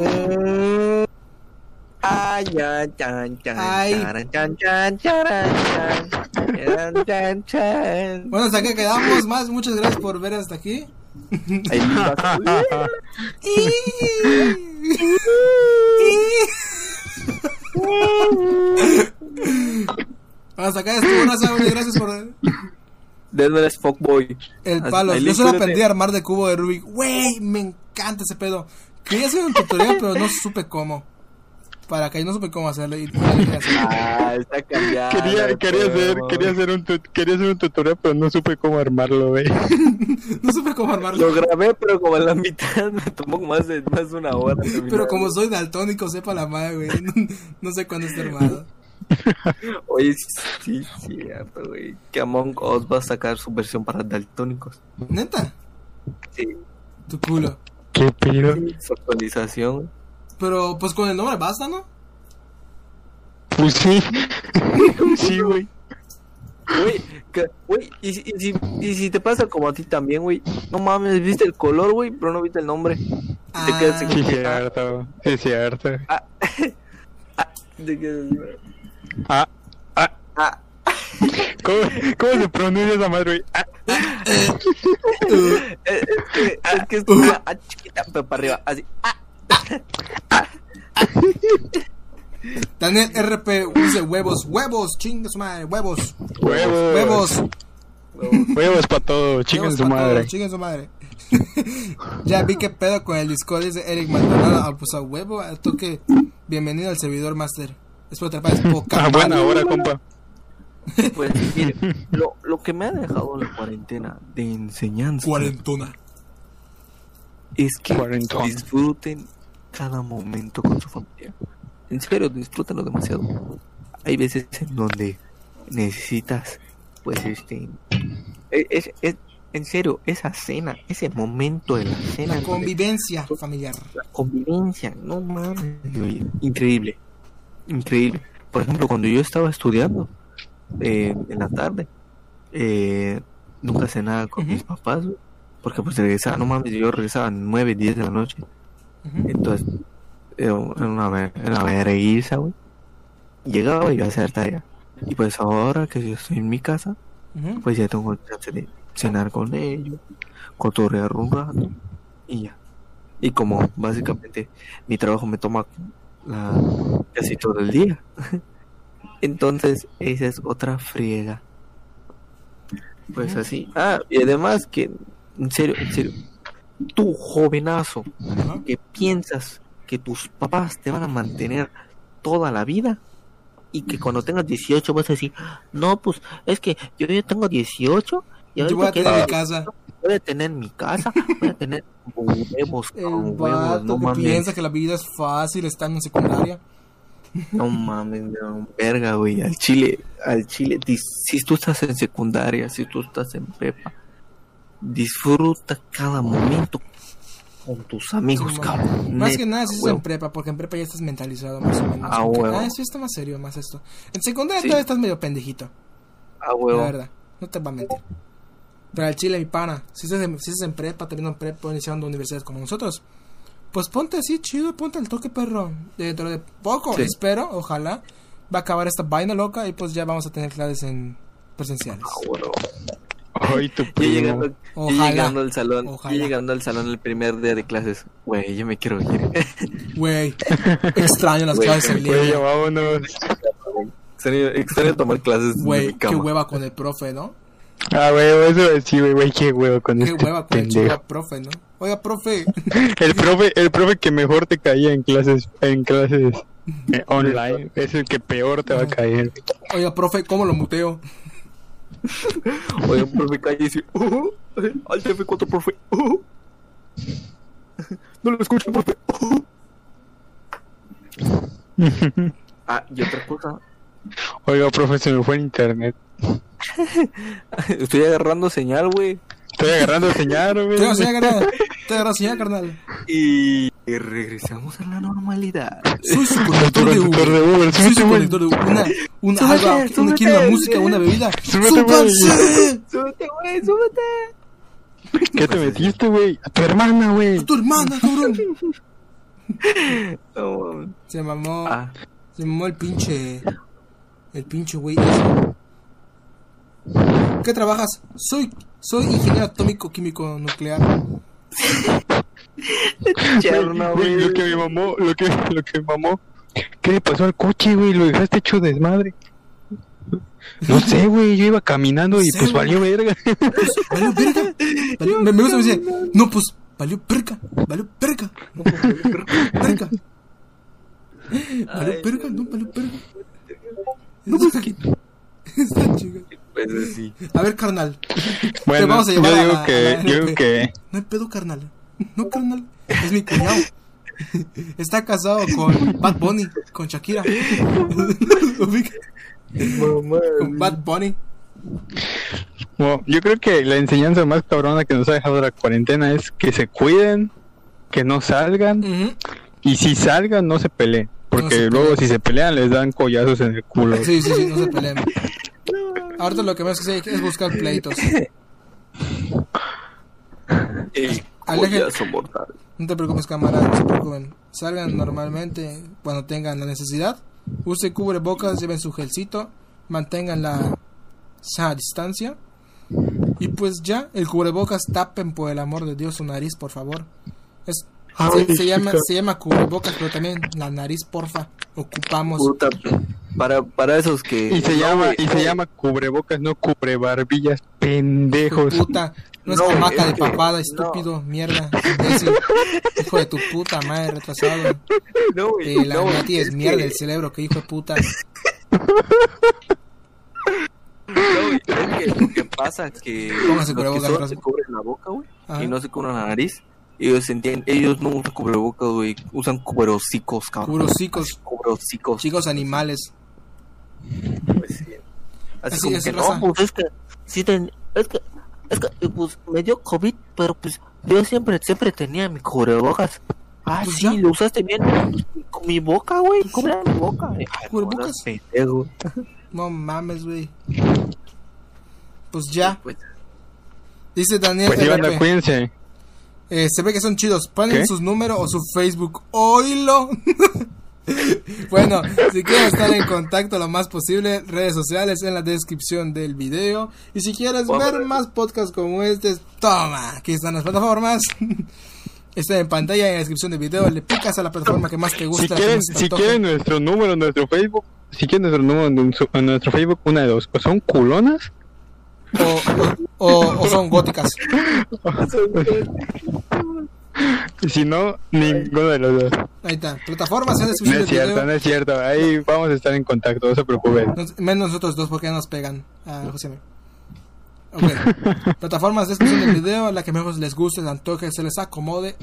Ay. Bueno, hasta aquí quedamos más. Muchas gracias por ver hasta aquí. [laughs] [laughs] Hasta acá estuvo gracias por Denver es fuckboy. el palo. Yo solo cuídate. aprendí a armar de cubo de Rubik. Wey, me encanta ese pedo. Quería hacer un tutorial, pero no supe cómo. Para que no supe cómo hacerlo. Y. Ah, está cambiado. Quería, quería hacer, quería hacer un tu- quería hacer un tutorial, pero no supe cómo armarlo, güey. [laughs] No supe cómo armarlo. Lo grabé, pero como a la mitad me tomó más de, más de una hora. Pero como soy daltónico, sepa la madre, güey. No, [laughs] no sé cuándo está armado. [laughs] Oye, sí, sí, cierto, güey. Que Among Us va a sacar su versión para daltónicos. Neta, Sí. tu culo. ¿Qué pido? Su actualización. Pero pues con el nombre basta, ¿no? Pues sí. [laughs] sí, güey. Güey, y, si- y si, y si te pasa como a ti también, güey. No mames, viste el color, güey, pero no viste el nombre. Ah, Te quedas sin- Sí, cierto. Sí, cierto. [laughs] De que- Ah, ah. Ah. ¿Cómo, cómo se pronuncia esa madre, güey? Ah, Eh, Es que es, que es una A chiquita, pero para arriba, así. Ah, Daniel RP dice huevos, huevos, chingue su madre, huevos. huevos. Huevos. Huevos para todo. Chinguen su madre. Chinguen su madre. [laughs] ya vi que pedo con el Discord, dice Eric Maldonado. Ah, pues a huevo, al toque. Bienvenido al servidor master. Espero te la pases poca Ah, buena hora, compa. Pues mire, lo, lo que me ha dejado la cuarentena de enseñanza Cuarentona. es que Cuarentón. disfruten cada momento con su familia. En serio, disfrútenlo demasiado. Hay veces en donde necesitas, pues, este. Es, es- es- en serio, esa cena, ese momento de la cena. La convivencia familiar. la convivencia, no mames, increíble, increíble. Por ejemplo, cuando yo estaba estudiando eh, en la tarde, eh, nunca cenaba con mis papás, porque pues regresaba, no mames, yo regresaba a 9, 10 de la noche, entonces era una, era vergüenza, güey. Llegaba y iba a hacer tarea. Y pues ahora que yo estoy en mi casa, pues ya tengo el chance de cenar con ellos, cotorrear un rato y ya. Y como básicamente mi trabajo me toma la, [laughs] casi todo el día, [laughs] entonces esa es otra friega. Pues así. Ah, y además que, en serio, en serio, tú jovenazo que piensas que tus papás te van a mantener toda la vida y que cuando tengas 18 vas a decir, no, pues es que yo ya tengo 18 y Yo voy a tener mi casa. Voy a tener mi casa, voy a tener huevos, El con huevos, no que mames, piensa que la vida es fácil estando en secundaria. no mames, no, verga, güey, al chile, al chile, si tú estás en secundaria, si tú estás en prepa, disfruta cada momento con tus amigos, Sí, cabrón. Más neta, que nada si es huevo. en prepa, porque en prepa ya estás mentalizado más o menos. Ah, huevo. ah, sí está más serio, más esto. En secundaria Sí. todavía estás medio pendejito, Ah, huevo. la verdad. No te va a mentir. Pero al chile, mi pana, si estás en, si estás en prepa, terminando en prepa, iniciando universidades como nosotros, pues ponte así, chido, ponte al toque, perro. Dentro de poco, Sí. espero, ojalá, va a acabar esta vaina loca y pues ya vamos a tener clases en presenciales. Ah. Ay, tu [laughs] Yo primo. llegando, Ojalá. llegando al salón, Ojalá. llegando al salón el primer día de clases, güey, yo me quiero ir. [laughs] Güey, extraño las Güey, clases en Güey, línea. vámonos. extraño, extraño tomar clases de Güey, qué hueva con el profe, ¿no? Ah, güey, eso sí, güey, güey, qué huevo con Qué este hueva con pendejo. profe, ¿no? Oiga, profe. [laughs] El profe, el profe que mejor te caía en clases, en clases eh, [laughs] online, es el que peor te va a caer. Oiga, profe, ¿cómo lo muteo? Oye, un profe y dice, "Uh, al F4, profe. uh". No lo escucho, profe. uh". [laughs] Ah, y otra cosa, Oiga, profe, se me fue el internet. [laughs] estoy agarrando señal, güey. Estoy agarrando señal, güey. ¿Qué vas a agarrar? Te agarró señal, carnal. Y regresamos a la normalidad. Soy su conductor de conductor de Uber. Soy su conductor de Uber. Una, una, algo, una, una música, una bebida. Súbete, güey. Súbete, güey, súbete. ¿Qué te metiste, güey? A tu hermana, güey. ¡A tu hermana, cabrón! Se mamó. ah, Se mamó el pinche. El pinche güey. ese. ¿Qué trabajas? Soy. Soy ingeniero atómico químico nuclear. [laughs] cherno, Güey, güey. lo que me mamó, lo que, [laughs] lo que me mamó. ¿Qué le pasó al coche, güey? Lo dejaste hecho desmadre. No [laughs] sé, güey, yo iba caminando y sé, pues valió verga. Pues, valió verga. Valió- me, me gusta, me dice. No, pues, valió perca. Valió perca. Perca. Valió Ay, perca, no, valió perca. No, pues, Está chido. Pues sí. A ver, carnal. [laughs] Bueno, vamos a yo llevar a digo a que, la yo digo que, No hay pedo, carnal. No, carnal. Es mi cuñado. [laughs] Está casado con Bad Bunny, con Shakira. [laughs] Con Bad Bunny. bueno, yo creo que la enseñanza más cabrona que nos ha dejado la cuarentena es que se cuiden, que no salgan Ujú. y si salgan no se peleen, porque se luego peleen. si se pelean les dan collazos en el culo. Sí, sí, sí, no se peleen. Ahorita lo que más que sé es buscar pleitos. [laughs] El Aleje- collazo mortal. No te preocupes, camarada, no se preocupen. Salgan normalmente cuando tengan la necesidad. Use cubrebocas, lleven su gelcito, mantengan la sana distancia. Y pues ya, el cubrebocas tapen por el amor de Dios su nariz, por favor. Es, se, se llama, se llama cubrebocas, pero también la nariz, porfa. Ocupamos. Puta, para, para esos que. Y se No, llama, y se llama cubrebocas, no cubrebarbillas, pendejos. Puta, no es No, hamaca es de que- papada, no. estúpido, mierda, imbécil. Hijo de tu puta madre, retrasado. No, güey. Eh, la no, es mierda que- del cerebro, que hijo de puta. [laughs] No, güey, es que lo que pasa es que. Los que solo se cubren la boca, güey. Y no se cubren la nariz. Ellos entienden, ellos no usan cubrebocas, güey. Usan cubrocicos, cabrón. Cubrocicos. Cubrocicos. Chicos animales. Pues, sí. Así, Así como es, que raza. no, pues es que. Sí, ten- es que. Es que, eh, pues me dio COVID, pero pues yo siempre, siempre tenía mi cubrebocas. Ah, Pues sí, ya. lo usaste bien. Con mi boca, güey. Cubre mi boca. ¿Cubrebocas? no mames, güey. Pues ya. Pues, Dice Daniel Pues LP. cuídense. Eh, se ve que son chidos. Ponen ¿Qué? sus números o su Facebook. ¡Oílo! [laughs] [laughs] bueno, si quieren estar en contacto lo más posible, redes sociales en la descripción del video. Y si quieres Vamos. ver más podcasts como este, toma, aquí están las plataformas. [laughs] Está en pantalla en la descripción del video. Le picas a la plataforma que más te gusta. Si quieren, si quieren nuestro número, nuestro Facebook, si quieren nuestro número en su- en nuestro Facebook, una de dos, o son culonas, o, o- o son góticas. [laughs] y [laughs] si no, ninguno de los dos. Ahí está. Plataformas No es cierto, no es cierto. Ahí vamos a estar en contacto, no se preocupen. Nos- menos nosotros dos porque nos pegan a José. Ok. [laughs] Plataformas de descripción del video, la que mejor les guste, les antoje, se les acomode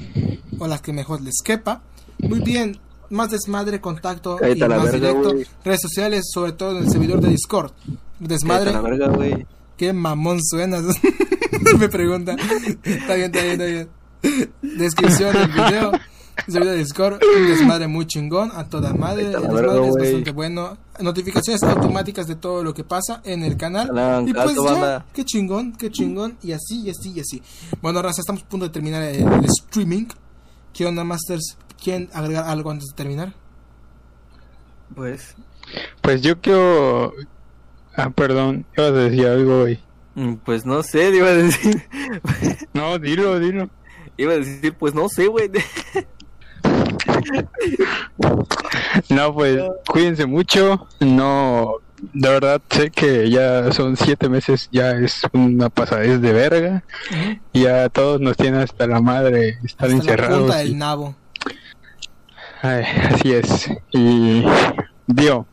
o la que mejor les quepa. Muy bien. Más desmadre, contacto y más verga, directo. güey. Redes sociales, sobre todo en el servidor de Discord. Desmadre, verga, qué mamón suenas. [laughs] Me pregunta. Está bien, está bien, está bien. [laughs] Descripción del video. Servidor de Discord, un desmadre muy chingón, a toda madre. El desmadre es bastante bueno. Notificaciones automáticas de todo lo que pasa en el canal. Y pues ya, qué chingón, qué chingón. Y así, y así, y así. Bueno, raza, estamos a punto de terminar el, el streaming. ¿Qué onda, Masters? ¿Quieren agregar algo antes de terminar? Pues. Pues yo quiero... Ah, perdón, ibas a decir algo, güey. mm, Pues no sé, iba a decir. No, dilo, dilo. Iba a decir, pues no sé, güey. No, pues cuídense mucho. No, de verdad sé que ya son siete meses, ya es una pasadez de verga. Ya todos nos tienen hasta la madre estar Hasta la encerrados. punta y- del nabo. Ay, así es. Y digo,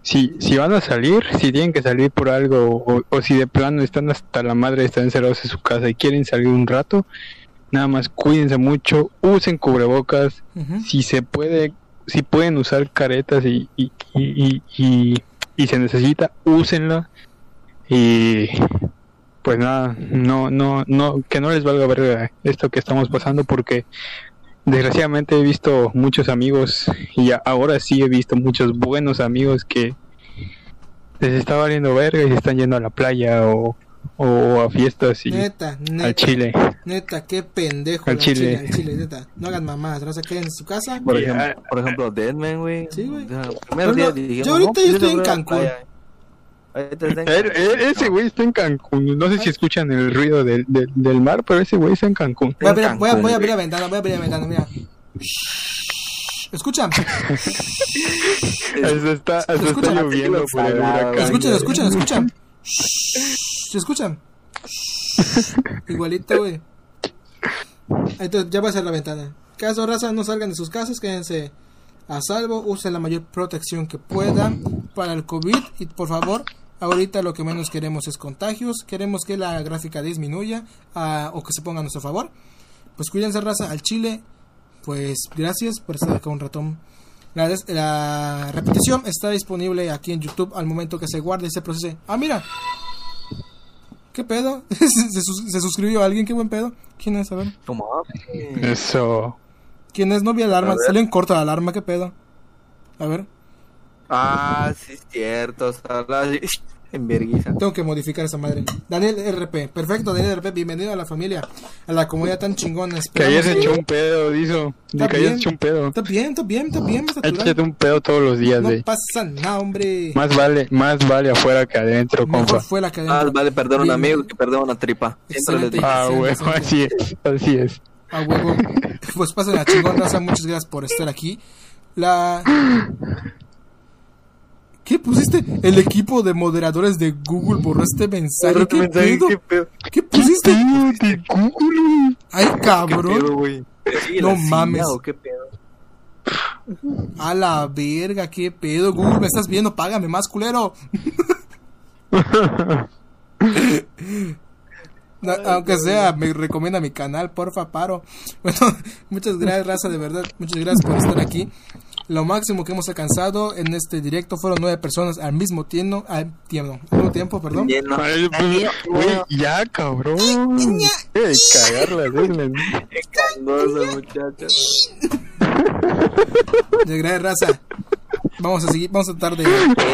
si, si van a salir, si tienen que salir por algo, o, o si de plano están hasta la madre, están encerrados en su casa y quieren salir un rato, nada más cuídense mucho, usen cubrebocas, si se puede, si pueden usar caretas y, y, y, y, y- se necesita, úsenla. Y pues nada, no, no, no, que no les valga ver esto que estamos pasando porque desgraciadamente he visto muchos amigos y ahora sí he visto muchos buenos amigos que les está valiendo verga y se están yendo a la playa o, o a fiestas y Neta, neta. al Chile. Neta, qué pendejo. Al Chile. chile. al chile, neta. No hagan mamadas, no se queden en su casa. Por ejemplo, ah, por ejemplo Deadman, güey. Sí, güey. Yo ahorita pues yo estoy en la Cancún. ese güey está en Cancún. No sé si escuchan el ruido del, del, del mar, pero ese güey está en Cancún. Voy a, abrir, voy, a, voy a abrir la ventana, voy a abrir la ventana, mira. [laughs] Escuchan, está, está escucha? lloviendo por el Salado, huracán. escuchen, güey. escuchen, escuchan. [laughs] ¿Se escuchan? [laughs] Igualito, güey. Entonces, ya voy a hacer la ventana. Caso raza, no salgan de sus casas, quédense a salvo, usen la mayor protección que puedan para el COVID y por favor, ahorita lo que menos queremos es contagios, queremos que la gráfica disminuya ah, o que se ponga a nuestro favor. Pues cuídense raza al Chile, pues gracias por estar acá un ratón. La, la repetición está disponible aquí en YouTube al momento que se guarde y se procese. Ah, mira. ¿Qué pedo? [laughs] ¿Se, sus- se suscribió alguien? ¿Qué buen pedo? ¿Quién es? A ver. Pues, Eso. ¿Quién es? No vi alarma. Salió en corta la alarma. ¿Qué pedo? A ver. Ah, sí es cierto. La- en vergüenza. Tengo que modificar esa madre. Daniel RP. Perfecto, Daniel RP. Bienvenido a la familia. A la comunidad tan chingona. Que hayas Esperamos- hecho un pedo, dijo. Que hayas bien. hecho un pedo. Está bien, está bien, está bien. está natural. Échate un pedo todos los días, No güey. pasa nada, hombre. Más vale, más vale afuera que adentro, Mejor compa. que Ah, vale perder un amigo que perder una tripa. Ah, sí. [laughs] así es, así es. A huevo. Pues pasen la chingón, raza. Muchas gracias por estar aquí. La. ¿Qué pusiste? El equipo de moderadores de Google borró este mensaje. ¿Qué pedo? ¿Qué pedo? ¿Qué pusiste? de Google. Ay, ¿Qué cabrón. pedo, güey? Sí, No silla, mames. ¿o qué pedo? A la verga, qué pedo. Google, me estás viendo, págame más, culero. [laughs] No, aunque sea, me recomienda mi canal, porfa, paro. [laughs] Bueno, muchas gracias, raza, de verdad. Muchas gracias por estar aquí. Lo máximo que hemos alcanzado en este directo fueron nueve personas al mismo tiempo, al tiempo, al mismo tiempo, perdón. Ay, pues, Güey, ya, cabrón. Eh, cagarla, güey. Qué cangoso, muchacho. Muchas gracias, raza. Vamos a seguir, vamos a tratar de,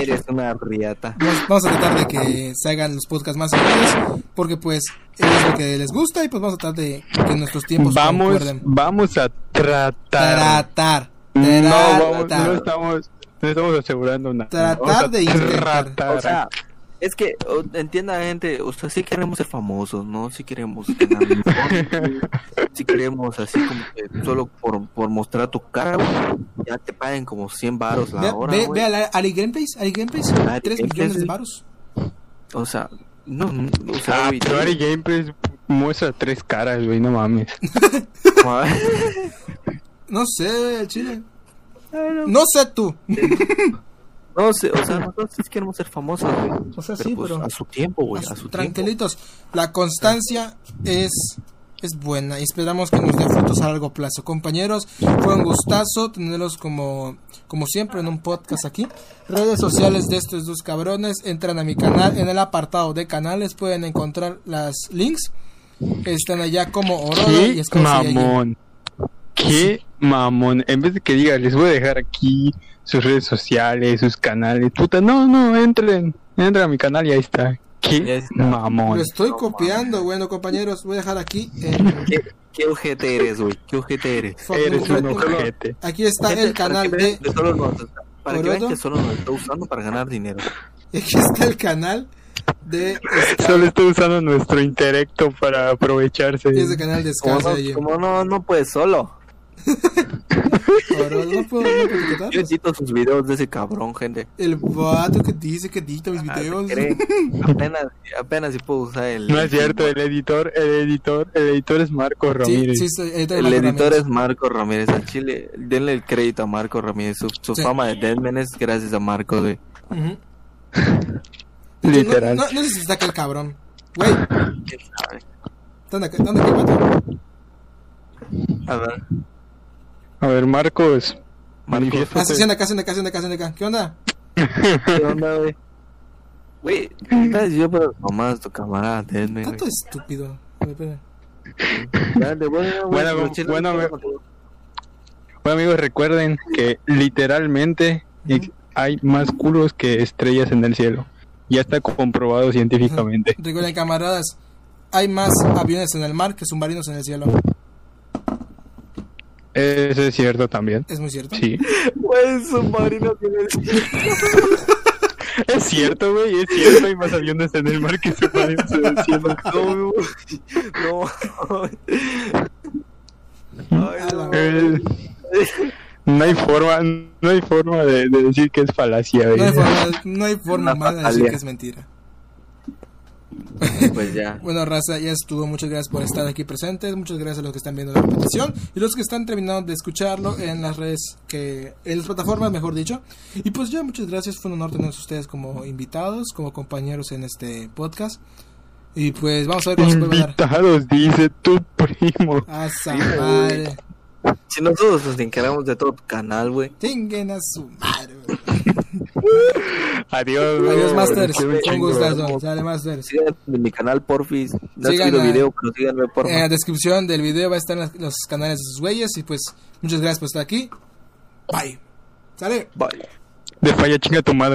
Eres una riata. vamos, vamos a tratar de que se hagan los podcasts más seguidos, porque pues es lo que les gusta y pues vamos a tratar de que nuestros tiempos Vamos, concuerden. vamos a tratar. Tratar. No, vamos, no estamos, no estamos asegurando nada. Tratar de intentar. O sea, es que o, entienda gente, o sea, sí queremos ser famosos, ¿no? Sí queremos ganar sí queremos así como que solo por, por mostrar tu cara, güey, ya te paguen como 100 varos la Ve, hora, ve, ve a la- Ali Gameplays, Ali Gameplays, Ari 3 Gameplays, millones de varos. O sea, no, no, o sea, Ah, güey, pero Ari Gameplays muestra tres caras, güey, no mames. [laughs] No sé, el chile. No sé tú. [laughs] no sé, o sea, nosotros sí queremos ser famosos, güey. O sea, pero sí, pues pero- a su tiempo, güey, a su tiempo. Tranquilitos. La constancia es, es buena y esperamos que nos dé frutos a largo plazo. Compañeros, fue un gustazo tenerlos como, como siempre en un podcast aquí. Redes sociales de estos dos cabrones. Entran a mi canal. En el apartado de canales pueden encontrar las links. Están allá como Orodo y allí. mamón. Qué mamón. En vez de que diga, les voy a dejar aquí sus redes sociales, sus canales. Puta, no, no, entren. Entren a mi canal y ahí está. Ya Qué está. mamón. Lo estoy No copiando, bueno compañeros. Voy a dejar aquí. en- [laughs] ¿Qué, qué ojete eres, güey? ¿Qué ojete eres? Eres un Aquí ojete. está Gente, el canal para que de. solo nos, para que vean que solo nos está usando para ganar dinero. [laughs] Aquí está el canal de. Solo está usando nuestro intelecto para aprovecharse. Es el canal de Como Scorsese. no, como no, no puedes solo. Orodo, no puedo, no puedo Yo edito sus videos de ese cabrón, gente. El vato que dice que edita mis Ah, ¿se videos. [laughs] apenas, apenas si puedo usar el. No es cierto, el editor, el editor, el editor es Marco Ramírez. sí, soy editor, El editor Ramírez. es Marco Ramírez. Al chile, denle el crédito a Marco Ramírez. Su, su Sí. fama de Deadman es gracias a Marco, güey. [laughs] Literal. No, no, no sé si está acá el cabrón. Güey. ¿dónde? ¿Dónde el vato? A ver, A ver, Marcos. Marcos. Ah, sí, manifiéstate. sí, anda acá, sí, anda acá, sí, anda acá, sí, anda acá. ¿Qué onda? [laughs] ¿qué onda, güey? Güey, estás yo para mamás, tu camarada, denme, Tanto estúpido. A ver, espera. Dale, bueno, Bueno, bueno, no me- contigo. Bueno amigos, recuerden que literalmente hay más culos que estrellas en el cielo. Ya está comprobado científicamente. Recuerden, camaradas, hay más aviones en el mar que submarinos en el cielo. Eso es cierto también. Es muy cierto. Sí. Güey, submarino tiene... [laughs] Es cierto, güey, es cierto. Hay más aviones en el mar que submarinos en el cielo. No, no. Ay, no. Eh, no hay forma, no hay forma de, de decir que es falacia, güey. No hay forma, no hay forma más de decir que es mentira. [laughs] Pues ya. Bueno, raza, ya estuvo. Muchas gracias por estar aquí presentes. Muchas gracias a los que están viendo la repetición y los que están terminando de escucharlo en las redes que en las plataformas, mejor dicho. Y pues ya, muchas gracias. Fue un honor tenerlos ustedes como invitados, como compañeros en este podcast. Y pues vamos a ver cómo se puede dar. Invitados, dice tu primo. A esa madre. Si nosotros nos encargamos de todo tu canal, güey. Chinguen a su madre. güey. [laughs] Adiós, güey. Adiós, Masters. Un gustazo. Sale, Masters. Síganme en mi canal, porfis. No he Sigan subido video, pero síganme, porfa. En la descripción del video va a estar los canales de sus güeyes. Y pues, muchas gracias por estar aquí. Bye. Sale. Bye. De falla chinga tu madre.